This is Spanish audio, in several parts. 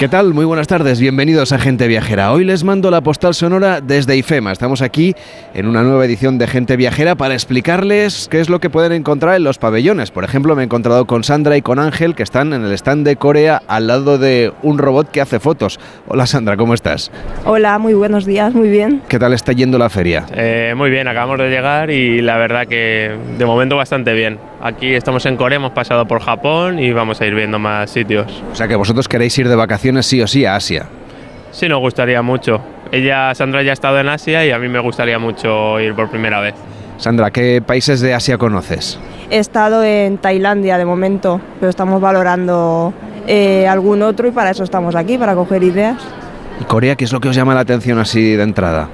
¿Qué tal? Muy buenas tardes, bienvenidos a Gente Viajera. Hoy les mando la postal sonora desde IFEMA. Estamos aquí en una nueva edición de Gente Viajera para explicarles qué es lo que pueden encontrar en los pabellones. Por ejemplo, me he encontrado con Sandra y con Ángel que están en el stand de Corea al lado de un robot que hace fotos. Hola Sandra, ¿cómo estás? Hola, muy buenos días, muy bien. ¿Qué tal está yendo la feria? Eh, muy bien, acabamos de llegar y la verdad que de momento bastante bien. Aquí estamos en Corea, hemos pasado por Japón y vamos a ir viendo más sitios. O sea que vosotros queréis ir de vacaciones sí o sí a Asia. Sí, nos gustaría mucho. Ella, Sandra, ya ha estado en Asia y a mí me gustaría mucho ir por primera vez. Sandra, ¿qué países de Asia conoces? He estado en Tailandia de momento, pero estamos valorando eh, algún otro y para eso estamos aquí, para coger ideas. ¿Y Corea qué es lo que os llama la atención así de entrada?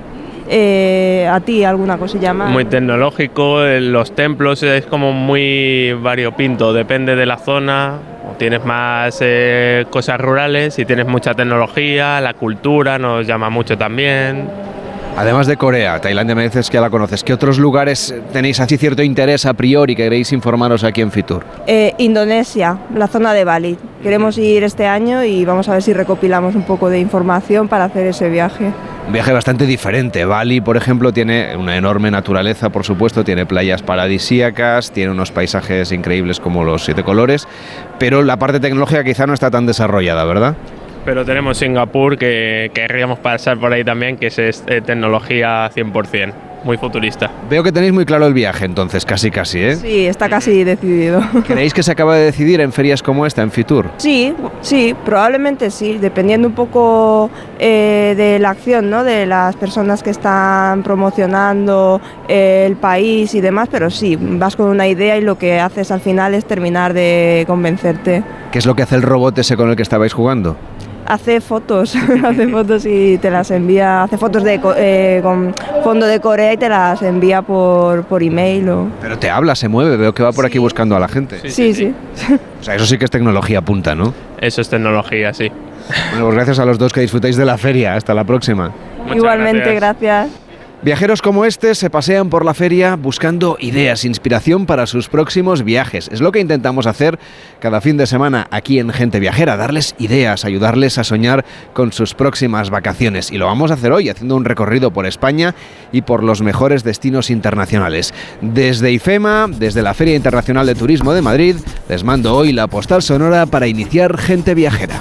Eh, ¿A ti alguna cosilla más? Muy tecnológico, eh, los templos es como muy variopinto, depende de la zona. Tienes más eh, cosas rurales y tienes mucha tecnología, la cultura nos llama mucho también. Además de Corea, Tailandia me dices que la conoces. ¿Qué otros lugares tenéis así cierto interés a priori que queréis informaros aquí en Fitur? Eh, Indonesia, la zona de Bali. Queremos ir este año y vamos a ver si recopilamos un poco de información para hacer ese viaje. Un viaje bastante diferente. Bali, por ejemplo, tiene una enorme naturaleza, por supuesto, tiene playas paradisíacas, tiene unos paisajes increíbles como los siete colores, pero la parte tecnológica quizá no está tan desarrollada, ¿verdad? Pero tenemos Singapur que querríamos pasar por ahí también, que es eh, tecnología 100%, muy futurista. Veo que tenéis muy claro el viaje, entonces, casi casi, ¿eh? Sí, está casi decidido. ¿Creéis que se acaba de decidir en ferias como esta, en Fitur? Sí, sí, probablemente sí, dependiendo un poco eh, de la acción, ¿no? De las personas que están promocionando eh, el país y demás, pero sí, vas con una idea y lo que haces al final es terminar de convencerte. ¿Qué es lo que hace el robot ese con el que estabais jugando? Hace fotos, hace fotos y te las envía, hace fotos de, co- eh, con fondo de Corea y te las envía por, por email. O... Pero te habla, se mueve, veo que va por aquí buscando a la gente. Sí, sí. O sea, eso sí que es tecnología punta, ¿no? Eso es tecnología, sí. Bueno, pues gracias a los dos que disfrutáis de la feria. Hasta la próxima. Muchas Igualmente, gracias. gracias. Viajeros como este se pasean por la feria buscando ideas, inspiración para sus próximos viajes. Es lo que intentamos hacer cada fin de semana aquí en Gente Viajera, darles ideas, ayudarles a soñar con sus próximas vacaciones. Y lo vamos a hacer hoy haciendo un recorrido por España y por los mejores destinos internacionales. Desde IFEMA, desde la Feria Internacional de Turismo de Madrid, les mando hoy la postal sonora para iniciar Gente Viajera.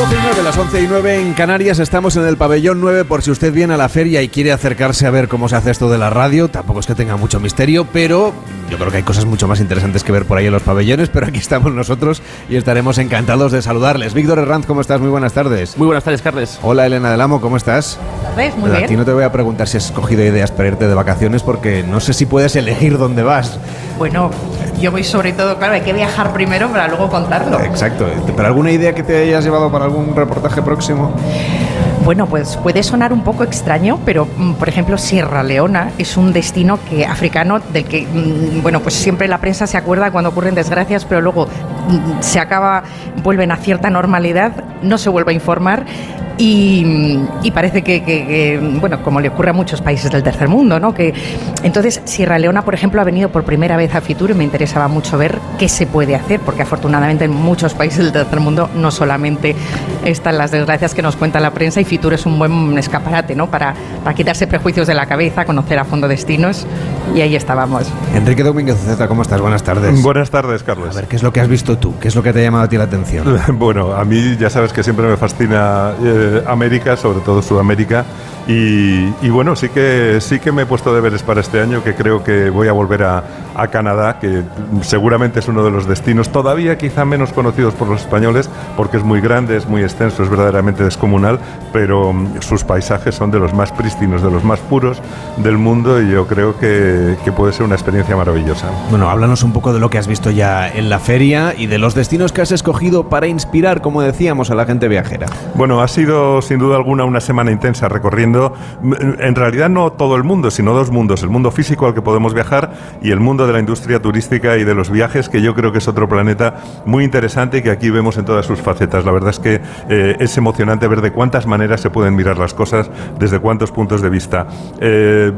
A las 12 y 9, las 11 y 9 en Canarias estamos en el pabellón 9 por si usted viene a la feria y quiere acercarse a ver cómo se hace esto de la radio. Tampoco es que tenga mucho misterio, pero yo creo que hay cosas mucho más interesantes que ver por ahí en los pabellones, pero aquí estamos nosotros y estaremos encantados de saludarles. Víctor Herranz, ¿cómo estás? Muy buenas tardes. Muy buenas tardes, Carles. Hola Elena del Amo, ¿cómo estás? ¿Ves? Muy a bien. ti no te voy a preguntar si has cogido ideas para irte de vacaciones porque no sé si puedes elegir dónde vas. Bueno, yo voy sobre todo, claro, hay que viajar primero para luego contarlo. Exacto, pero ¿alguna idea que te hayas llevado para algún reportaje próximo? Bueno, pues puede sonar un poco extraño, pero mm, por ejemplo Sierra Leona es un destino que africano del que mm, bueno, pues siempre la prensa se acuerda cuando ocurren desgracias, pero luego se acaba vuelven a cierta normalidad, no se vuelve a informar y, y parece que, que- que, bueno, como le ocurre a muchos países del tercer mundo, ¿no? Que entonces Sierra Leona, por ejemplo, ha venido por primera vez a Fitur y me interesaba mucho ver qué se puede hacer, porque afortunadamente en muchos países del tercer mundo no solamente están las desgracias que nos cuenta la prensa y Fitur es un buen escaparate, ¿no? Para, para quitarse prejuicios de la cabeza, conocer a fondo destinos y ahí estábamos. Enrique Domínguez Zeta, ¿cómo estás? Buenas tardes. Buenas tardes, A Carlos. ver, ¿qué es lo que has visto tú? ¿Qué es lo que te ha llamado a ti la atención? Bueno, a mí ya sabes que siempre me fascina eh, América, sobre todo Sudamérica. Y, y bueno, sí que, sí que me he puesto deberes para este año, que creo que voy a volver a, a Canadá, que seguramente es uno de los destinos todavía quizá menos conocidos por los españoles, porque es muy grande, es muy extenso, es verdaderamente descomunal, pero mm, sus paisajes son de los más prístinos, de los más puros del mundo y yo creo que, que puede ser una experiencia maravillosa. Bueno, háblanos un poco de lo que has visto ya en la feria y de los destinos que has escogido para inspirar, como decíamos, a la gente viajera. Bueno, ha sido sin duda alguna una semana intensa recorriendo descubriendo en realidad no todo el mundo, sino dos mundos, el mundo físico al que podemos viajar y el mundo de la industria turística y de los viajes, que yo creo que es otro planeta muy interesante y que aquí vemos en todas sus facetas. La verdad es que eh, es emocionante ver de cuántas maneras se pueden mirar las cosas, desde cuántos puntos de vista. Eh,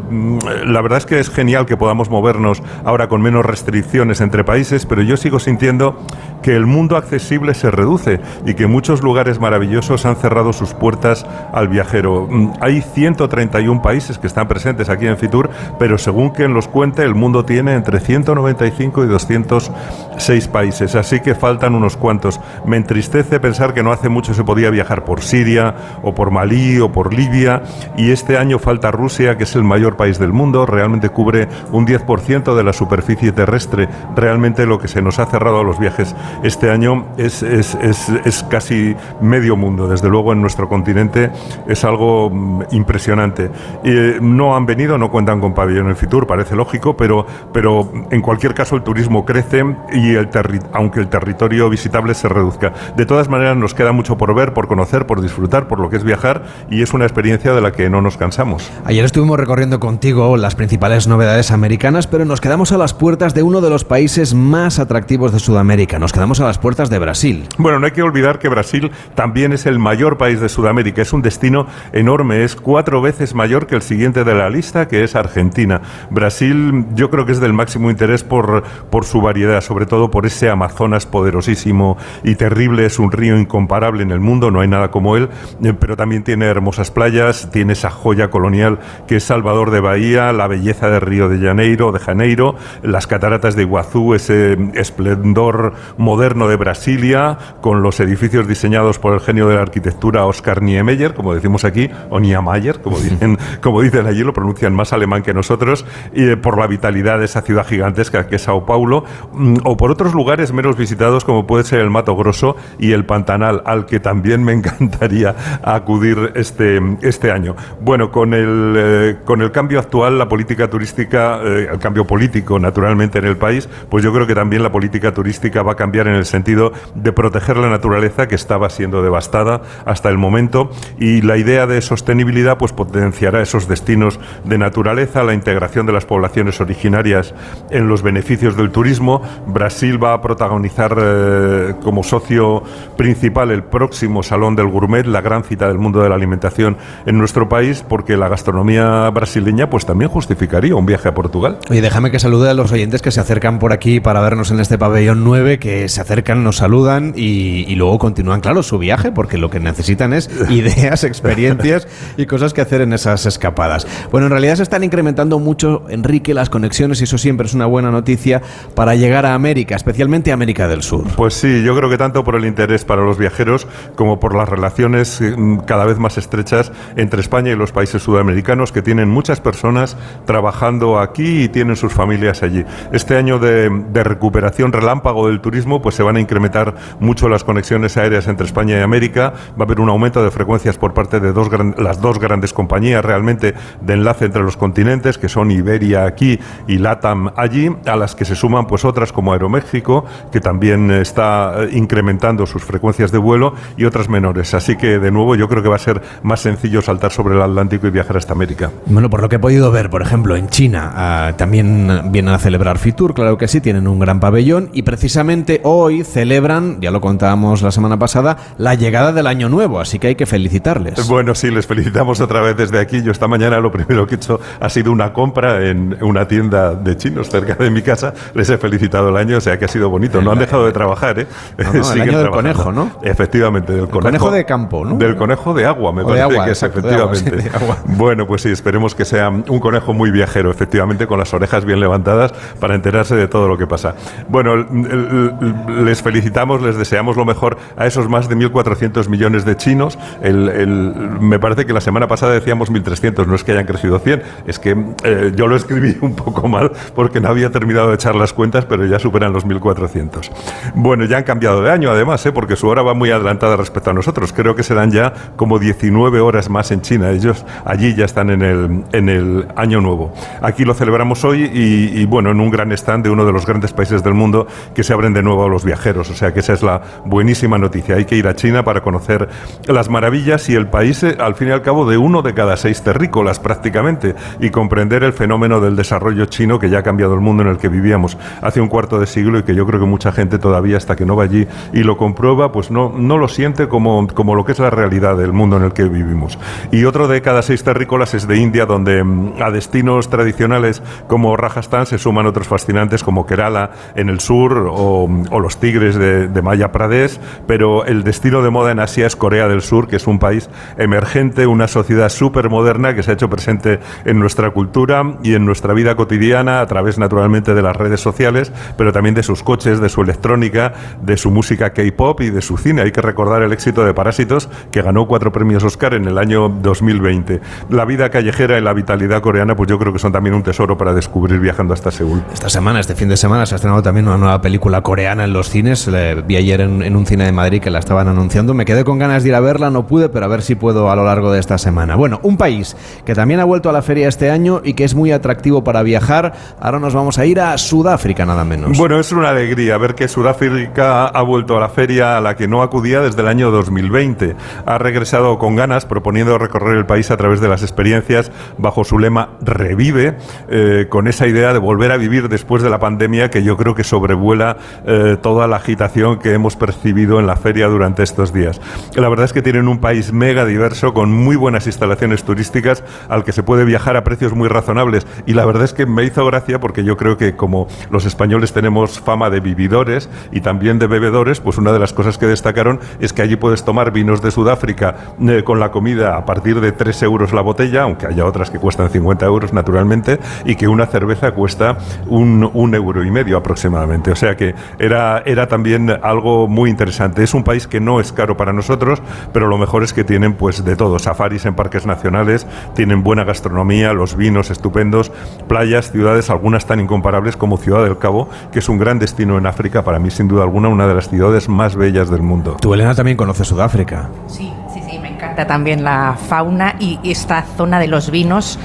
la verdad es que es genial que podamos movernos ahora con menos restricciones entre países, pero yo sigo sintiendo que el mundo accesible se reduce y que muchos lugares maravillosos han cerrado sus puertas al viajero. Mm, hay 131 países que están presentes aquí en Fitur, pero según quien los cuente, el mundo tiene entre 195 y 206 países, así que faltan unos cuantos. Me entristece pensar que no hace mucho se podía viajar por Siria o por Malí o por Libia y este año falta Rusia, que es el mayor país del mundo, realmente cubre un 10% de la superficie terrestre. Realmente lo que se nos ha cerrado a los viajes este año es, es, es, casi medio mundo. Desde luego en nuestro continente es algo mm, impresionante. Eh, no han venido, no cuentan con pabellón en Fitur, parece lógico, pero, pero en cualquier caso el turismo crece y el aunque el territorio visitable se reduzca. De todas maneras nos queda mucho por ver, por conocer, por disfrutar, por lo que es viajar y es una experiencia de la que no nos cansamos. Ayer estuvimos recorriendo contigo las principales novedades americanas, pero nos quedamos a las puertas de uno de los países más atractivos de Sudamérica. Nos quedamos a las puertas de Brasil. Bueno, no hay que olvidar que Brasil también es el mayor país de Sudamérica. Es un destino enorme, es cuatro veces mayor que el siguiente de la lista, que es Argentina. Brasil yo creo que es del máximo interés por, por su variedad, sobre todo por ese Amazonas poderosísimo y terrible. Es un río incomparable en el mundo, no hay nada como él, eh, pero también tiene hermosas playas, tiene esa joya colonial que es Salvador de Bahía, la belleza de Río de Janeiro, de Janeiro, las cataratas de Iguazú, ese esplendor moderno de Brasilia, con los edificios diseñados por el genio de la arquitectura Oscar Niemeyer, como decimos aquí, o Niemeyer, como dicen, como dicen allí, lo pronuncian más alemán que nosotros, y eh, por la vitalidad de esa ciudad gigantesca que es Sao Paulo, mm, o por otros lugares menos visitados como puede ser el Mato Grosso y el Pantanal, al que también me encantaría acudir este, este año. Bueno, con el, eh, con el cambio actual, la política turística, eh, el cambio político naturalmente en el país, pues yo creo que también la política turística va a cambiar en el sentido de proteger la naturaleza que estaba siendo devastada hasta el momento y la idea de sostenibilidad pues potenciará esos destinos de naturaleza, la integración de las poblaciones originarias en los beneficios del turismo. Brasil va a protagonizar eh, como socio principal el próximo Salón del Gourmet, la gran cita del mundo de la alimentación en nuestro país, porque la gastronomía brasileña pues también justificaría un viaje a Portugal. Y déjame que salude a los oyentes que se acercan por aquí para vernos en este pabellón 9, que se acercan, nos saludan y, luego continúan, claro, su viaje, porque lo que necesitan es ideas, experiencias y cosas que hacer en esas escapadas. Bueno, en realidad se están incrementando mucho, Enrique, las conexiones y eso siempre es una buena noticia para llegar a América, especialmente a América del Sur. Pues sí, yo creo que tanto por el interés para los viajeros como por las relaciones eh, cada vez más estrechas entre España y los países sudamericanos que tienen muchas personas trabajando aquí y tienen sus familias allí. Este año de, de recuperación relámpago del turismo, pues se van a incrementar mucho las conexiones aéreas entre España y América. Va a haber un aumento de frecuencias por parte de dos las dos grandes compañías realmente de enlace entre los continentes, que son Iberia aquí y LATAM allí, a las que se suman pues otras como Aeroméxico, que también está eh, incrementando sus frecuencias de vuelo, y otras menores. Así que, de nuevo, yo creo que va a ser más sencillo saltar sobre el Atlántico y viajar hasta América. Bueno, por lo que he podido ver, por ejemplo, en China ah, también vienen a celebrar Fitur, claro que sí, tienen un gran pabellón, y precisamente hoy celebran, ya lo contábamos la semana pasada, la llegada del Año Nuevo, así que hay que felicitarles. Bueno, sí, les felicitamos otra vez desde aquí. Yo esta mañana lo primero que he hecho ha sido una compra en una tienda de chinos cerca de mi casa. Les he felicitado el año, o sea que ha sido bonito. No han dejado de trabajar, ¿eh? el año del conejo, ¿no? Efectivamente, del conejo, de campo, ¿no? Del conejo de agua, me parece que es, efectivamente. Bueno, pues sí, esperemos que sea un conejo muy viajero, efectivamente, con las orejas bien levantadas para enterarse de todo lo que pasa. Bueno, les felicitamos, les deseamos lo mejor a esos más de 1.400 millones de chinos. me parece que la semana pasada decíamos 1.300, no es que hayan crecido 100, es que eh, yo lo escribí un poco mal porque no había terminado de echar las cuentas, pero ya superan los 1.400. Bueno, ya han cambiado de año además, ¿eh? porque su hora va muy adelantada respecto a nosotros. Creo que serán ya como 19 horas más en China. Ellos allí ya están en el, en el año nuevo. Aquí lo celebramos hoy y, y bueno, en un gran stand de uno de los grandes países del mundo que se abren de nuevo a los viajeros. O sea que esa es la buenísima noticia. Hay que ir a China para conocer las maravillas y el país, eh, al fin y al cabo, de uno de cada seis terrícolas prácticamente y comprender el fenómeno del desarrollo chino que ya ha cambiado el mundo en el que vivíamos hace un cuarto de siglo y que yo creo que mucha gente todavía hasta que no va allí y lo comprueba, pues no, no lo siente como, como lo que es la realidad del mundo en el que vivimos. Y otro de cada seis terrícolas es de India, donde mm, a destinos tradicionales como Rajasthan se suman otros fascinantes como Kerala en el sur o, los tigres de, de Maya Pradesh, pero el destino de moda en Asia es Corea del Sur, que es un país emergente, una sociedad súper moderna que se ha hecho presente en nuestra cultura y en nuestra vida cotidiana a través naturalmente de las redes sociales, pero también de sus coches, de su electrónica, de su música K-pop y de su cine. Hay que recordar el éxito de Parásitos, que ganó cuatro premios Oscar en el año 2020. La vida callejera y la vitalidad coreana, pues yo creo que son también un tesoro para descubrir viajando hasta Seúl. Esta semana, este fin de semana, se ha estrenado también una nueva película coreana en los cines. vi ayer en, en un cine de Madrid que la estaban anunciando. Me quedé con ganas de ir a verla, no pude, pero a ver si puedo a lo largo de esta semana. Bueno, un país que también ha vuelto a la feria este año y que es muy atractivo para viajar. Ahora nos vamos a ir a Sudáfrica, nada menos. Bueno, es una alegría ver que Sudáfrica ha vuelto a la feria a la que no acudía desde el año 2020. Ha regresado con ganas, proponiendo recorrer el país a través de las experiencias bajo su lema Revive, eh, con esa idea de volver a vivir después de la pandemia que yo creo que sobrevuela eh, toda la agitación que hemos percibido en la feria durante estos días. La verdad es que tienen un país mega diverso, con muy buenas instalaciones turísticas, al que se puede viajar a precios muy razonables. Y la verdad es que me hizo gracia porque yo creo que como los españoles tenemos fama de vividores y también de bebedores, pues una de las cosas que destacaron es que allí puedes tomar vinos de Sudáfrica eh, con la comida a partir de 3 euros la botella, aunque haya otras que cuestan 50 euros naturalmente, y que una cerveza cuesta un, un euro y medio aproximadamente. O sea que era, era también algo muy interesante. Es un país que no es caro para nosotros, pero lo mejor es que tienen pues de todo, safaris en parques nacionales, tienen buena gastronomía, los vinos estupendos, playas, ciudades, algunas tan incomparables como Ciudad del Cabo, que es un gran destino en África, para mí sin duda alguna una de las ciudades más bellas del mundo. Tú, Elena, también conoces Sudáfrica. Sí, sí, sí, me encanta también la fauna y esta zona de los vinos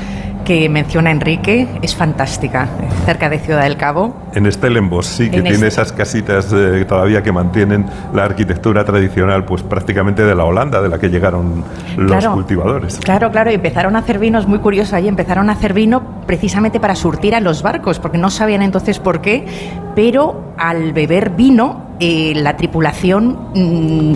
que menciona Enrique es fantástica, cerca de Ciudad del Cabo. En Stellenbosch, sí, que tiene esas casitas eh, todavía que mantienen la arquitectura tradicional, pues prácticamente de la Holanda, de la que llegaron los cultivadores. Claro, claro, y empezaron a hacer vinos muy curiosos ahí, empezaron a hacer vino precisamente para surtir a los barcos, porque no sabían entonces por qué, pero al beber vino, eh, la tripulación mm,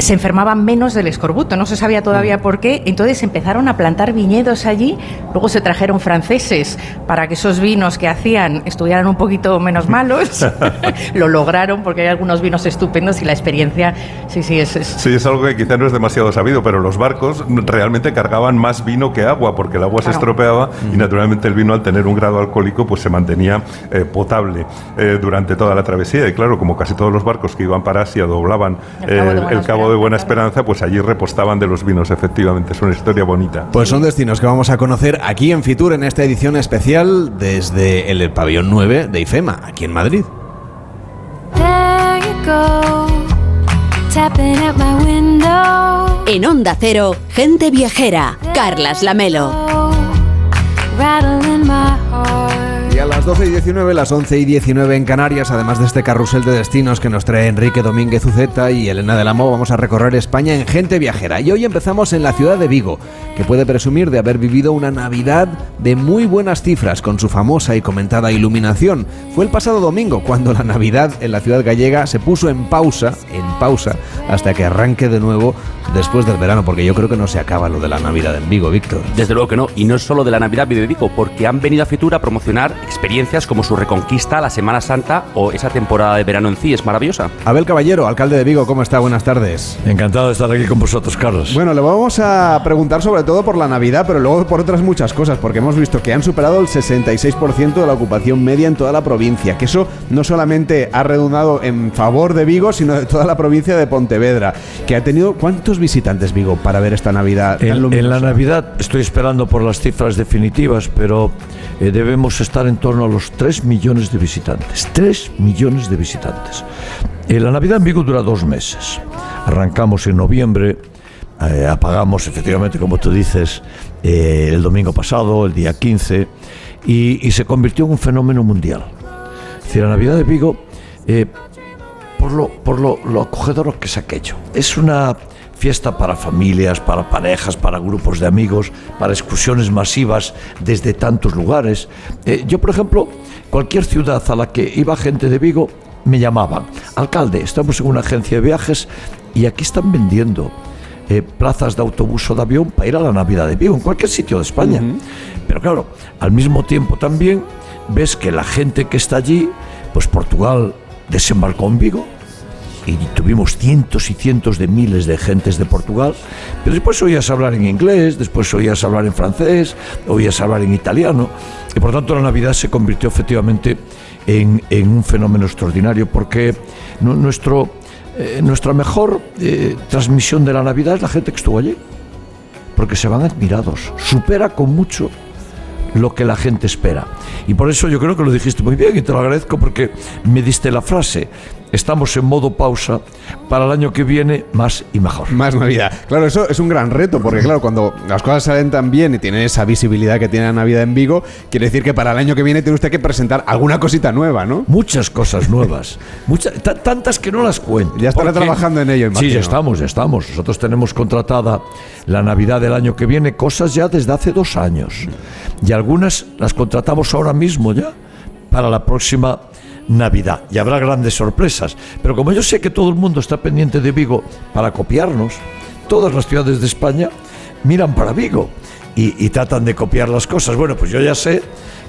se enfermaban menos del escorbuto, no se sabía todavía mm. por qué, entonces empezaron a plantar viñedos allí, luego se trajeron franceses para que esos vinos que hacían estuvieran un poquito menos malos, lo lograron porque hay algunos vinos estupendos y la experiencia, sí, sí, es, Sí, es algo que quizá no es demasiado sabido, pero los barcos realmente cargaban más vino que agua, porque el agua se estropeaba y naturalmente el vino al tener un grado alcohólico pues se mantenía eh, potable eh, durante toda la travesía. Y claro, como casi todos los barcos que iban para Asia doblaban el cabo de Buena Esperanza, pues allí repostaban de los vinos, efectivamente. Es una historia bonita. Pues son destinos que vamos a conocer aquí en Fitur en esta edición especial desde el pabellón 9 de IFEMA, aquí en Madrid. En Onda Cero, gente viajera, Carlas Lamelo 12 y 19, las 11 y 19 en Canarias, además de este carrusel de destinos que nos trae Enrique Domínguez Uceta y Elena del Amo, vamos a recorrer España en Gente Viajera. Y hoy empezamos en la ciudad de Vigo, que puede presumir de haber vivido una Navidad de muy buenas cifras con su famosa y comentada iluminación. Fue el pasado domingo cuando la Navidad en la ciudad gallega se puso en pausa, en pausa, hasta que arranque de nuevo después del verano, porque yo creo que no se acaba lo de la Navidad en Vigo, Víctor. Desde luego que no, y no es solo de la Navidad de Vigo, porque han venido a Fitur a promocionar experiencias como su reconquista, la Semana Santa o esa temporada de verano en sí. Es maravillosa. Abel Caballero, alcalde de Vigo, ¿cómo está? Buenas tardes. Encantado de estar aquí con vosotros, Carlos. Bueno, le vamos a preguntar sobre todo por la Navidad, pero luego por otras muchas cosas, porque hemos visto que han superado el 66% de la ocupación media en toda la provincia, que eso no solamente ha redundado en favor de Vigo, sino de toda la provincia de Pontevedra, que ha tenido ¿cuántos visitantes Vigo para ver esta Navidad? En, en la Navidad estoy esperando por las cifras definitivas, pero eh, debemos estar en torno los 3 millones de visitantes. 3 millones de visitantes. Eh, la Navidad en Vigo dura dos meses. Arrancamos en noviembre, eh, apagamos efectivamente, como tú dices, el domingo pasado, el día 15, y, se convirtió en un fenómeno mundial. Es la Navidad de Vigo, por, lo, por lo acogedor que es aquello, es una fiesta para familias, para parejas, para grupos de amigos, para excursiones masivas desde tantos lugares. Eh, yo, por ejemplo, cualquier ciudad a la que iba gente de Vigo, me llamaban, alcalde, estamos en una agencia de viajes y aquí están vendiendo eh, plazas de autobús o de avión para ir a la Navidad de Vigo, en cualquier sitio de España. Pero claro, al mismo tiempo también ves que la gente que está allí, pues Portugal desembarcó en Vigo y tuvimos cientos y cientos de miles de gentes de Portugal, pero después oías hablar en inglés, después oías hablar en francés, oías hablar en italiano, y por tanto la Navidad se convirtió efectivamente en, en un fenómeno extraordinario, porque nu- nuestro, eh, nuestra mejor eh, transmisión de la Navidad es la gente que estuvo allí, porque se van admirados, supera con mucho lo que la gente espera. Y por eso yo creo que lo dijiste muy bien y te lo agradezco porque me diste la frase. Estamos en modo pausa para el año que viene más y mejor. Más Navidad. Claro, eso es un gran reto, porque claro, cuando las cosas salen tan bien y tienen esa visibilidad que tiene la Navidad en Vigo, quiere decir que para el año que viene tiene usted que presentar alguna cosita nueva, ¿no? Muchas cosas nuevas, muchas, ta- tantas que no las cuento. Ya estará porque- trabajando en ello, Sí, imagino. ya estamos, ya estamos. Nosotros tenemos contratada la Navidad del año que viene, cosas ya desde hace dos años. Y algunas las contratamos ahora mismo ya para la próxima Navidad. Y habrá grandes sorpresas. Pero como yo sé que todo el mundo está pendiente de Vigo para copiarnos, todas las ciudades de España miran para Vigo y, tratan de copiar las cosas. Bueno, pues yo ya sé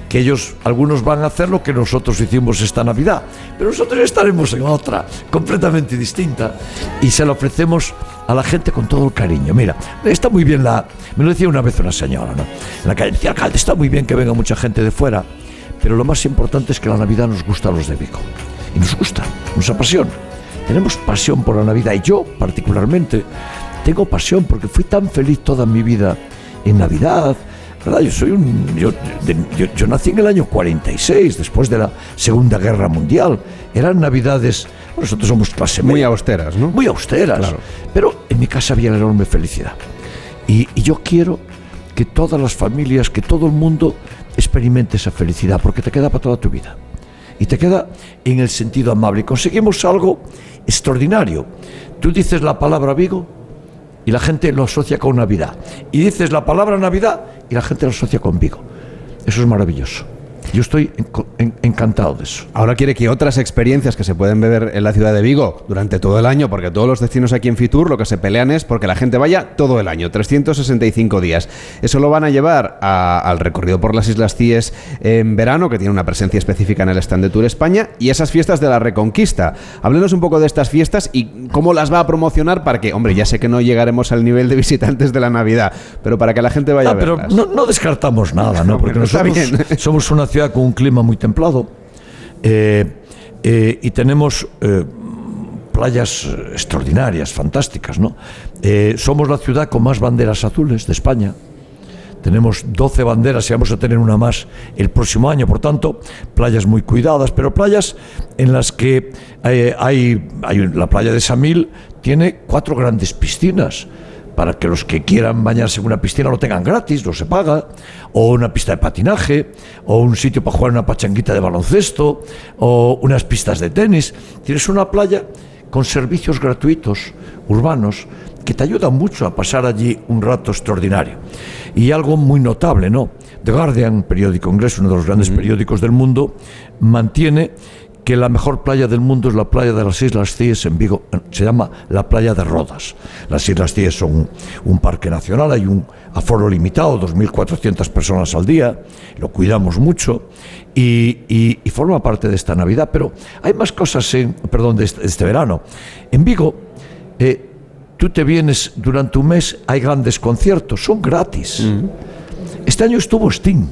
que ellos, algunos van a hacer lo que nosotros hicimos esta Navidad, pero nosotros estaremos en otra, completamente distinta, y se la ofrecemos a la gente con todo el cariño. Mira, está muy bien la... Me lo decía una vez una señora, ¿no? En la calle decía, alcalde, está muy bien que venga mucha gente de fuera, pero lo más importante es que la Navidad nos gusta a los de Vigo. Y nos gusta, nos apasiona. Tenemos pasión por la Navidad y yo particularmente tengo pasión porque fui tan feliz toda mi vida en Navidad. ¿verdad? Yo, soy un, yo, de- yo, yo nací en el año 46, después de la Segunda Guerra Mundial. Eran Navidades, nosotros somos clase Muy media, austeras, ¿no? muy austeras. Claro. Pero en mi casa había enorme felicidad. Y, y yo quiero que todas las familias, que todo el mundo experimente esa felicidad, porque te queda para toda tu vida. Y te queda en el sentido amable. Conseguimos algo extraordinario. Tú dices la palabra Vigo y la gente lo asocia con Navidad. Y dices la palabra Navidad y la gente lo asocia con Vigo. Eso es maravilloso. Yo estoy en- en- encantado de eso. Ahora quiere que otras experiencias que se pueden beber en la ciudad de Vigo durante todo el año, porque todos los destinos aquí en Fitur lo que se pelean es porque la gente vaya todo el año, 365 días. Eso lo van a llevar a- al recorrido por las Islas Cíes en verano, que tiene una presencia específica en el stand de Tour España, y esas fiestas de la Reconquista. Háblenos un poco de estas fiestas y cómo las va a promocionar para que, hombre, ya sé que no llegaremos al nivel de visitantes de la Navidad, pero para que la gente vaya Ah, a pero verlas. no, no descartamos nada, ¿no? Porque está nosotros bien. somos una ciudad con un clima muy templado eh, eh, y tenemos eh, playas extraordinarias, fantásticas, ¿no? Eh, somos la ciudad con más banderas azules de España. Tenemos 12 banderas y vamos a tener una más el próximo año, por tanto, playas muy cuidadas, pero playas en las que hay, hay la playa de Samil tiene cuatro grandes piscinas para que los que quieran bañarse en una piscina lo tengan gratis, no se paga, o una pista de patinaje, o un sitio para jugar una pachanguita de baloncesto, o unas pistas de tenis. Tienes una playa con servicios gratuitos urbanos que te ayudan mucho a pasar allí un rato extraordinario. Y algo muy notable, ¿no? The Guardian, periódico inglés, uno de los grandes periódicos del mundo, mantiene que la mejor playa del mundo es la playa de las Islas Cíes en Vigo. Se llama la playa de Rodas. Las Islas Cíes son un, un parque nacional, hay un aforo limitado, 2.400 personas al día, lo cuidamos mucho y, y- y forma parte de esta Navidad. Pero hay más cosas, en, perdón, de este, de este verano. En Vigo, eh, tú te vienes durante un mes, hay grandes conciertos, son gratis. Este año estuvo Sting.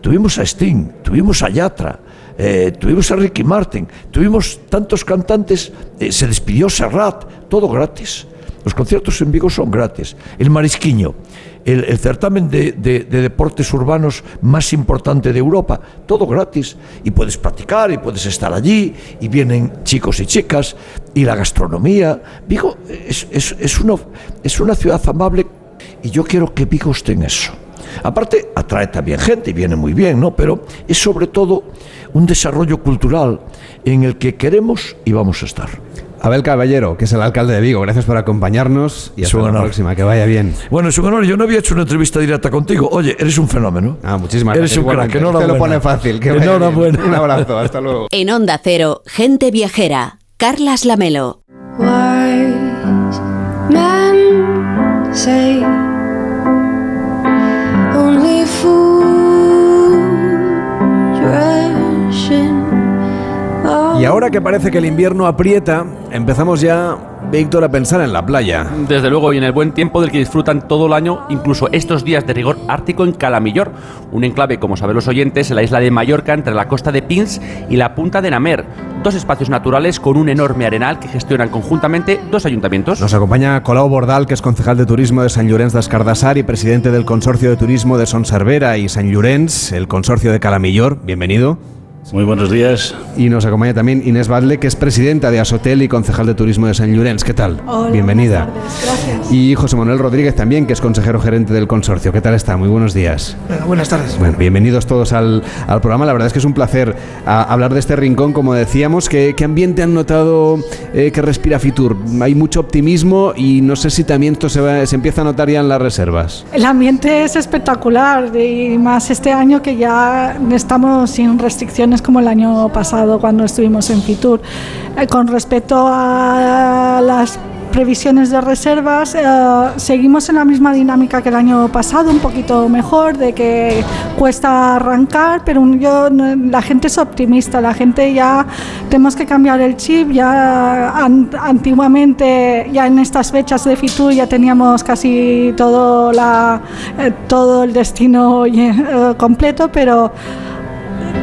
Tuvimos a Sting, tuvimos a Yatra, eh, tuvimos a Ricky Martin, tuvimos tantos cantantes, eh, se despidió Serrat, todo gratis. Los conciertos en Vigo son gratis. El Marisquiño, el, certamen de, de- de deportes urbanos más importante de Europa, todo gratis. Y puedes practicar y puedes estar allí, y vienen chicos y chicas, y la gastronomía. Vigo es, es- es una, es una ciudad amable y yo quiero que Vigo esté en eso. Aparte, atrae también gente y viene muy bien, ¿no? Pero es sobre todo un desarrollo cultural en el que queremos y vamos a estar. Abel Caballero, que es el alcalde de Vigo, gracias por acompañarnos y hasta la próxima, que vaya bien. Bueno, es un honor, yo no había hecho una entrevista directa contigo. Oye, eres un fenómeno. Ah, muchísimas eres gracias. un crack, Te lo pone fácil. Que enhorabuena. Un abrazo, hasta luego. En Onda Cero, gente viajera. Carlas Lamelo. Y ahora que parece que el invierno aprieta, empezamos ya, Víctor, a pensar en la playa. Desde luego, y en el buen tiempo del que disfrutan todo el año, incluso estos días de rigor ártico en Calamillor, un enclave, como saben los oyentes, en la isla de Mallorca, entre la costa de Pins y la punta de Namer. Dos espacios naturales con un enorme arenal que gestionan conjuntamente dos ayuntamientos. Nos acompaña Colau Bordal, que es concejal de turismo de San Llorenç d'Escardassar y presidente del Consorcio de Turismo de Son Cervera y San Llorenç, el consorcio de Calamillor. Bienvenido. Muy buenos días. Y nos acompaña también Inés Badle, que es presidenta de Asotel y concejal de turismo de San Llorenç. ¿Qué tal? Hola, Bienvenida. buenas tardes, gracias. Y José Manuel Rodríguez también, que es consejero gerente del consorcio. ¿Qué tal está? Muy buenos días. Bueno, buenas tardes. Bueno, bienvenidos todos al, al programa. La verdad es que es un placer a, hablar de este rincón, como decíamos. ¿Qué, qué ambiente han notado eh, que respira Fitur? Hay mucho optimismo y no sé si también esto se, va- se empieza a notar ya en las reservas. El ambiente es espectacular y más este año que ya estamos sin restricciones como el año pasado cuando estuvimos en Fitur. Eh, con respecto a las previsiones de reservas, eh, seguimos en la misma dinámica que el año pasado, un poquito mejor, de que cuesta arrancar, pero un- yo, la gente es optimista, la gente ya tenemos que cambiar el chip, ya an- antiguamente, ya en estas fechas de Fitur ya teníamos casi todo, la, eh, todo el destino eh, completo, pero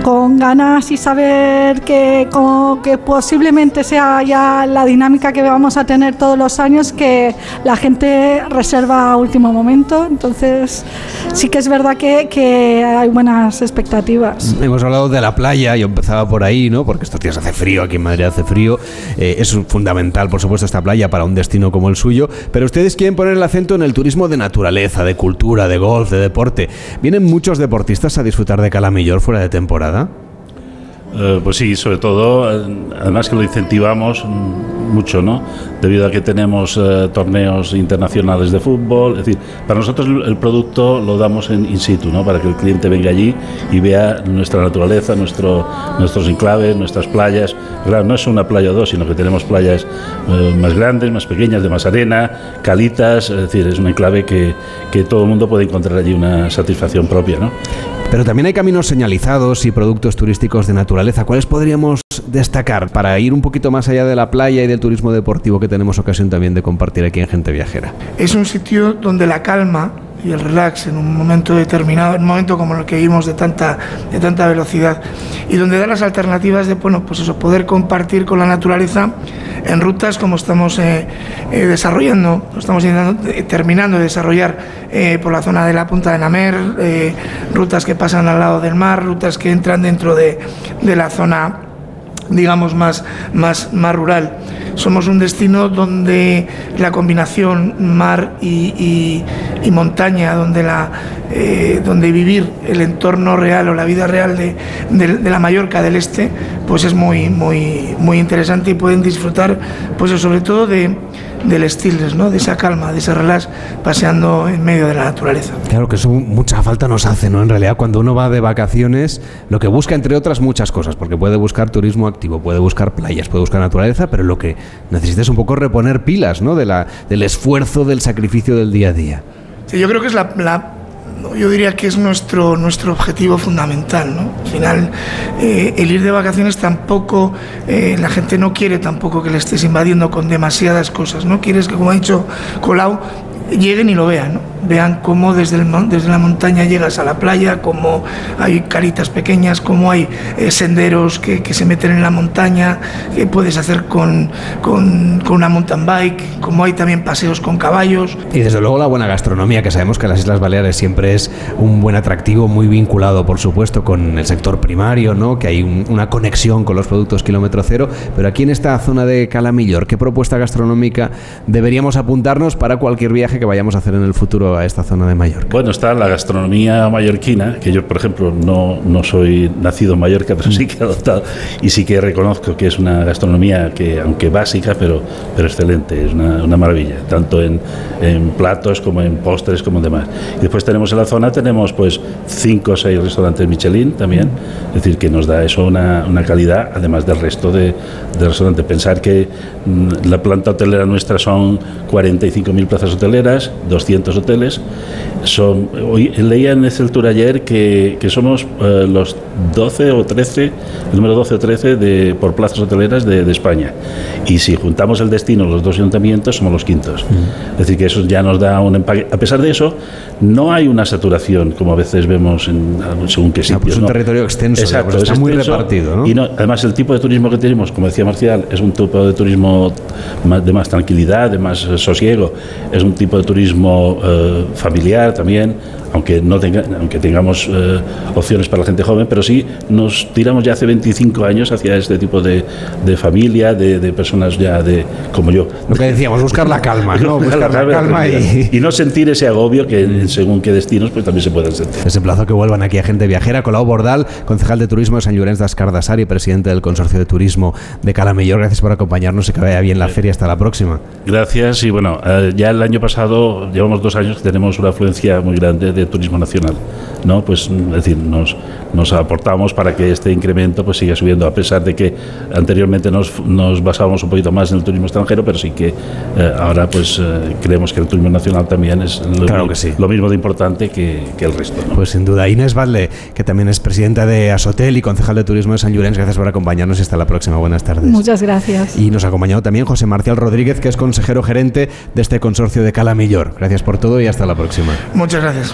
con ganas y saber que, como que posiblemente sea ya la dinámica que vamos a tener todos los años, que la gente reserva a último momento. Entonces, sí que es verdad que, que hay buenas expectativas. Hemos hablado de la playa, yo empezaba por ahí, ¿no? Porque estos días hace frío, aquí en Madrid hace frío. Eh, es fundamental, por supuesto, esta playa para un destino como el suyo. Pero ustedes quieren poner el acento en el turismo de naturaleza, de cultura, de golf, de deporte. ¿Vienen muchos deportistas a disfrutar de Calamillor fuera de temporada? Eh, pues sí, sobre todo, eh, además que lo incentivamos mucho, ¿no? Debido a que tenemos eh, torneos internacionales de fútbol. Es decir, para nosotros el producto lo damos en in situ, ¿no? Para que el cliente venga allí y vea nuestra naturaleza, nuestro, nuestros enclaves, nuestras playas. Claro, no es una playa o dos, sino que tenemos playas más grandes, más pequeñas, de más arena, calitas. Es decir, es un enclave que, que todo el mundo puede encontrar allí una satisfacción propia, ¿no? Pero también hay caminos señalizados y productos turísticos de naturaleza. ¿Cuáles podríamos destacar para ir un poquito más allá de la playa y del turismo deportivo que tenemos ocasión también de compartir aquí en Gente Viajera? Es un sitio donde la calma y el relax en un momento determinado, en un momento como el que vivimos de tanta, de tanta velocidad, y donde da las alternativas de bueno, pues eso, poder compartir con la naturaleza en rutas como estamos eh, eh, desarrollando, estamos eh, terminando de desarrollar eh, por la zona de la punta de Namer, eh, rutas que pasan al lado del mar, rutas que entran dentro de, de la zona digamos, más, más, más rural. Somos un destino donde la combinación mar y, montaña, donde, la, eh, donde vivir el entorno real o la vida real de, de- de la Mallorca del Este, pues es muy, muy, muy interesante y pueden disfrutar, pues sobre todo de, del stillness, ¿no? de esa calma, de ese relax, paseando en medio de la naturaleza. Claro que eso mucha falta nos hace, ¿no? En realidad, cuando uno va de vacaciones, lo que busca, entre otras muchas cosas, porque puede buscar turismo activo, puede buscar playas, puede buscar naturaleza, pero lo que necesita es un poco reponer pilas, ¿no? De la, del esfuerzo, del sacrificio del día a día. Sí, yo creo que es la, la- yo diría que es nuestro, nuestro objetivo fundamental. ¿no? Al final, eh, el ir de vacaciones tampoco, eh, la gente no quiere tampoco que le estés invadiendo con demasiadas cosas. No quieres que, como ha dicho Colau, lleguen y lo vean. ¿no? Vean cómo desde, desde la montaña llegas a la playa, cómo hay caritas pequeñas, cómo hay eh, senderos que, que se meten en la montaña, que puedes hacer con, con, con una mountain bike, como hay también paseos con caballos. Y desde luego la buena gastronomía, que sabemos que las Islas Baleares siempre es un buen atractivo, muy vinculado, por supuesto, con el sector primario, ¿no? Que hay un- una conexión con los productos kilómetro cero. Pero aquí en esta zona de Calamillor, ¿qué propuesta gastronómica deberíamos apuntarnos para cualquier viaje? Viaje que vayamos a hacer en el futuro a esta zona de Mallorca? Bueno, está la gastronomía mallorquina, que yo, por ejemplo, no, no soy nacido en Mallorca, pero sí que he adoptado y sí que reconozco que es una gastronomía que, aunque básica, pero, pero excelente, es una, una maravilla, tanto en, en platos como en postres como en demás. Y después tenemos en la zona, tenemos pues cinco o seis restaurantes Michelin también, es decir, que nos da eso una, una calidad, además del resto de, de restaurantes. Pensar que mm, la planta hotelera nuestra son 45.000 plazas hoteleras, 200 hoteles. Son, hoy leía en Exceltura ayer que, que somos eh, los 12 o 13, el número 12 o 13 de, por plazas hoteleras de, de España. Y si juntamos el destino, los dos ayuntamientos, somos los quintos. Es decir, que eso ya nos da un empaque. A pesar de eso, no hay una saturación, como a veces vemos en según qué sitios. pues es un ¿no? territorio extenso, Exacto, digamos, está es muy extenso repartido, ¿no? Y no, además, el tipo de turismo que tenemos, como decía Marcial, es un tipo de turismo más- de más tranquilidad, de más sosiego. Es un tipo de turismo eh, familiar también, aunque, no tenga, aunque tengamos eh, opciones para la gente joven, pero sí nos tiramos ya hace 25 años hacia este tipo de, de familia, de, de personas ya de como yo. Lo que decíamos, buscar la calma, ¿no? Buscar la calma y... y no sentir ese agobio que según qué destinos pues también se pueden sentir. Les emplazo que vuelvan aquí a Gente Viajera. Colau Bordal, concejal de Turismo de Sant Llorenç d'Escardasar y presidente del Consorcio de Turismo de Calamellor. Gracias por acompañarnos y que vaya bien la feria. Hasta la próxima. Gracias y bueno, eh, ya el año pasado, llevamos dos años que tenemos una afluencia muy grande de turismo nacional, ¿no? Pues es decir, nos, nos aportamos para que este incremento pues siga subiendo, a pesar de que anteriormente nos, nos basábamos un poquito más en el turismo extranjero, pero sí que eh, ahora pues eh, creemos que el turismo nacional también es lo, Claro que sí. lo mismo de importante que, que el resto. ¿no? Pues sin duda. Inés Valde, que también es presidenta de Asotel y concejal de Turismo de Sant Llorenç. Gracias por acompañarnos y hasta la próxima. Buenas tardes. Muchas gracias. Y nos ha acompañado también José Marcial Rodríguez, que es consejero gerente de este consorcio de Cala Millor. Gracias por todo y hasta la próxima. Muchas gracias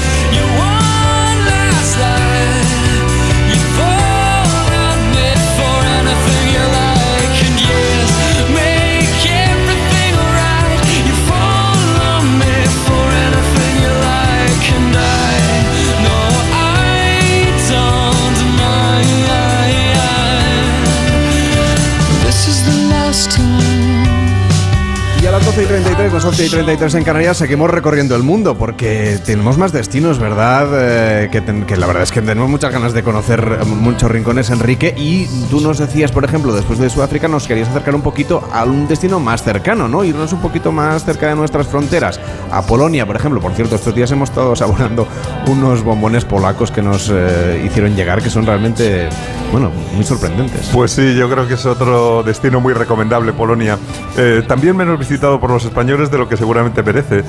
Las 12 y 33, las 11 y 33 en Canarias, seguimos recorriendo el mundo porque tenemos más destinos, ¿verdad? Eh, que, ten- que la verdad es que tenemos muchas ganas de conocer eh, muchos rincones, Enrique. Y tú nos decías, por ejemplo, después de Sudáfrica, nos querías acercar un poquito a un destino más cercano, ¿no? Irnos un poquito más cerca de nuestras fronteras. A Polonia, por ejemplo. Por cierto, estos días hemos estado saboreando unos bombones polacos que nos eh, hicieron llegar, que son realmente, bueno, muy sorprendentes. Pues sí, yo creo que es otro destino muy recomendable, Polonia. Eh, también menos visitado por los españoles de lo que seguramente merece.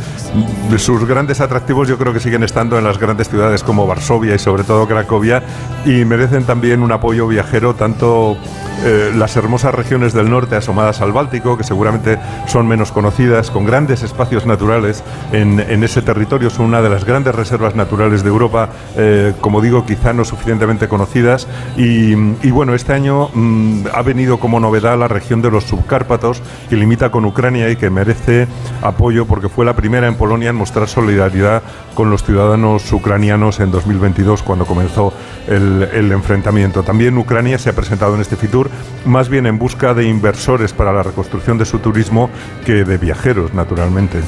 Sus grandes atractivos yo creo que siguen estando en las grandes ciudades como Varsovia y sobre todo Cracovia y merecen también un apoyo viajero tanto eh, las hermosas regiones del norte asomadas al Báltico, que seguramente son menos conocidas, con grandes espacios naturales en, en ese territorio, son una de las grandes reservas naturales de Europa, eh, como digo, quizá no suficientemente conocidas. Y, y bueno, este año mm, ha venido como novedad la región de los subcárpatos, que limita con Ucrania y que merece apoyo porque fue la primera en Polonia en mostrar solidaridad con los ciudadanos ucranianos en 2022, cuando comenzó el, enfrentamiento. También Ucrania se ha presentado en este Fitur más bien en busca de inversores para la reconstrucción de su turismo que de viajeros, naturalmente.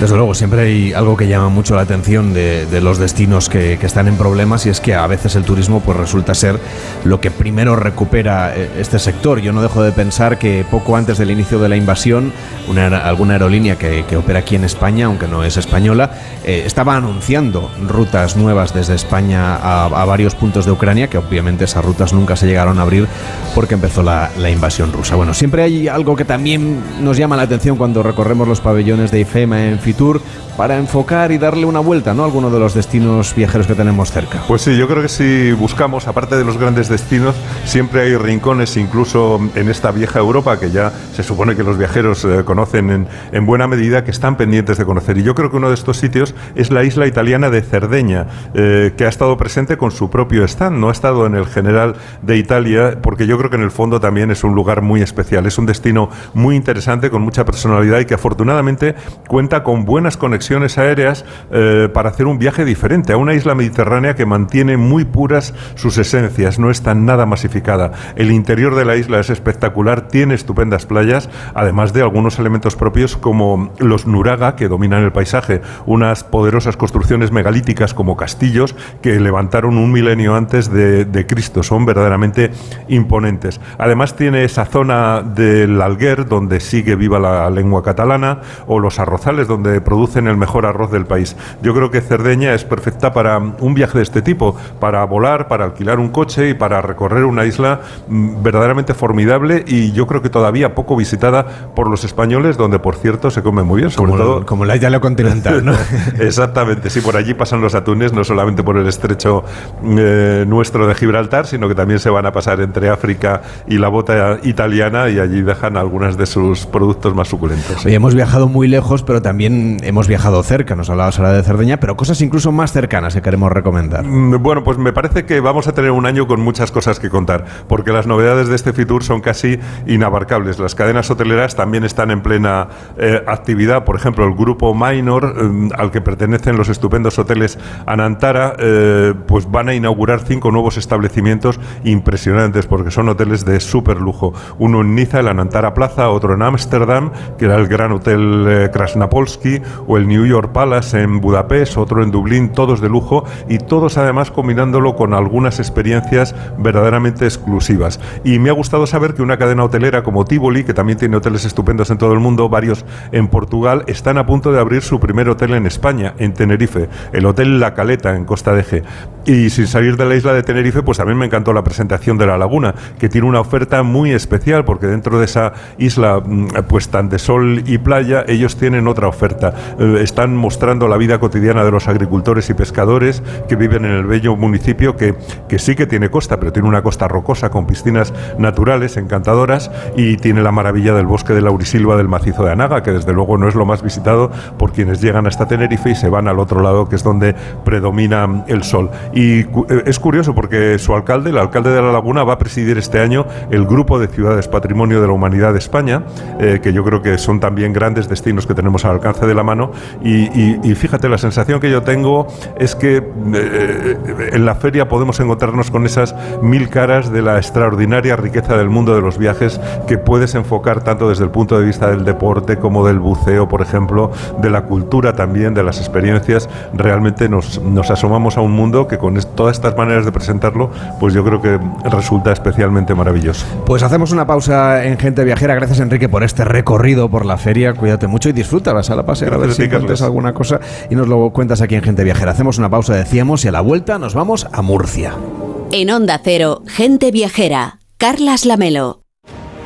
Desde luego, siempre hay algo que llama mucho la atención de, de los destinos que, que están en problemas y es que a veces el turismo pues resulta ser lo que primero recupera eh, este sector. Yo no dejo de pensar que poco antes del inicio de la invasión, una, alguna aerolínea que, que opera aquí en España, aunque no es española, eh, estaba anunciando rutas nuevas desde España a, a varios puntos de Ucrania, que obviamente esas rutas nunca se llegaron a abrir porque empezó la, la invasión rusa. Bueno, siempre hay algo que también nos llama la atención cuando recorremos los pabellones de IFEMA en Fitur para enfocar y darle una vuelta ¿no? a alguno de los destinos viajeros que tenemos cerca. Pues sí, yo creo que si buscamos, aparte de los grandes destinos, siempre hay rincones, incluso en esta vieja Europa, que ya se supone que los viajeros eh, conocen en, en buena medida, que están pendientes de conocer. Y yo creo que uno de estos sitios es la isla italiana de Cerdeña, eh, que ha estado presente con su propio stand, no ha estado en el general de Italia, porque yo creo que en el fondo también es un lugar muy especial. Es un destino muy interesante, con mucha personalidad y que afortunadamente cuenta con con buenas conexiones aéreas eh, para hacer un viaje diferente a una isla mediterránea que mantiene muy puras sus esencias, no está nada masificada. El interior de la isla es espectacular, tiene estupendas playas, además de algunos elementos propios como los nuraga que dominan el paisaje, unas poderosas construcciones megalíticas como castillos que levantaron un milenio antes de, de Cristo, son verdaderamente imponentes. Además tiene esa zona del Alguer donde sigue viva la lengua catalana o los arrozales donde producen el mejor arroz del país. Yo creo que Cerdeña es perfecta para un viaje de este tipo, para volar, para alquilar un coche y para recorrer una isla mm, verdaderamente formidable y yo creo que todavía poco visitada por los españoles, donde por cierto se come muy bien, sobre Como, todo como la isla continental, ¿no? Exactamente, sí, por allí pasan los atunes, no solamente por el estrecho eh, nuestro de Gibraltar, sino que también se van a pasar entre África y la bota italiana y allí dejan algunas de sus productos más suculentos. Oye, hemos viajado muy lejos, pero también hemos viajado cerca. Nos hablabas ahora de Cerdeña, pero cosas incluso más cercanas que queremos recomendar. Mm, Bueno, pues me parece que vamos a tener un año con muchas cosas que contar, porque las novedades de este Fitur son casi inabarcables. Las cadenas hoteleras también están en plena eh, actividad. Por ejemplo, el grupo Minor, eh, al que pertenecen los estupendos hoteles Anantara, eh, pues van a inaugurar cinco nuevos establecimientos impresionantes, porque son hoteles de súper lujo. Uno en Niza, el Anantara Plaza, otro en Ámsterdam, que era el gran hotel eh, O el New York Palace en Budapest, otro en Dublín, todos de lujo y todos además combinándolo con algunas experiencias verdaderamente exclusivas. Y me ha gustado saber que una cadena hotelera como Tivoli, que también tiene hoteles estupendos en todo el mundo, varios en Portugal, están a punto de abrir su primer hotel en España, en Tenerife, el Hotel La Caleta, en Costa de Eje. Y sin salir de la isla de Tenerife, pues también me encantó la presentación de La Laguna, que tiene una oferta muy especial, porque dentro de esa isla, mm, pues tan de sol y playa, ellos tienen otra oferta. Eh, están mostrando la vida cotidiana de los agricultores y pescadores que viven en el bello municipio, que, que sí que tiene costa, pero tiene una costa rocosa con piscinas naturales encantadoras y tiene la maravilla del bosque de Laurisilva del macizo de Anaga, que desde luego no es lo más visitado por quienes llegan hasta Tenerife y se van al otro lado, que es donde predomina el sol. Y eh, es curioso porque su alcalde, el alcalde de La Laguna, va a presidir este año el grupo de ciudades Patrimonio de la Humanidad de España, eh, que yo creo que son también grandes destinos que tenemos al alcance de la mano. Y, y- y fíjate, la sensación que yo tengo es que eh, en la feria podemos encontrarnos con esas mil caras de la extraordinaria riqueza del mundo de los viajes que puedes enfocar tanto desde el punto de vista del deporte como del buceo, por ejemplo, de la cultura también, de las experiencias. Realmente nos, nos asomamos a un mundo que con todas estas maneras de presentarlo, pues yo creo que resulta especialmente maravilloso. Pues hacemos una pausa en Gente Viajera. Gracias, Enrique, por este recorrido por la feria. Cuídate mucho y disfruta la A ver si encuentras alguna cosa y nos lo cuentas aquí en Gente Viajera. Hacemos una pausa, decíamos, y a la vuelta nos vamos a Murcia. En Onda Cero, gente viajera. Carlas Lamelo.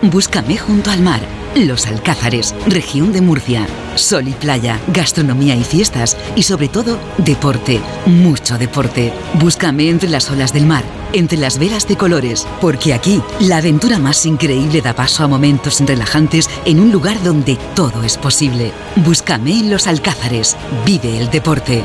Búscame junto al mar. Los Alcázares, región de Murcia. Sol y playa, gastronomía y fiestas. Y sobre todo, deporte. Mucho deporte. Búscame entre las olas del mar, entre las velas de colores. Porque aquí, la aventura más increíble da paso a momentos relajantes en un lugar donde todo es posible. Búscame en Los Alcázares. Vive el deporte.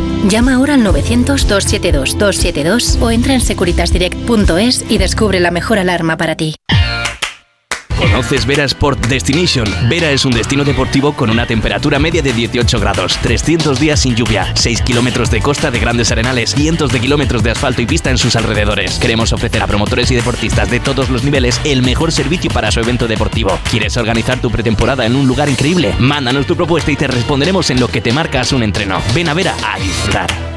Llama ahora al 900-272-272 o entra en securitasdirect.es y descubre la mejor alarma para ti. ¿Conoces Vera Sport Destination? Vera es un destino deportivo con una temperatura media de 18 grados, 300 días sin lluvia, 6 kilómetros de costa de grandes arenales, cientos de kilómetros de asfalto y pista en sus alrededores. Queremos ofrecer a promotores y deportistas de todos los niveles el mejor servicio para su evento deportivo. ¿Quieres organizar tu pretemporada en un lugar increíble? Mándanos tu propuesta y te responderemos en lo que te marcas un entreno. Ven a Vera a disfrutar.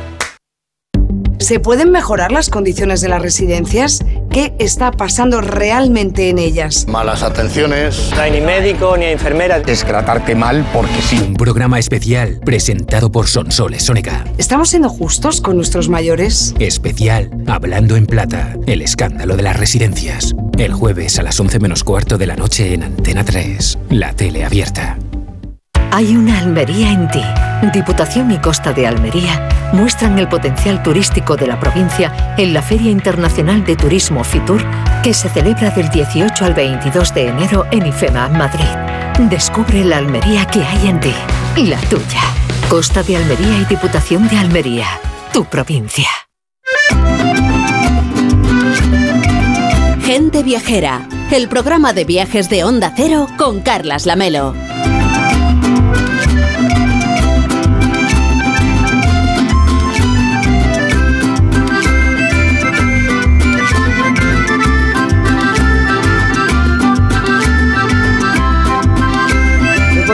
¿Se pueden mejorar las condiciones de las residencias? ¿Qué está pasando realmente en ellas? Malas atenciones. No hay ni médico ni enfermera. Es tratarte mal porque sí. Un programa especial presentado por Sonsoles Sónica. ¿Estamos siendo justos con nuestros mayores? Especial Hablando en Plata, el escándalo de las residencias. El jueves a las 11 menos cuarto de la noche en Antena 3, la tele abierta. Hay una Almería en ti. Diputación y Costa de Almería muestran el potencial turístico de la provincia en la Feria Internacional de Turismo Fitur, que se celebra del 18 al 22 de enero en IFEMA, Madrid. Descubre la Almería que hay en ti, la tuya. Costa de Almería y Diputación de Almería, tu provincia. Gente Viajera, el programa de viajes de Onda Cero con Carlas Lamelo.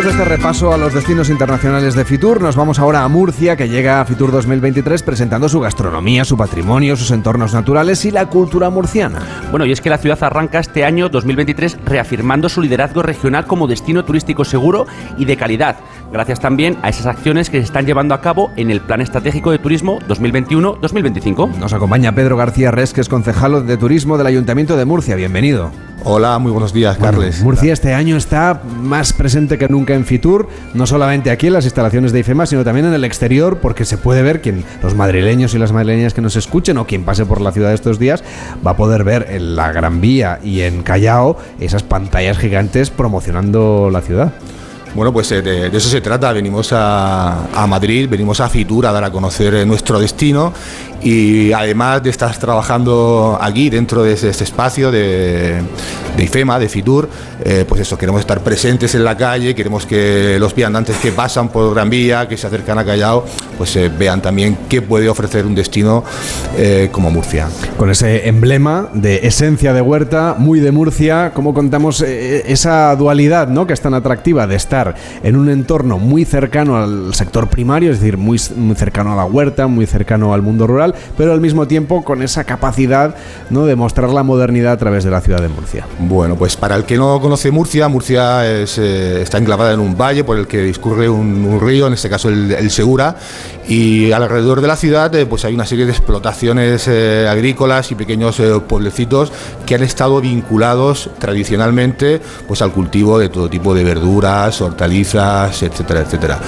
Después de este repaso a los destinos internacionales de Fitur, nos vamos ahora a Murcia, que llega a Fitur 2023 presentando su gastronomía, su patrimonio, sus entornos naturales y la cultura murciana. Bueno, y es que la ciudad arranca este año 2023 reafirmando su liderazgo regional como destino turístico seguro y de calidad, gracias también a esas acciones que se están llevando a cabo en el Plan Estratégico de Turismo 2021-2025. Nos acompaña Pedro García Res, que es concejalo de Turismo del Ayuntamiento de Murcia. Bienvenido. Hola, muy buenos días, Carles. Murcia este año está más presente que nunca en Fitur, no solamente aquí en las instalaciones de IFEMA, sino también en el exterior, porque se puede ver quien los madrileños y las madrileñas que nos escuchen o quien pase por la ciudad estos días va a poder ver en la Gran Vía y en Callao esas pantallas gigantes promocionando la ciudad. Bueno, pues eh, de, de eso se trata. Venimos a, a Madrid, venimos a Fitur a dar a conocer eh, nuestro destino y además de estar trabajando aquí dentro de este espacio de, de IFEMA, de Fitur, eh, pues eso, queremos estar presentes en la calle, queremos que los viandantes que pasan por Gran Vía, que se acercan a Callao, pues eh, vean también qué puede ofrecer un destino eh, como Murcia. Con ese emblema de esencia de huerta, muy de Murcia, ¿cómo contamos esa dualidad ¿no? que es tan atractiva de estar en un entorno muy cercano al sector primario, es decir, muy, muy cercano a la huerta, muy cercano al mundo rural, pero al mismo tiempo con esa capacidad ¿no? de mostrar la modernidad a través de la ciudad de Murcia? Bueno, pues para el que no conoce Murcia, Murcia eh, está enclavada en un valle por el que discurre un, río, en este caso el, Segura, y alrededor de la ciudad eh, pues hay una serie de explotaciones eh, agrícolas y pequeños pueblecitos que han estado vinculados tradicionalmente pues al cultivo de todo tipo de verduras, hortalizas, etcétera, etcétera.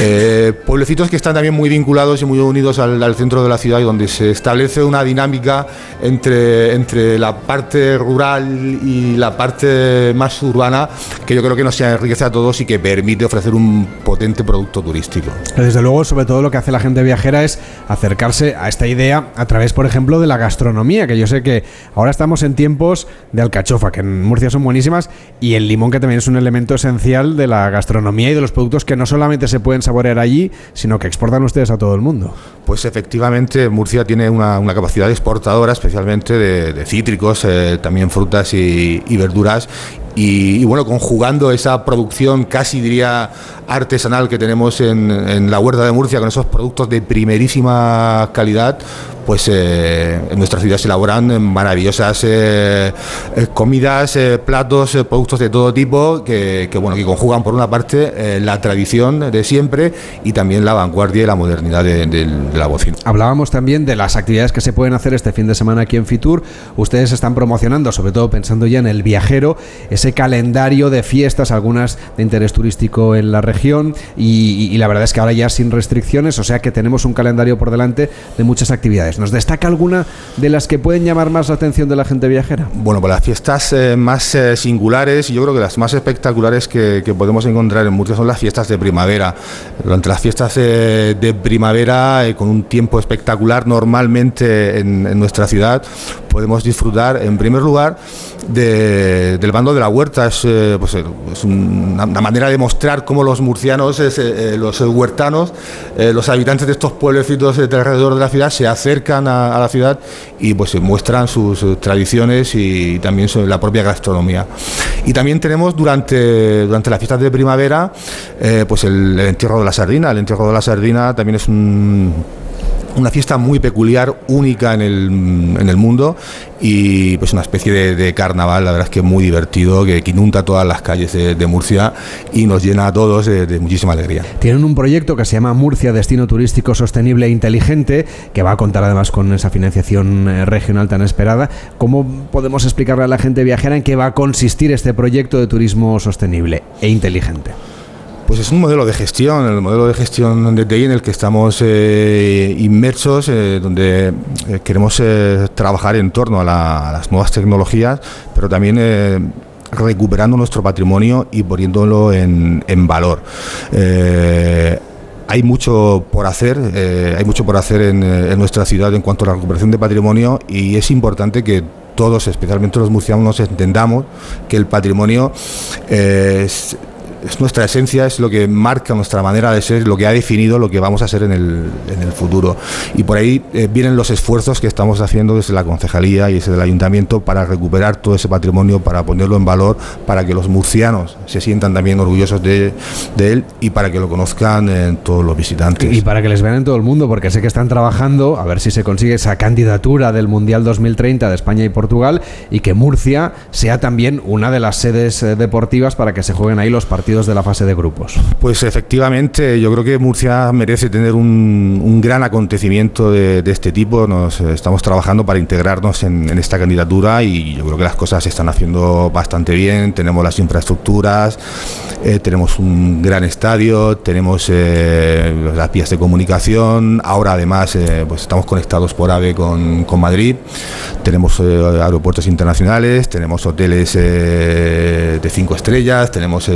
Eh, pueblecitos que están también muy vinculados y muy unidos al, al centro de la ciudad y donde se establece una dinámica entre, entre la parte rural y la parte más urbana que yo creo que nos enriquece a todos y que permite ofrecer un potente producto turístico. Desde luego, sobre todo lo que hace la gente viajera es acercarse a esta idea a través, por ejemplo, de la gastronomía, que yo sé que ahora estamos en tiempos de alcachofa, que en Murcia son buenísimas, y el limón, que también es un elemento esencial de la gastronomía y de los productos que no solamente se pueden saborear allí, sino que exportan ustedes a todo el mundo. Pues efectivamente Murcia tiene una, capacidad exportadora, especialmente de, cítricos, eh, también frutas y, verduras. Y, y, bueno, conjugando esa producción casi diría artesanal que tenemos en, en, la huerta de Murcia con esos productos de primerísima calidad, pues eh, en nuestra ciudad se elaboran maravillosas eh, eh, comidas, platos, productos de todo tipo que, bueno, que conjugan por una parte la tradición de siempre y también la vanguardia y la modernidad de, la bocina. Hablábamos también de las actividades que se pueden hacer este fin de semana aquí en Fitur. Ustedes están promocionando, sobre todo pensando ya en el viajero, ese calendario de fiestas, algunas de interés turístico en la región y, la verdad es que ahora ya sin restricciones, o sea que tenemos un calendario por delante de muchas actividades. ¿Nos destaca alguna de las que pueden llamar más la atención de la gente viajera? Bueno, pues las fiestas eh, más eh, singulares yo creo que las más espectaculares que, podemos encontrar en Murcia son las fiestas de primavera. Durante las fiestas eh, de primavera, con un tiempo espectacular normalmente en, nuestra ciudad, podemos disfrutar en primer lugar de, del bando de la huerta. Es, eh, pues, es una, manera de mostrar cómo los murcianos, eh, los huertanos, eh, los habitantes de estos pueblecitos de alrededor de la ciudad se acercan a, la ciudad y pues muestran sus, sus tradiciones y también la propia gastronomía. Y también tenemos durante, durante las fiestas de primavera pues el, el entierro de la sardina. El entierro de la sardina también es un una fiesta muy peculiar, única en el, en el mundo y pues una especie de, carnaval, la verdad es que muy divertido, que, que inunda todas las calles de, Murcia y nos llena a todos de, de, muchísima alegría. Tienen un proyecto que se llama Murcia Destino Turístico Sostenible e Inteligente, que va a contar además con esa financiación eh, regional tan esperada. ¿Cómo podemos explicarle a la gente viajera en qué va a consistir este proyecto de turismo sostenible e inteligente? Pues es un modelo de gestión, el modelo de gestión de TI en el que estamos eh, inmersos, eh, donde eh, queremos trabajar en torno a, la- a las nuevas tecnologías, pero también recuperando nuestro patrimonio y poniéndolo en, valor. Hay mucho por hacer, hay mucho por hacer en, nuestra ciudad en cuanto a la recuperación de patrimonio y es importante que todos, especialmente los murcianos, entendamos que el patrimonio es, es nuestra esencia, es lo que marca nuestra manera de ser, lo que ha definido lo que vamos a ser en el, en el futuro. Y por ahí eh, vienen los esfuerzos que estamos haciendo desde la concejalía y desde el ayuntamiento para recuperar todo ese patrimonio, para ponerlo en valor, para que los murcianos se sientan también orgullosos de, él y para que lo conozcan eh, todos los visitantes. Y para que les vean en todo el mundo, porque sé que están trabajando a ver si se consigue esa candidatura del Mundial 2030 de España y Portugal y que Murcia sea también una de las sedes eh, deportivas para que se jueguen ahí los partidos de la fase de grupos. Pues efectivamente, yo creo que Murcia merece tener un, un gran acontecimiento de, de este tipo. Nos eh, estamos trabajando para integrarnos en, esta candidatura y yo creo que las cosas se están haciendo bastante bien. Tenemos las infraestructuras, eh, tenemos un gran estadio, tenemos eh, las vías de comunicación. Ahora además pues estamos conectados por AVE con, con Madrid. Tenemos aeropuertos internacionales, tenemos hoteles de cinco estrellas, tenemos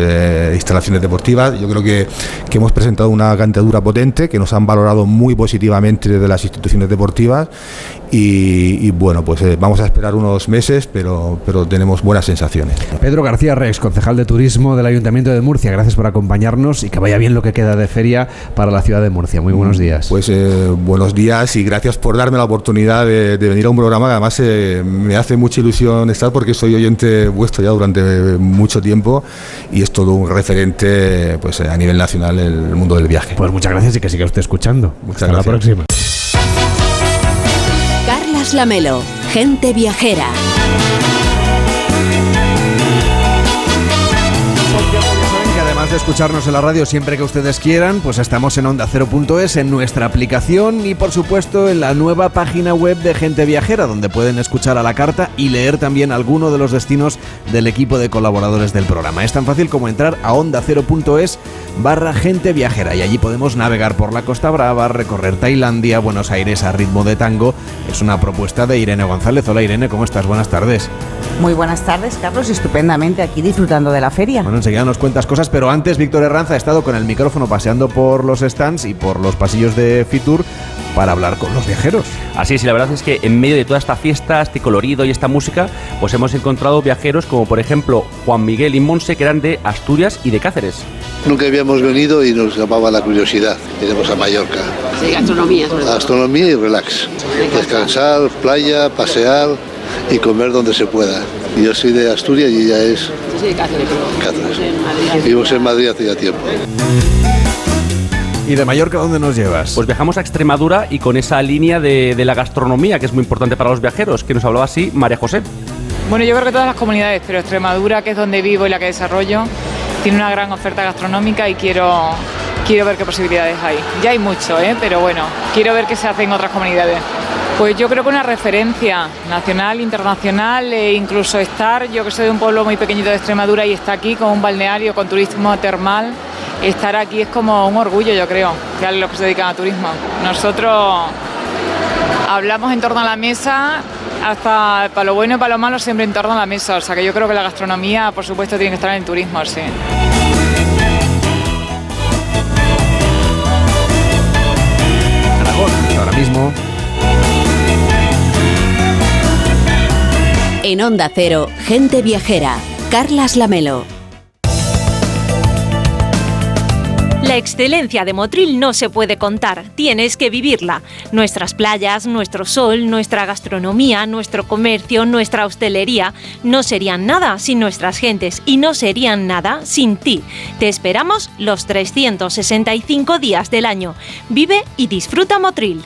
instalaciones deportivas. Yo creo que, que hemos presentado una candidatura potente que nos han valorado muy positivamente desde las instituciones deportivas y, y, bueno, pues eh, vamos a esperar unos meses, pero, pero tenemos buenas sensaciones. Pedro García Rex, concejal de turismo del Ayuntamiento de Murcia, gracias por acompañarnos y que vaya bien lo que queda de feria para la ciudad de Murcia. Muy buenos días. Pues eh, buenos días y gracias por darme la oportunidad de, de venir a un programa que además eh, me hace mucha ilusión estar porque soy oyente vuestro ya durante mucho tiempo y es todo un referente pues a nivel nacional en el mundo del viaje. Pues muchas gracias y que siga usted escuchando. Muchas Hasta gracias. la próxima. Lamelo, gente viajera. Además de escucharnos en la radio siempre que ustedes quieran, pues estamos en onda Cero.es, en nuestra aplicación y por supuesto en la nueva página web de Gente Viajera, donde pueden escuchar a la carta y leer también alguno de los destinos del equipo de colaboradores del programa. Es tan fácil como entrar a onda Cero.es barra Gente Viajera y allí podemos navegar por la Costa Brava, recorrer Tailandia, Buenos Aires a ritmo de tango. Es una propuesta de Irene González. Hola Irene, ¿cómo estás? Buenas tardes. Muy buenas tardes, Carlos. Estupendamente aquí disfrutando de la feria. Bueno, enseguida nos cuentas cosas, pero antes Víctor Herranza ha estado con el micrófono paseando por los stands y por los pasillos de Fitur para hablar con los viajeros. Así es, y la verdad es que en medio de toda esta fiesta, este colorido y esta música, pues hemos encontrado viajeros como por ejemplo Juan Miguel y Monse, que eran de Asturias y de Cáceres. Nunca habíamos venido y nos llamaba la curiosidad. Iremos a Mallorca. Sí, gastronomía sobre todo. Gastronomía y relax. Descansar, playa, pasear y comer donde se pueda. Yo soy de Asturias y ella es Yo soy de Cáceres, pero Cáceres. en Madrid. Vivimos en Madrid hace ya tiempo. ¿Y de Mallorca dónde nos llevas? Pues viajamos a Extremadura y con esa línea de, de la gastronomía que es muy importante para los viajeros, que nos hablaba así María José. Bueno, yo creo que todas las comunidades, pero Extremadura, que es donde vivo y la que desarrollo, tiene una gran oferta gastronómica y quiero, quiero ver qué posibilidades hay. Ya hay mucho, ¿eh? pero bueno, quiero ver qué se hace en otras comunidades. Pues yo creo que una referencia nacional, internacional e incluso estar, yo que soy de un pueblo muy pequeñito de Extremadura y está aquí con un balneario, con turismo termal, estar aquí es como un orgullo, yo creo, que los que se dedican a turismo. Nosotros hablamos en torno a la mesa, hasta para lo bueno y para lo malo siempre en torno a la mesa. O sea que yo creo que la gastronomía, por supuesto, tiene que estar en el turismo, sí. Ahora mismo. En Onda Cero, gente viajera. Carlas Lamelo. La excelencia de Motril no se puede contar, tienes que vivirla. Nuestras playas, nuestro sol, nuestra gastronomía, nuestro comercio, nuestra hostelería no serían nada sin nuestras gentes y no serían nada sin ti. Te esperamos los 365 días del año. Vive y disfruta Motril.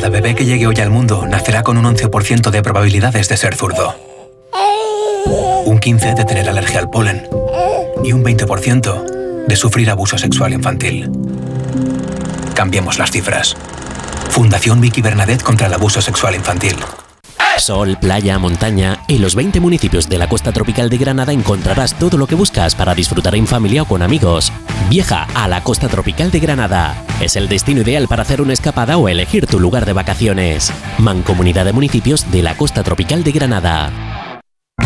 Cada bebé que llegue hoy al mundo nacerá con un 11% de probabilidades de ser zurdo, un 15% de tener alergia al polen y un 20% de sufrir abuso sexual infantil. Cambiemos las cifras. Fundación Vicky Bernadette contra el abuso sexual infantil. Sol, playa, montaña. En los 20 municipios de la costa tropical de Granada encontrarás todo lo que buscas para disfrutar en familia o con amigos. Viaja a la costa tropical de Granada. Es el destino ideal para hacer una escapada o elegir tu lugar de vacaciones. Mancomunidad de Municipios de la Costa Tropical de Granada.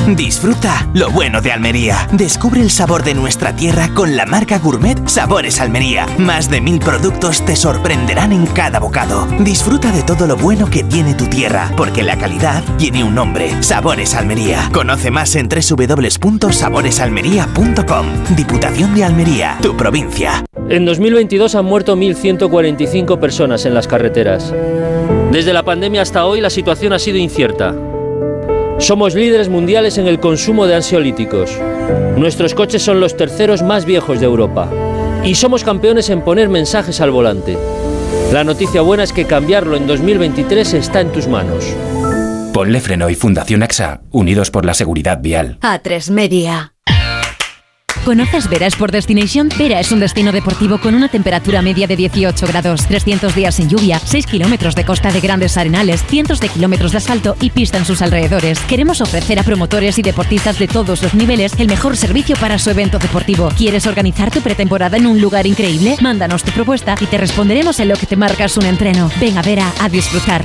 Disfruta lo bueno de Almería. Descubre el sabor de nuestra tierra con la marca Gourmet Sabores Almería. Más de mil productos te sorprenderán en cada bocado. Disfruta de todo lo bueno que tiene tu tierra, porque la calidad tiene un nombre. Sabores Almería. Conoce más en www.saboresalmería.com. Diputación de Almería, tu provincia. En 2022 han muerto 1.145 personas en las carreteras. Desde la pandemia hasta hoy la situación ha sido incierta. Somos líderes mundiales en el consumo de ansiolíticos. Nuestros coches son los terceros más viejos de Europa. Y somos campeones en poner mensajes al volante. La noticia buena es que cambiarlo en 2023 está en tus manos. Ponle Freno y Fundación AXA, unidos por la seguridad vial. A3 Media. ¿Conoces Vera Sport Destination? Vera es un destino deportivo con una temperatura media de 18 grados, 300 días sin lluvia, 6 kilómetros de costa de grandes arenales, cientos de kilómetros de asfalto y pista en sus alrededores. Queremos ofrecer a promotores y deportistas de todos los niveles el mejor servicio para su evento deportivo. ¿Quieres organizar tu pretemporada en un lugar increíble? Mándanos tu propuesta y te responderemos en lo que te marcas un entreno. Ven a Vera a disfrutar.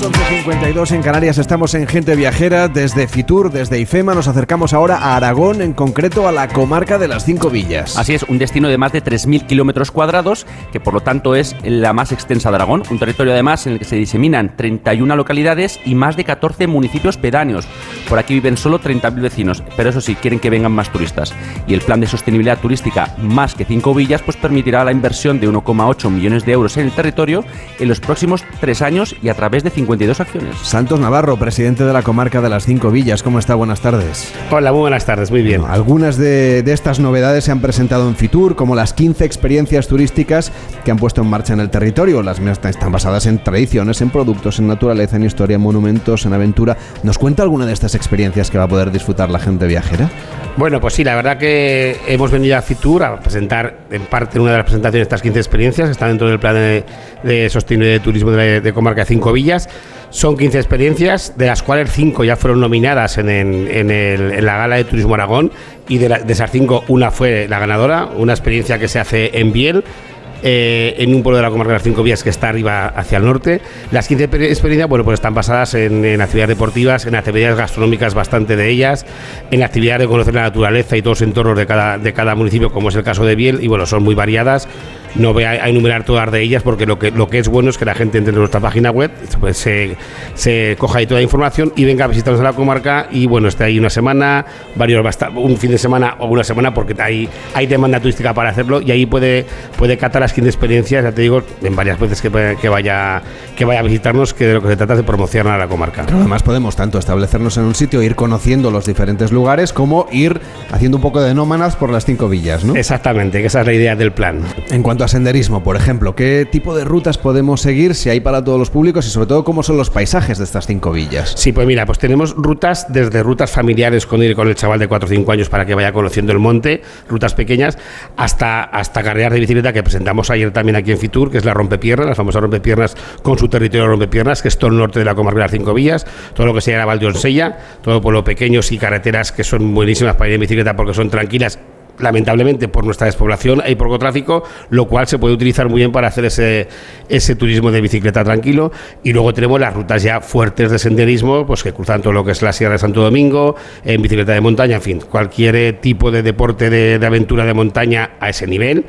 11.52 en Canarias estamos en Gente Viajera desde Fitur, desde IFEMA nos acercamos ahora a Aragón, en concreto a la comarca de las Cinco Villas. Así es, un destino de más de 3.000 kilómetros cuadrados, que por lo tanto es la más extensa de Aragón, un territorio además en el que se diseminan 31 localidades y más de 14 municipios pedáneos. Por aquí viven solo 30.000 vecinos, pero eso sí, quieren que vengan más turistas. Y el plan de sostenibilidad turística Más que Cinco Villas pues permitirá la inversión de 1,8 millones de euros en el territorio en los próximos tres años y a través de 52 acciones. Santos Navarro, presidente de la comarca de las Cinco Villas, ¿cómo está? Buenas tardes. Hola, muy buenas tardes, muy bien. Bueno, algunas de, de, estas novedades se han presentado en Fitur, como las 15 experiencias turísticas que han puesto en marcha en el territorio. Las están basadas en tradiciones, en productos, en naturaleza, en historia, en monumentos, en aventura. ¿Nos cuenta alguna de estas experiencias que va a poder disfrutar la gente viajera? Bueno, pues sí, la verdad que hemos venido a Fitur a presentar en parte una de las presentaciones de estas 15 experiencias que están dentro del plan de, de sostenibilidad de turismo de, de comarca de Cinco Villas. Son 15 experiencias, de las cuales 5 ya fueron nominadas en, en, en, la Gala de Turismo Aragón y de esas 5 una fue la ganadora, una experiencia que se hace en Biel. Eh, en un pueblo de la comarca de las Cinco Vías que está arriba hacia el norte. Las 15 experiencias bueno, pues están basadas en, en, actividades deportivas, en actividades gastronómicas, bastante de ellas, en actividades de conocer la naturaleza y todos los entornos de cada, de cada municipio, como es el caso de Biel, y bueno, son muy variadas. No voy a, enumerar todas de ellas porque lo que, lo que es bueno es que la gente entre en nuestra página web, pues se, se coja ahí toda la información y venga a visitarnos a la comarca y bueno, esté ahí una semana, varios, un fin de semana o una semana porque hay, hay demanda turística para hacerlo y ahí puede, puede catar las 15 experiencias, ya te digo, en varias veces que, que, vaya, que vaya a visitarnos, que de lo que se trata es de promocionar a la comarca. Pero además podemos tanto establecernos en un sitio, ir conociendo los diferentes lugares, como ir haciendo un poco de nómadas por las cinco villas, ¿no? Exactamente, que esa es la idea del plan. En cuanto a senderismo, por ejemplo, ¿qué tipo de rutas podemos seguir, si hay para todos los públicos y sobre todo cómo son los paisajes de estas cinco villas? Sí, pues mira, pues tenemos rutas desde rutas familiares con ir con el chaval de 4 o 5 años para que vaya conociendo el monte, rutas pequeñas, hasta, hasta carreras de bicicleta que presentamos ayer también aquí en Fitur, que es la rompepiernas, la famosa rompepiernas con su territorio rompepiernas, que es todo el norte de la comarca de las cinco villas, todo lo que se llama Valdeonsella, todo por lo pequeños y carreteras que son buenísimas para ir en bicicleta porque son tranquilas lamentablemente por nuestra despoblación hay poco tráfico, lo cual se puede utilizar muy bien para hacer ese, ese turismo de bicicleta tranquilo. Y luego tenemos las rutas ya fuertes de senderismo, pues que cruzan todo lo que es la Sierra de Santo Domingo, en bicicleta de montaña, en fin, cualquier tipo de deporte de, aventura de montaña a ese nivel,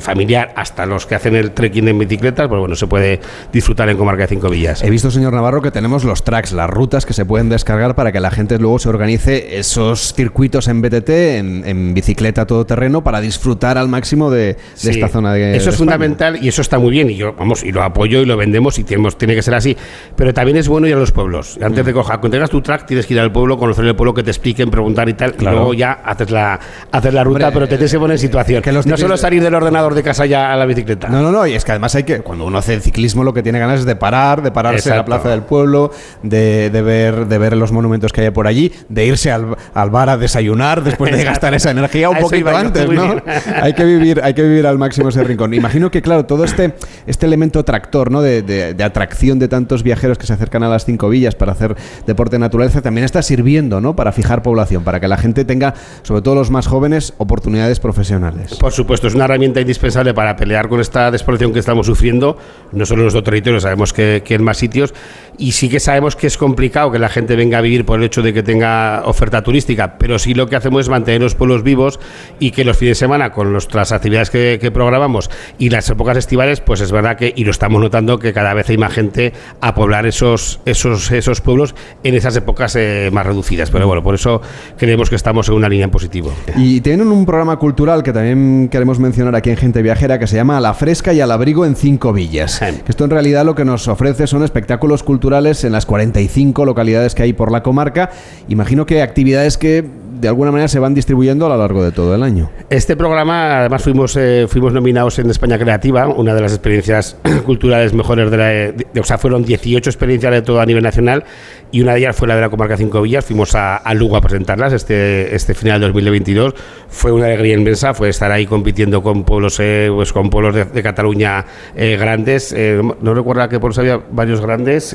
familiar, hasta los que hacen el trekking en bicicletas, pues bueno, se puede disfrutar en Comarca de Cinco Villas. He visto, señor Navarro, que tenemos los tracks, las rutas que se pueden descargar para que la gente luego se organice esos circuitos en BTT, en, en bicicleta todoterreno para disfrutar al máximo de, de esta zona de Eso de es España. fundamental y eso está muy bien y yo, vamos, y lo apoyo y lo vendemos y tenemos, tiene que ser así. Pero también es bueno ir a los pueblos. Antes Mm. de coger, cuando tengas tu track, tienes que ir al pueblo, conocer el pueblo, que te expliquen, preguntar y tal. Claro. Y luego ya haces la, haces la ruta, Hombre, pero te tienes que poner en situación. los no solo salir del ordenador de casa ya a la bicicleta. No, no, no, y es que además hay que, cuando uno hace ciclismo, lo que tiene ganas es de parar, de pararse en la Exacto. plaza del pueblo, de, de ver, de ver los monumentos que hay por allí, de irse al, al bar a desayunar después de Exacto. gastar esa energía un poquito antes, ¿no? hay que vivir, hay que vivir al máximo ese rincón. Imagino que, claro, todo este, este elemento tractor, ¿no? De, de- de atracción de tantos viajeros que se acercan a las cinco villas para hacer deporte de naturaleza, también está sirviendo, ¿no? Para fijar población, para que la gente tenga, sobre todo los más jóvenes, oportunidades profesionales. Por supuesto, es una herramienta indispensable para pelear con esta despoblación que estamos sufriendo, no solo en nuestro territorio, sabemos que, que en más sitios, y sí que sabemos que es complicado que la gente venga a vivir por el hecho de que tenga oferta turística, pero sí lo que hacemos es mantener los pueblos vivos y que los fines de semana, con nuestras actividades que, que programamos y las épocas estivales, pues es verdad que, y lo estamos notando, que cada vez hay más gente a poblar esos, esos, esos pueblos en esas épocas eh, más reducidas. Pero bueno, por eso creemos que estamos en una línea en positivo. Y tienen un programa cultural que también queremos mencionar aquí en Gente Viajera que se llama A la Fresca y al Abrigo en Cinco Villas. Que esto en realidad lo que nos ofrece son espectáculos culturales en las 45 localidades que hay por la comarca. Imagino que actividades que de alguna manera se van distribuyendo a lo largo de todo el año. Este programa, además, fuimos, eh, fuimos nominados en España Creativa, una de las experiencias culturales mejores de la. de- o sea, fueron 18 experiencias de todo a nivel nacional y una de ellas fue la de la comarca Cinco Villas. Fuimos a, a Lugo a presentarlas este, este final de 2022. Fue una alegría inmensa, fue estar ahí compitiendo con pueblos, eh, pues con pueblos de, de Cataluña eh, grandes. Eh, no- no recuerdo a qué pueblos había varios grandes.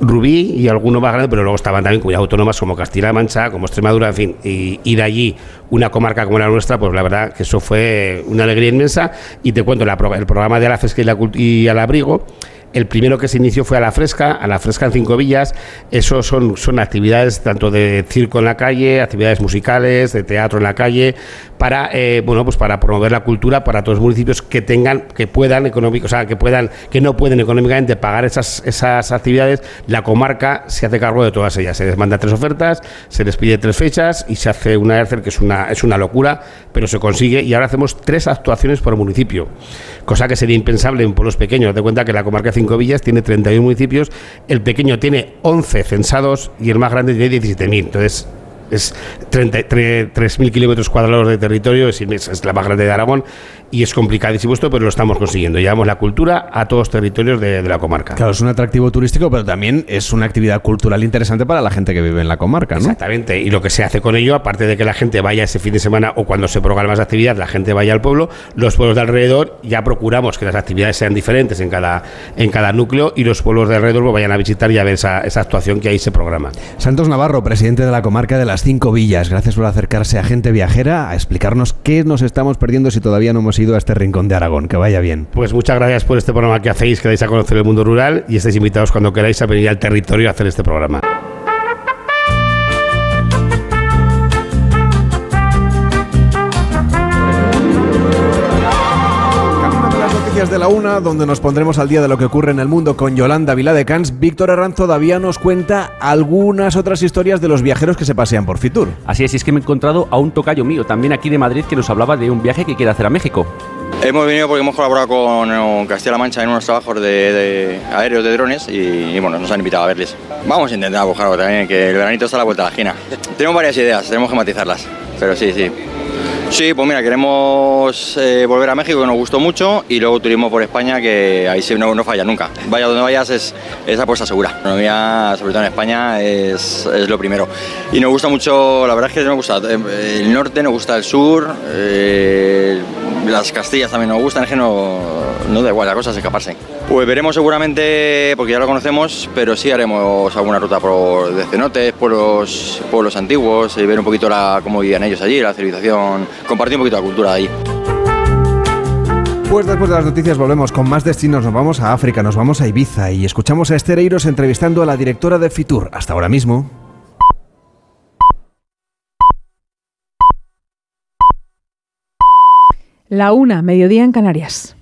Rubí y alguno más grande, pero luego estaban también comunidades autónomas como Castilla-La Mancha, como Extremadura, en fin, y, de allí una comarca como la nuestra, pues la verdad que eso fue una alegría inmensa. Y te cuento, la el programa de a la fresca y, la y al abrigo, el primero que se inició fue a la fresca, a la fresca en Cinco Villas. Eso son, son actividades tanto de circo en la calle, actividades musicales, de teatro en la calle, para eh, bueno pues para promover la cultura para todos los municipios que tengan, que puedan económico, o sea, que puedan, que no pueden económicamente pagar esas, esas actividades, la comarca se hace cargo de todas ellas. Se les manda tres ofertas, se les pide tres fechas y se hace una que es una, es una locura, pero se consigue y ahora hacemos tres actuaciones por municipio, cosa que sería impensable en pueblos pequeños. Te cuenta que la comarca Cinco Villas tiene 31 municipios, el pequeño tiene 11 censados y el más grande tiene 17.000. Entonces, es 30 tre- 3.000 kilómetros cuadrados de territorio, es, es la más grande de Aragón y es complicadísimo esto, pero lo estamos consiguiendo. Llevamos la cultura a todos los territorios de, de la comarca. Claro, es un atractivo turístico, pero también es una actividad cultural interesante para la gente que vive en la comarca, ¿no? Exactamente, y lo que se hace con ello, aparte de que la gente vaya ese fin de semana o cuando se programa esa actividad, la gente vaya al pueblo, los pueblos de alrededor ya procuramos que las actividades sean diferentes en cada, en cada núcleo y los pueblos de alrededor pues, vayan a visitar y a ver esa, esa actuación que ahí se programa. Santos Navarro, presidente de la comarca de las Cinco Villas, gracias por acercarse a Gente Viajera a explicarnos qué nos estamos perdiendo si todavía no hemos ido a este rincón de Aragón. Que vaya bien. Pues muchas gracias por este programa que hacéis, que dais a conocer el mundo rural y estáis invitados cuando queráis a venir al territorio a hacer este programa. Noticias de la una, donde nos pondremos al día de lo que ocurre en el mundo con Yolanda Viladecans. Víctor Herranz todavía nos cuenta algunas otras historias de los viajeros que se pasean por Fitur. Así es, y es que me he encontrado a un tocayo mío, también aquí de Madrid, que nos hablaba de un viaje que quiere hacer a México. Hemos venido porque hemos colaborado con eh, Castilla-La Mancha en unos trabajos de, de aéreos de drones y, y, bueno, nos han invitado a verles. Vamos a intentar buscar algo también, que el veranito está a la vuelta de la esquina. Tenemos varias ideas, tenemos que matizarlas, pero sí, sí. Sí, pues mira, queremos eh, volver a México, que nos gustó mucho, y luego turismo por España, que ahí sí no, no falla nunca. Vaya donde vayas, es, es apuesta segura. La economía, sobre todo en España, es, es lo primero. Y nos gusta mucho, la verdad es que nos gusta eh, el norte, nos gusta el sur, eh, las Castillas también nos gustan, es que no, no da igual, la cosa es escaparse. Pues veremos seguramente, porque ya lo conocemos, pero sí haremos alguna ruta por de cenotes, pueblos, pueblos antiguos, y ver un poquito la, cómo vivían ellos allí, la civilización, compartir un poquito la cultura de allí. Pues después de las noticias volvemos con más destinos. Nos vamos a África, nos vamos a Ibiza y escuchamos a Estereiros entrevistando a la directora de Fitur. Hasta ahora mismo. La una, mediodía en Canarias.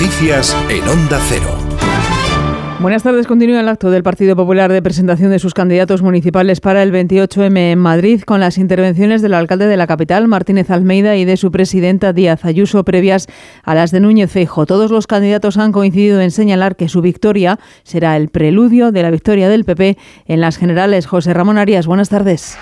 Noticias en Onda Cero. Buenas tardes. Continúa el acto del Partido Popular de presentación de sus candidatos municipales para el 28M en Madrid, con las intervenciones del alcalde de la capital, Martínez Almeida, y de su presidenta Díaz Ayuso, previas a las de Núñez Feijo. Todos los candidatos han coincidido en señalar que su victoria será el preludio de la victoria del PP en las generales. José Ramón Arias, buenas tardes.